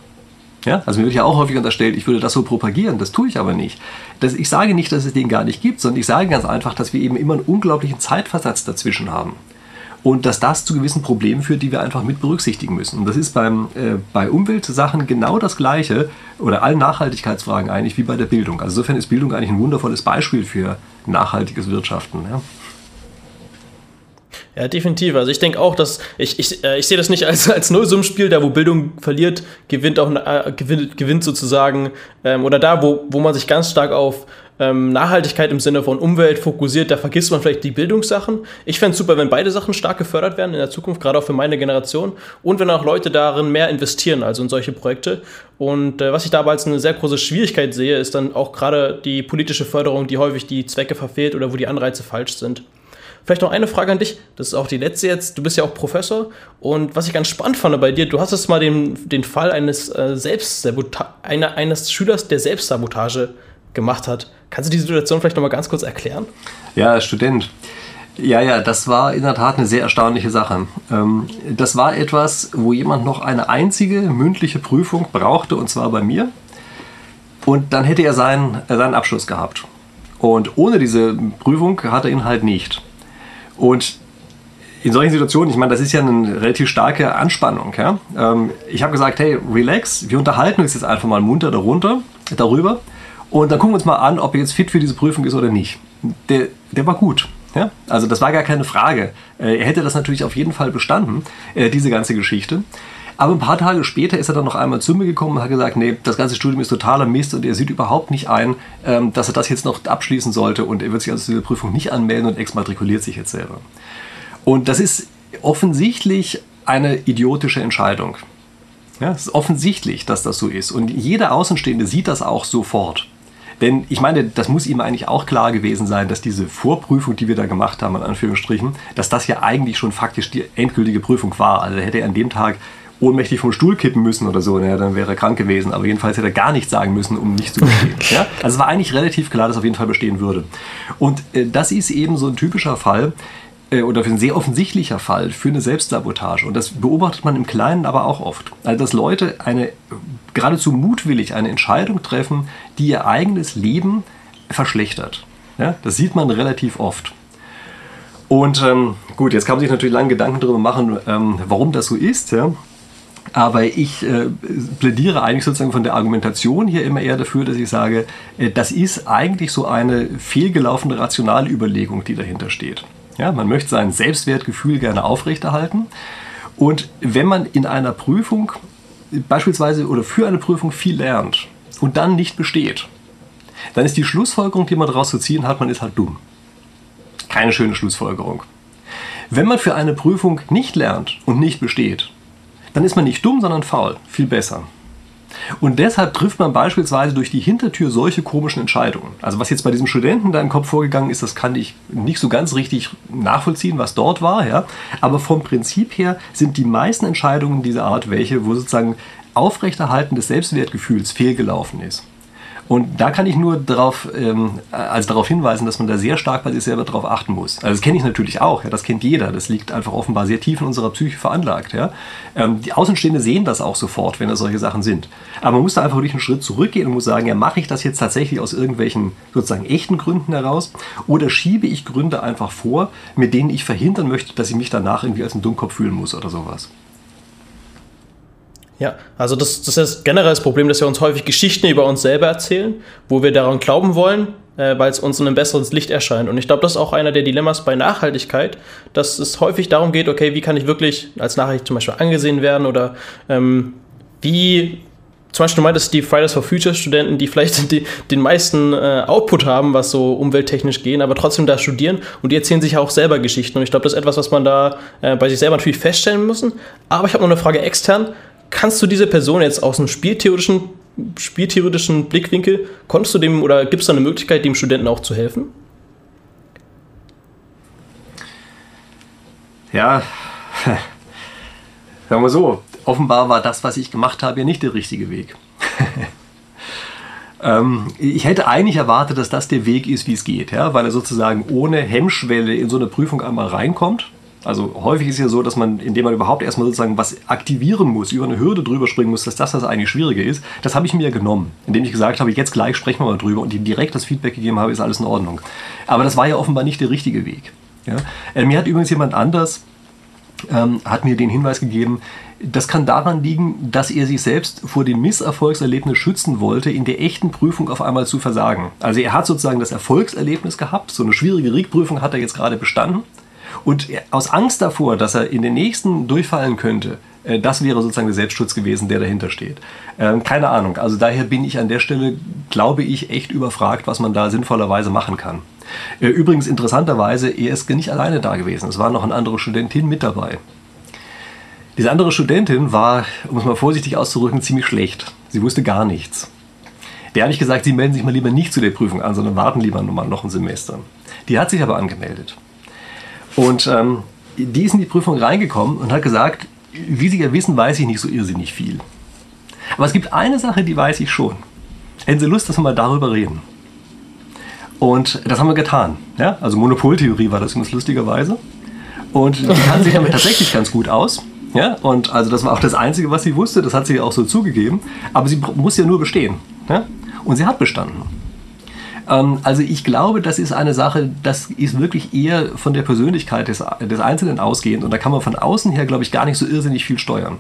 B: Ja? Also mir wird ja auch häufig unterstellt, ich würde das so propagieren, das tue ich aber nicht. Das, ich sage nicht, dass es den gar nicht gibt, sondern ich sage ganz einfach, dass wir eben immer einen unglaublichen Zeitversatz dazwischen haben. Und dass das zu gewissen Problemen führt, die wir einfach mit berücksichtigen müssen. Und das ist beim, äh, bei Umweltsachen genau das Gleiche oder allen Nachhaltigkeitsfragen eigentlich wie bei der Bildung. Also insofern ist Bildung eigentlich ein wundervolles Beispiel für nachhaltiges Wirtschaften. Ja?
A: Ja, definitiv. Also ich denke auch, dass ich, ich, äh, ich sehe das nicht als, als Nullsummenspiel, da wo Bildung verliert, gewinnt auch äh, gewinnt, gewinnt sozusagen, ähm, oder da, wo, wo man sich ganz stark auf ähm, Nachhaltigkeit im Sinne von Umwelt fokussiert, da vergisst man vielleicht die Bildungssachen. Ich fände es super, wenn beide Sachen stark gefördert werden in der Zukunft, gerade auch für meine Generation, und wenn auch Leute darin mehr investieren, also in solche Projekte. Und äh, was ich dabei als eine sehr große Schwierigkeit sehe, ist dann auch gerade die politische Förderung, die häufig die Zwecke verfehlt oder wo die Anreize falsch sind. Vielleicht noch eine Frage an dich. Das ist auch die letzte jetzt. Du bist ja auch Professor. Und was ich ganz spannend fand bei dir, du hast es mal den, den Fall eines, äh, Selbstsabota einer, eines Schülers, der Selbstsabotage gemacht hat. Kannst du die Situation vielleicht noch mal ganz kurz erklären?
B: Ja, Student. Ja, ja, das war in der Tat eine sehr erstaunliche Sache. Ähm, das war etwas, wo jemand noch eine einzige mündliche Prüfung brauchte, und zwar bei mir. Und dann hätte er seinen, äh, seinen Abschluss gehabt. Und ohne diese Prüfung hat er ihn halt nicht. Und in solchen Situationen, ich meine, das ist ja eine relativ starke Anspannung. Ja? Ähm, ich habe gesagt, hey, relax, wir unterhalten uns jetzt einfach mal munter darunter, darüber und dann gucken wir uns mal an, ob er jetzt fit für diese Prüfung ist oder nicht. Der, der war gut. Ja? Also das war gar keine Frage. Äh, er hätte das natürlich auf jeden Fall bestanden, äh, diese ganze Geschichte. Aber ein paar Tage später ist er dann noch einmal zu mir gekommen und hat gesagt, nee, das ganze Studium ist totaler Mist und er sieht überhaupt nicht ein, ähm, dass er das jetzt noch abschließen sollte und er wird sich also zu dieser Prüfung nicht anmelden und exmatrikuliert sich jetzt selber. Und das ist offensichtlich eine idiotische Entscheidung. Ja, es ist offensichtlich, dass das so ist. Und jeder Außenstehende sieht das auch sofort. Denn ich meine, das muss ihm eigentlich auch klar gewesen sein, dass diese Vorprüfung, die wir da gemacht haben, in Anführungsstrichen, dass das ja eigentlich schon faktisch die endgültige Prüfung war. Also hätte er an dem Tag ohnmächtig vom Stuhl kippen müssen oder so, naja, dann wäre er krank gewesen. Aber jedenfalls hätte er gar nichts sagen müssen, um nicht zu bestehen. ja? Also es war eigentlich relativ klar, dass er auf jeden Fall bestehen würde. Und äh, das ist eben so ein typischer Fall, äh, oder ein sehr offensichtlicher Fall für eine Selbstsabotage. Und das beobachtet man im Kleinen aber auch oft. Also, dass Leute eine geradezu mutwillig eine Entscheidung treffen, die ihr eigenes Leben verschlechtert. Ja, das sieht man relativ oft. Und ähm, gut, jetzt kann man sich natürlich lange Gedanken darüber machen, ähm, warum das so ist. Ja? Aber ich äh, plädiere eigentlich sozusagen von der Argumentation hier immer eher dafür, dass ich sage, äh, das ist eigentlich so eine fehlgelaufene rationale Überlegung, die dahinter steht. Ja, man möchte sein Selbstwertgefühl gerne aufrechterhalten. Und wenn man in einer Prüfung beispielsweise oder für eine Prüfung viel lernt und dann nicht besteht, dann ist die Schlussfolgerung, die man daraus zu ziehen hat, man ist halt dumm. Keine schöne Schlussfolgerung. Wenn man für eine Prüfung nicht lernt und nicht besteht, dann ist man nicht dumm, sondern faul. Viel besser. Und deshalb trifft man beispielsweise durch die Hintertür solche komischen Entscheidungen. Also was jetzt bei diesem Studenten da im Kopf vorgegangen ist, das kann ich nicht so ganz richtig nachvollziehen, was dort war. Ja? Aber vom Prinzip her sind die meisten Entscheidungen dieser Art welche, wo sozusagen Aufrechterhalten des Selbstwertgefühls fehlgelaufen ist. Und da kann ich nur darauf, ähm, also darauf hinweisen, dass man da sehr stark bei sich selber darauf achten muss. Also das kenne ich natürlich auch, ja, das kennt jeder. Das liegt einfach offenbar sehr tief in unserer Psyche veranlagt. Ja. Ähm, die Außenstehende sehen das auch sofort, wenn da solche Sachen sind. Aber man muss da einfach wirklich einen Schritt zurückgehen und muss sagen, ja, mache ich das jetzt tatsächlich aus irgendwelchen sozusagen echten Gründen heraus oder schiebe ich Gründe einfach vor, mit denen ich verhindern möchte, dass ich mich danach irgendwie als ein Dummkopf fühlen muss oder sowas.
A: Ja, also das, das ist generell das Problem, dass wir uns häufig Geschichten über uns selber erzählen, wo wir daran glauben wollen, äh, weil es uns in einem besseren Licht erscheint. Und ich glaube, das ist auch einer der Dilemmas bei Nachhaltigkeit, dass es häufig darum geht, okay, wie kann ich wirklich als nachhaltig zum Beispiel angesehen werden oder ähm, wie zum Beispiel du meintest die Fridays for Future Studenten, die vielleicht die, den meisten äh, Output haben, was so umwelttechnisch gehen, aber trotzdem da studieren und die erzählen sich ja auch selber Geschichten. Und ich glaube, das ist etwas, was man da äh, bei sich selber natürlich feststellen müssen. Aber ich habe noch eine Frage extern kannst du diese Person jetzt aus einem spieltheoretischen, spieltheoretischen Blickwinkel, konntest du dem oder gibt es da eine Möglichkeit, dem Studenten auch zu helfen?
B: Ja, sagen wir so, offenbar war das, was ich gemacht habe, ja nicht der richtige Weg. Ähm, ich hätte eigentlich erwartet, dass das der Weg ist, wie es geht, ja? weil er sozusagen ohne Hemmschwelle in so eine Prüfung einmal reinkommt also häufig ist ja so, dass man, indem man überhaupt erstmal sozusagen was aktivieren muss, über eine Hürde drüber springen muss, dass das das eigentlich Schwierige ist. Das habe ich mir genommen, indem ich gesagt habe, jetzt gleich sprechen wir mal drüber und ihm direkt das Feedback gegeben habe, ist alles in Ordnung. Aber das war ja offenbar nicht der richtige Weg. Ja? Äh, mir hat übrigens jemand anders, ähm, hat mir den Hinweis gegeben, das kann daran liegen, dass er sich selbst vor dem Misserfolgserlebnis schützen wollte, in der echten Prüfung auf einmal zu versagen. Also er hat sozusagen das Erfolgserlebnis gehabt, so eine schwierige Riegprüfung hat er jetzt gerade bestanden und aus Angst davor, dass er in den nächsten durchfallen könnte, äh, das wäre sozusagen der Selbstschutz gewesen, der dahinter steht. Ähm, keine Ahnung. Also daher bin ich an der Stelle, glaube ich, echt überfragt, was man da sinnvollerweise machen kann. Äh, übrigens interessanterweise, er ist nicht alleine da gewesen. Es war noch eine andere Studentin mit dabei. Diese andere Studentin war, um es mal vorsichtig auszudrücken, ziemlich schlecht. Sie wusste gar nichts. Der habe ich gesagt, Sie melden sich mal lieber nicht zu der Prüfung an, sondern warten lieber noch ein Semester. Die hat sich aber angemeldet. Und ähm, die ist in die Prüfung reingekommen und hat gesagt, wie Sie ja wissen, weiß ich nicht so irrsinnig viel. Aber es gibt eine Sache, die weiß ich schon. Hätten Sie Lust, dass wir mal darüber reden? Und das haben wir getan. Ja? Also Monopoltheorie war das lustigerweise. Und die kann sich damit tatsächlich ganz gut aus. Ja? Und also das war auch das Einzige, was sie wusste. Das hat sie auch so zugegeben. Aber sie muss ja nur bestehen. Ja? Und sie hat bestanden. Ähm, also ich glaube, das ist eine Sache, das ist wirklich eher von der Persönlichkeit des, des Einzelnen ausgehend. Und da kann man von außen her, glaube ich, gar nicht so irrsinnig viel steuern.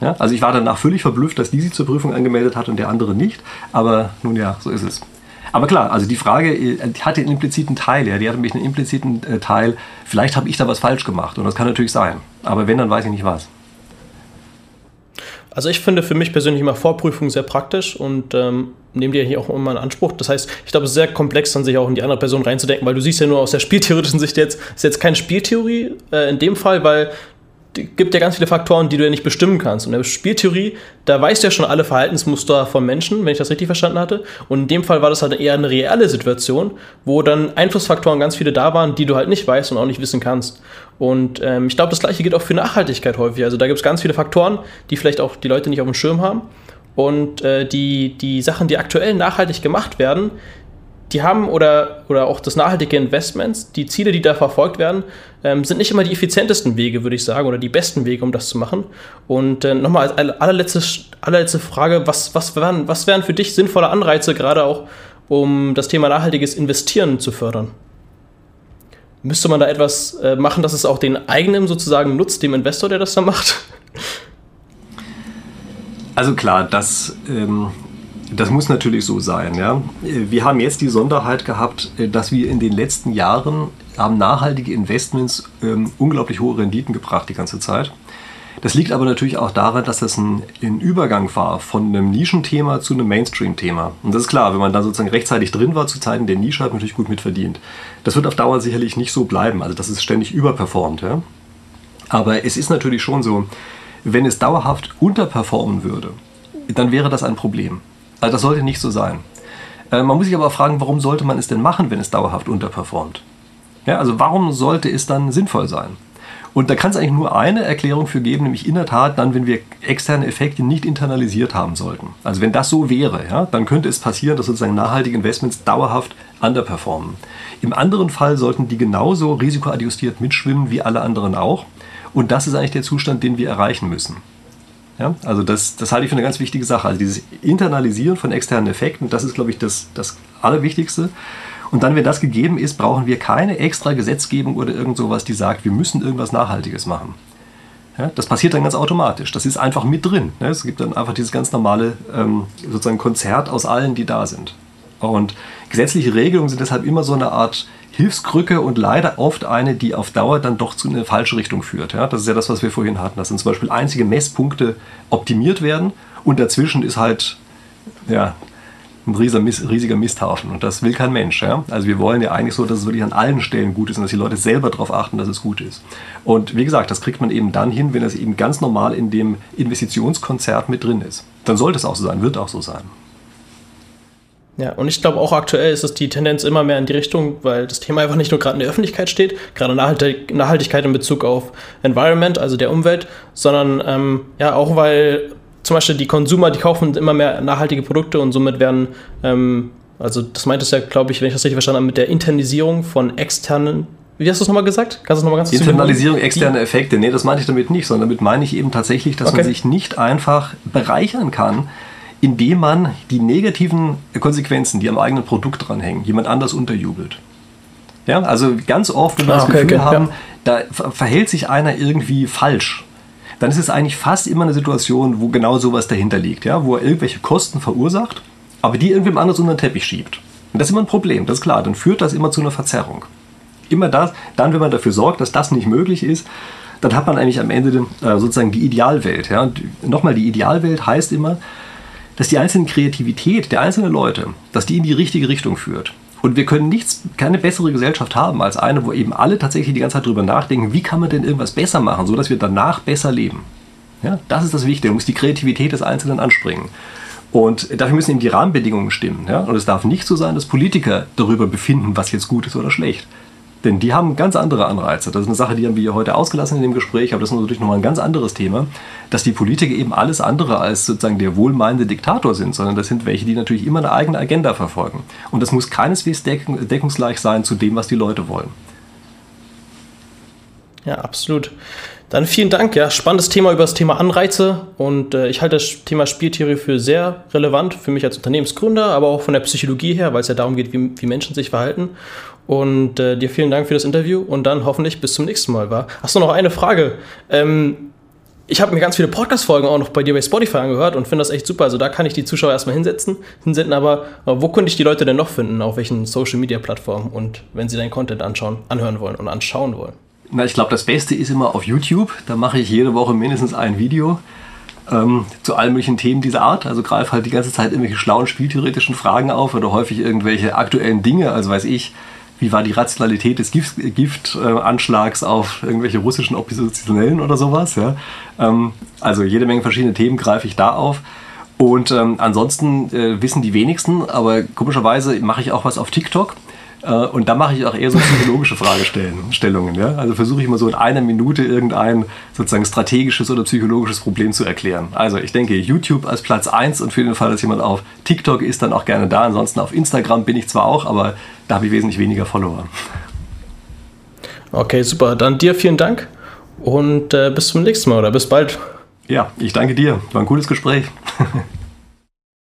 B: Ja? Also ich war danach völlig verblüfft, dass die sich zur Prüfung angemeldet hat und der andere nicht. Aber nun ja, so ist es. Aber klar, also die Frage die hatte einen impliziten Teil, ja, die hatte nämlich einen impliziten äh, Teil, vielleicht habe ich da was falsch gemacht und das kann natürlich sein. Aber wenn, dann weiß ich nicht was.
A: Also ich finde für mich persönlich immer Vorprüfungen sehr praktisch und ähm, nehme dir hier auch immer in Anspruch. Das heißt, ich glaube, es ist sehr komplex, dann sich auch in die andere Person reinzudenken, weil du siehst ja nur aus der spieltheoretischen Sicht jetzt, ist jetzt keine Spieltheorie äh, in dem Fall, weil gibt ja ganz viele Faktoren, die du ja nicht bestimmen kannst. Und in der Spieltheorie, da weißt du ja schon alle Verhaltensmuster von Menschen, wenn ich das richtig verstanden hatte. Und in dem Fall war das halt eher eine reelle Situation, wo dann Einflussfaktoren ganz viele da waren, die du halt nicht weißt und auch nicht wissen kannst. Und ähm, ich glaube, das gleiche gilt auch für Nachhaltigkeit häufig. Also da gibt es ganz viele Faktoren, die vielleicht auch die Leute nicht auf dem Schirm haben. Und äh, die, die Sachen, die aktuell nachhaltig gemacht werden, die haben oder, oder auch das nachhaltige Investments, die Ziele, die da verfolgt werden, ähm, sind nicht immer die effizientesten Wege, würde ich sagen, oder die besten Wege, um das zu machen. Und äh, nochmal als allerletzte, allerletzte Frage, was, was, wären, was wären für dich sinnvolle Anreize, gerade auch um das Thema nachhaltiges Investieren zu fördern? Müsste man da etwas äh, machen, dass es auch den eigenen sozusagen nutzt, dem Investor, der das da macht?
B: Also klar, das ähm, das muss natürlich so sein. Ja. Wir haben jetzt die Sonderheit gehabt, äh, dass wir in den letzten Jahren haben nachhaltige Investments ähm, unglaublich hohe Renditen gebracht die ganze Zeit. Das liegt aber natürlich auch daran, dass das ein, ein Übergang war von einem Nischenthema zu einem Mainstream-Thema. Und das ist klar, wenn man da sozusagen rechtzeitig drin war zu Zeiten der Nische, hat man natürlich gut mitverdient. Das wird auf Dauer sicherlich nicht so bleiben, also das ist ständig überperformt. Ja. Aber es ist natürlich schon so, wenn es dauerhaft unterperformen würde, dann wäre das ein Problem. Also das sollte nicht so sein. Äh, man muss sich aber fragen, warum sollte man es denn machen, wenn es dauerhaft unterperformt? Ja, also warum sollte es dann sinnvoll sein? Und da kann es eigentlich nur eine Erklärung für geben, nämlich in der Tat dann, wenn wir externe Effekte nicht internalisiert haben sollten. Also wenn das so wäre, ja, dann könnte es passieren, dass sozusagen nachhaltige Investments dauerhaft underperformen. Im anderen Fall sollten die genauso risikoadjustiert mitschwimmen wie alle anderen auch. Und das ist eigentlich der Zustand, den wir erreichen müssen. Ja, also das, das halte ich für eine ganz wichtige Sache. Also dieses Internalisieren von externen Effekten, das ist, glaube ich, das, das Allerwichtigste. Und dann, wenn das gegeben ist, brauchen wir keine extra Gesetzgebung oder irgend sowas, die sagt, wir müssen irgendwas Nachhaltiges machen. Ja, das passiert dann ganz automatisch. Das ist einfach mit drin. Ne? Es gibt dann einfach dieses ganz normale ähm, sozusagen Konzert aus allen, die da sind. Und gesetzliche Regelungen sind deshalb immer so eine Art Hilfskrücke und leider oft eine, die auf Dauer dann doch zu einer falschen Richtung führt. Ja, das ist ja das, was wir vorhin hatten, dass dann zum Beispiel einzige Messpunkte optimiert werden und dazwischen ist halt ja, ein riesiger, riesiger Misthaufen und das will kein Mensch. Ja? Also wir wollen ja eigentlich so, dass es wirklich an allen Stellen gut ist und dass die Leute selber darauf achten, dass es gut ist. Und wie gesagt, das kriegt man eben dann hin, wenn es eben ganz normal in dem Investitionskonzert mit drin ist. Dann sollte es auch so sein, wird auch so sein.
A: Ja, und ich glaube auch aktuell ist es die Tendenz immer mehr in die Richtung, weil das Thema einfach nicht nur gerade in der Öffentlichkeit steht, gerade Nachhaltigkeit in Bezug auf Environment, also der Umwelt, sondern ähm, ja auch weil zum Beispiel die Konsumer, die kaufen immer mehr nachhaltige Produkte und somit werden, ähm, also das meint es ja, glaube ich, wenn ich das richtig verstanden habe, mit der Internisierung von externen wie hast du es nochmal gesagt?
B: Kannst du es nochmal ganz Internalisierung externer Effekte. Nee, das meine ich damit nicht, sondern damit meine ich eben tatsächlich, dass okay. man sich nicht einfach bereichern kann, indem man die negativen Konsequenzen, die am eigenen Produkt dranhängen, jemand anders unterjubelt. Ja, also ganz oft, wenn wir ah, das Gefühl okay, haben, ja. da verhält sich einer irgendwie falsch, dann ist es eigentlich fast immer eine Situation, wo genau sowas dahinter liegt, ja, wo er irgendwelche Kosten verursacht, aber die irgendwem anders unter den Teppich schiebt. Und das ist immer ein Problem, das ist klar, dann führt das immer zu einer Verzerrung. Immer das, dann, wenn man dafür sorgt, dass das nicht möglich ist, dann hat man eigentlich am Ende äh, sozusagen die Idealwelt. Ja? Und nochmal, die Idealwelt heißt immer, dass die einzelne Kreativität der einzelnen Leute, dass die in die richtige Richtung führt. Und wir können nichts, keine bessere Gesellschaft haben als eine, wo eben alle tatsächlich die ganze Zeit darüber nachdenken, wie kann man denn irgendwas besser machen, sodass wir danach besser leben. Ja, das ist das Wichtige, da muss die Kreativität des Einzelnen anspringen. Und dafür müssen eben die Rahmenbedingungen stimmen. Ja? Und es darf nicht so sein, dass Politiker darüber befinden, was jetzt gut ist oder schlecht. Denn die haben ganz andere Anreize. Das ist eine Sache, die haben wir hier heute ausgelassen in dem Gespräch, aber das ist natürlich nochmal ein ganz anderes Thema, dass die Politiker eben alles andere als sozusagen der wohlmeinende Diktator sind, sondern das sind welche, die natürlich immer eine eigene Agenda verfolgen. Und das muss keineswegs deckungsgleich sein zu dem, was die Leute wollen.
A: Ja, absolut. Dann vielen Dank. Ja, spannendes Thema über das Thema Anreize und äh, ich halte das Thema Spieltheorie für sehr relevant für mich als Unternehmensgründer, aber auch von der Psychologie her, weil es ja darum geht, wie, wie Menschen sich verhalten. Und äh, dir vielen Dank für das Interview und dann hoffentlich bis zum nächsten Mal. War. Du noch eine Frage? Ähm, ich habe mir ganz viele Podcast-Folgen auch noch bei dir bei Spotify angehört und finde das echt super. Also da kann ich die Zuschauer erstmal hinsetzen, hinsenden, aber wo könnte ich die Leute denn noch finden? Auf welchen Social-Media-Plattformen und wenn sie deinen Content anschauen, anhören wollen und anschauen wollen?
B: Na, ich glaube, das Beste ist immer auf YouTube. Da mache ich jede Woche mindestens ein Video ähm, zu allen möglichen Themen dieser Art. Also greife halt die ganze Zeit irgendwelche schlauen spieltheoretischen Fragen auf oder häufig irgendwelche aktuellen Dinge. Also weiß ich, wie war die Rationalität des Giftanschlags Gift, äh, auf irgendwelche russischen Oppositionellen oder sowas. Ja? Ähm, also jede Menge verschiedene Themen greife ich da auf. Und ähm, ansonsten äh, wissen die wenigsten, aber komischerweise mache ich auch was auf TikTok. Äh, und da mache ich auch eher so psychologische Fragestellungen. Ja? Also versuche ich mal so in einer Minute irgendein sozusagen strategisches oder psychologisches Problem zu erklären. Also ich denke, YouTube als Platz 1 und für den Fall, dass jemand auf TikTok ist, dann auch gerne da. Ansonsten auf Instagram bin ich zwar auch, aber da habe ich wesentlich weniger Follower.
A: Okay, super. Dann dir vielen Dank und äh, bis zum nächsten Mal oder bis bald.
B: Ja, ich danke dir. War ein cooles Gespräch.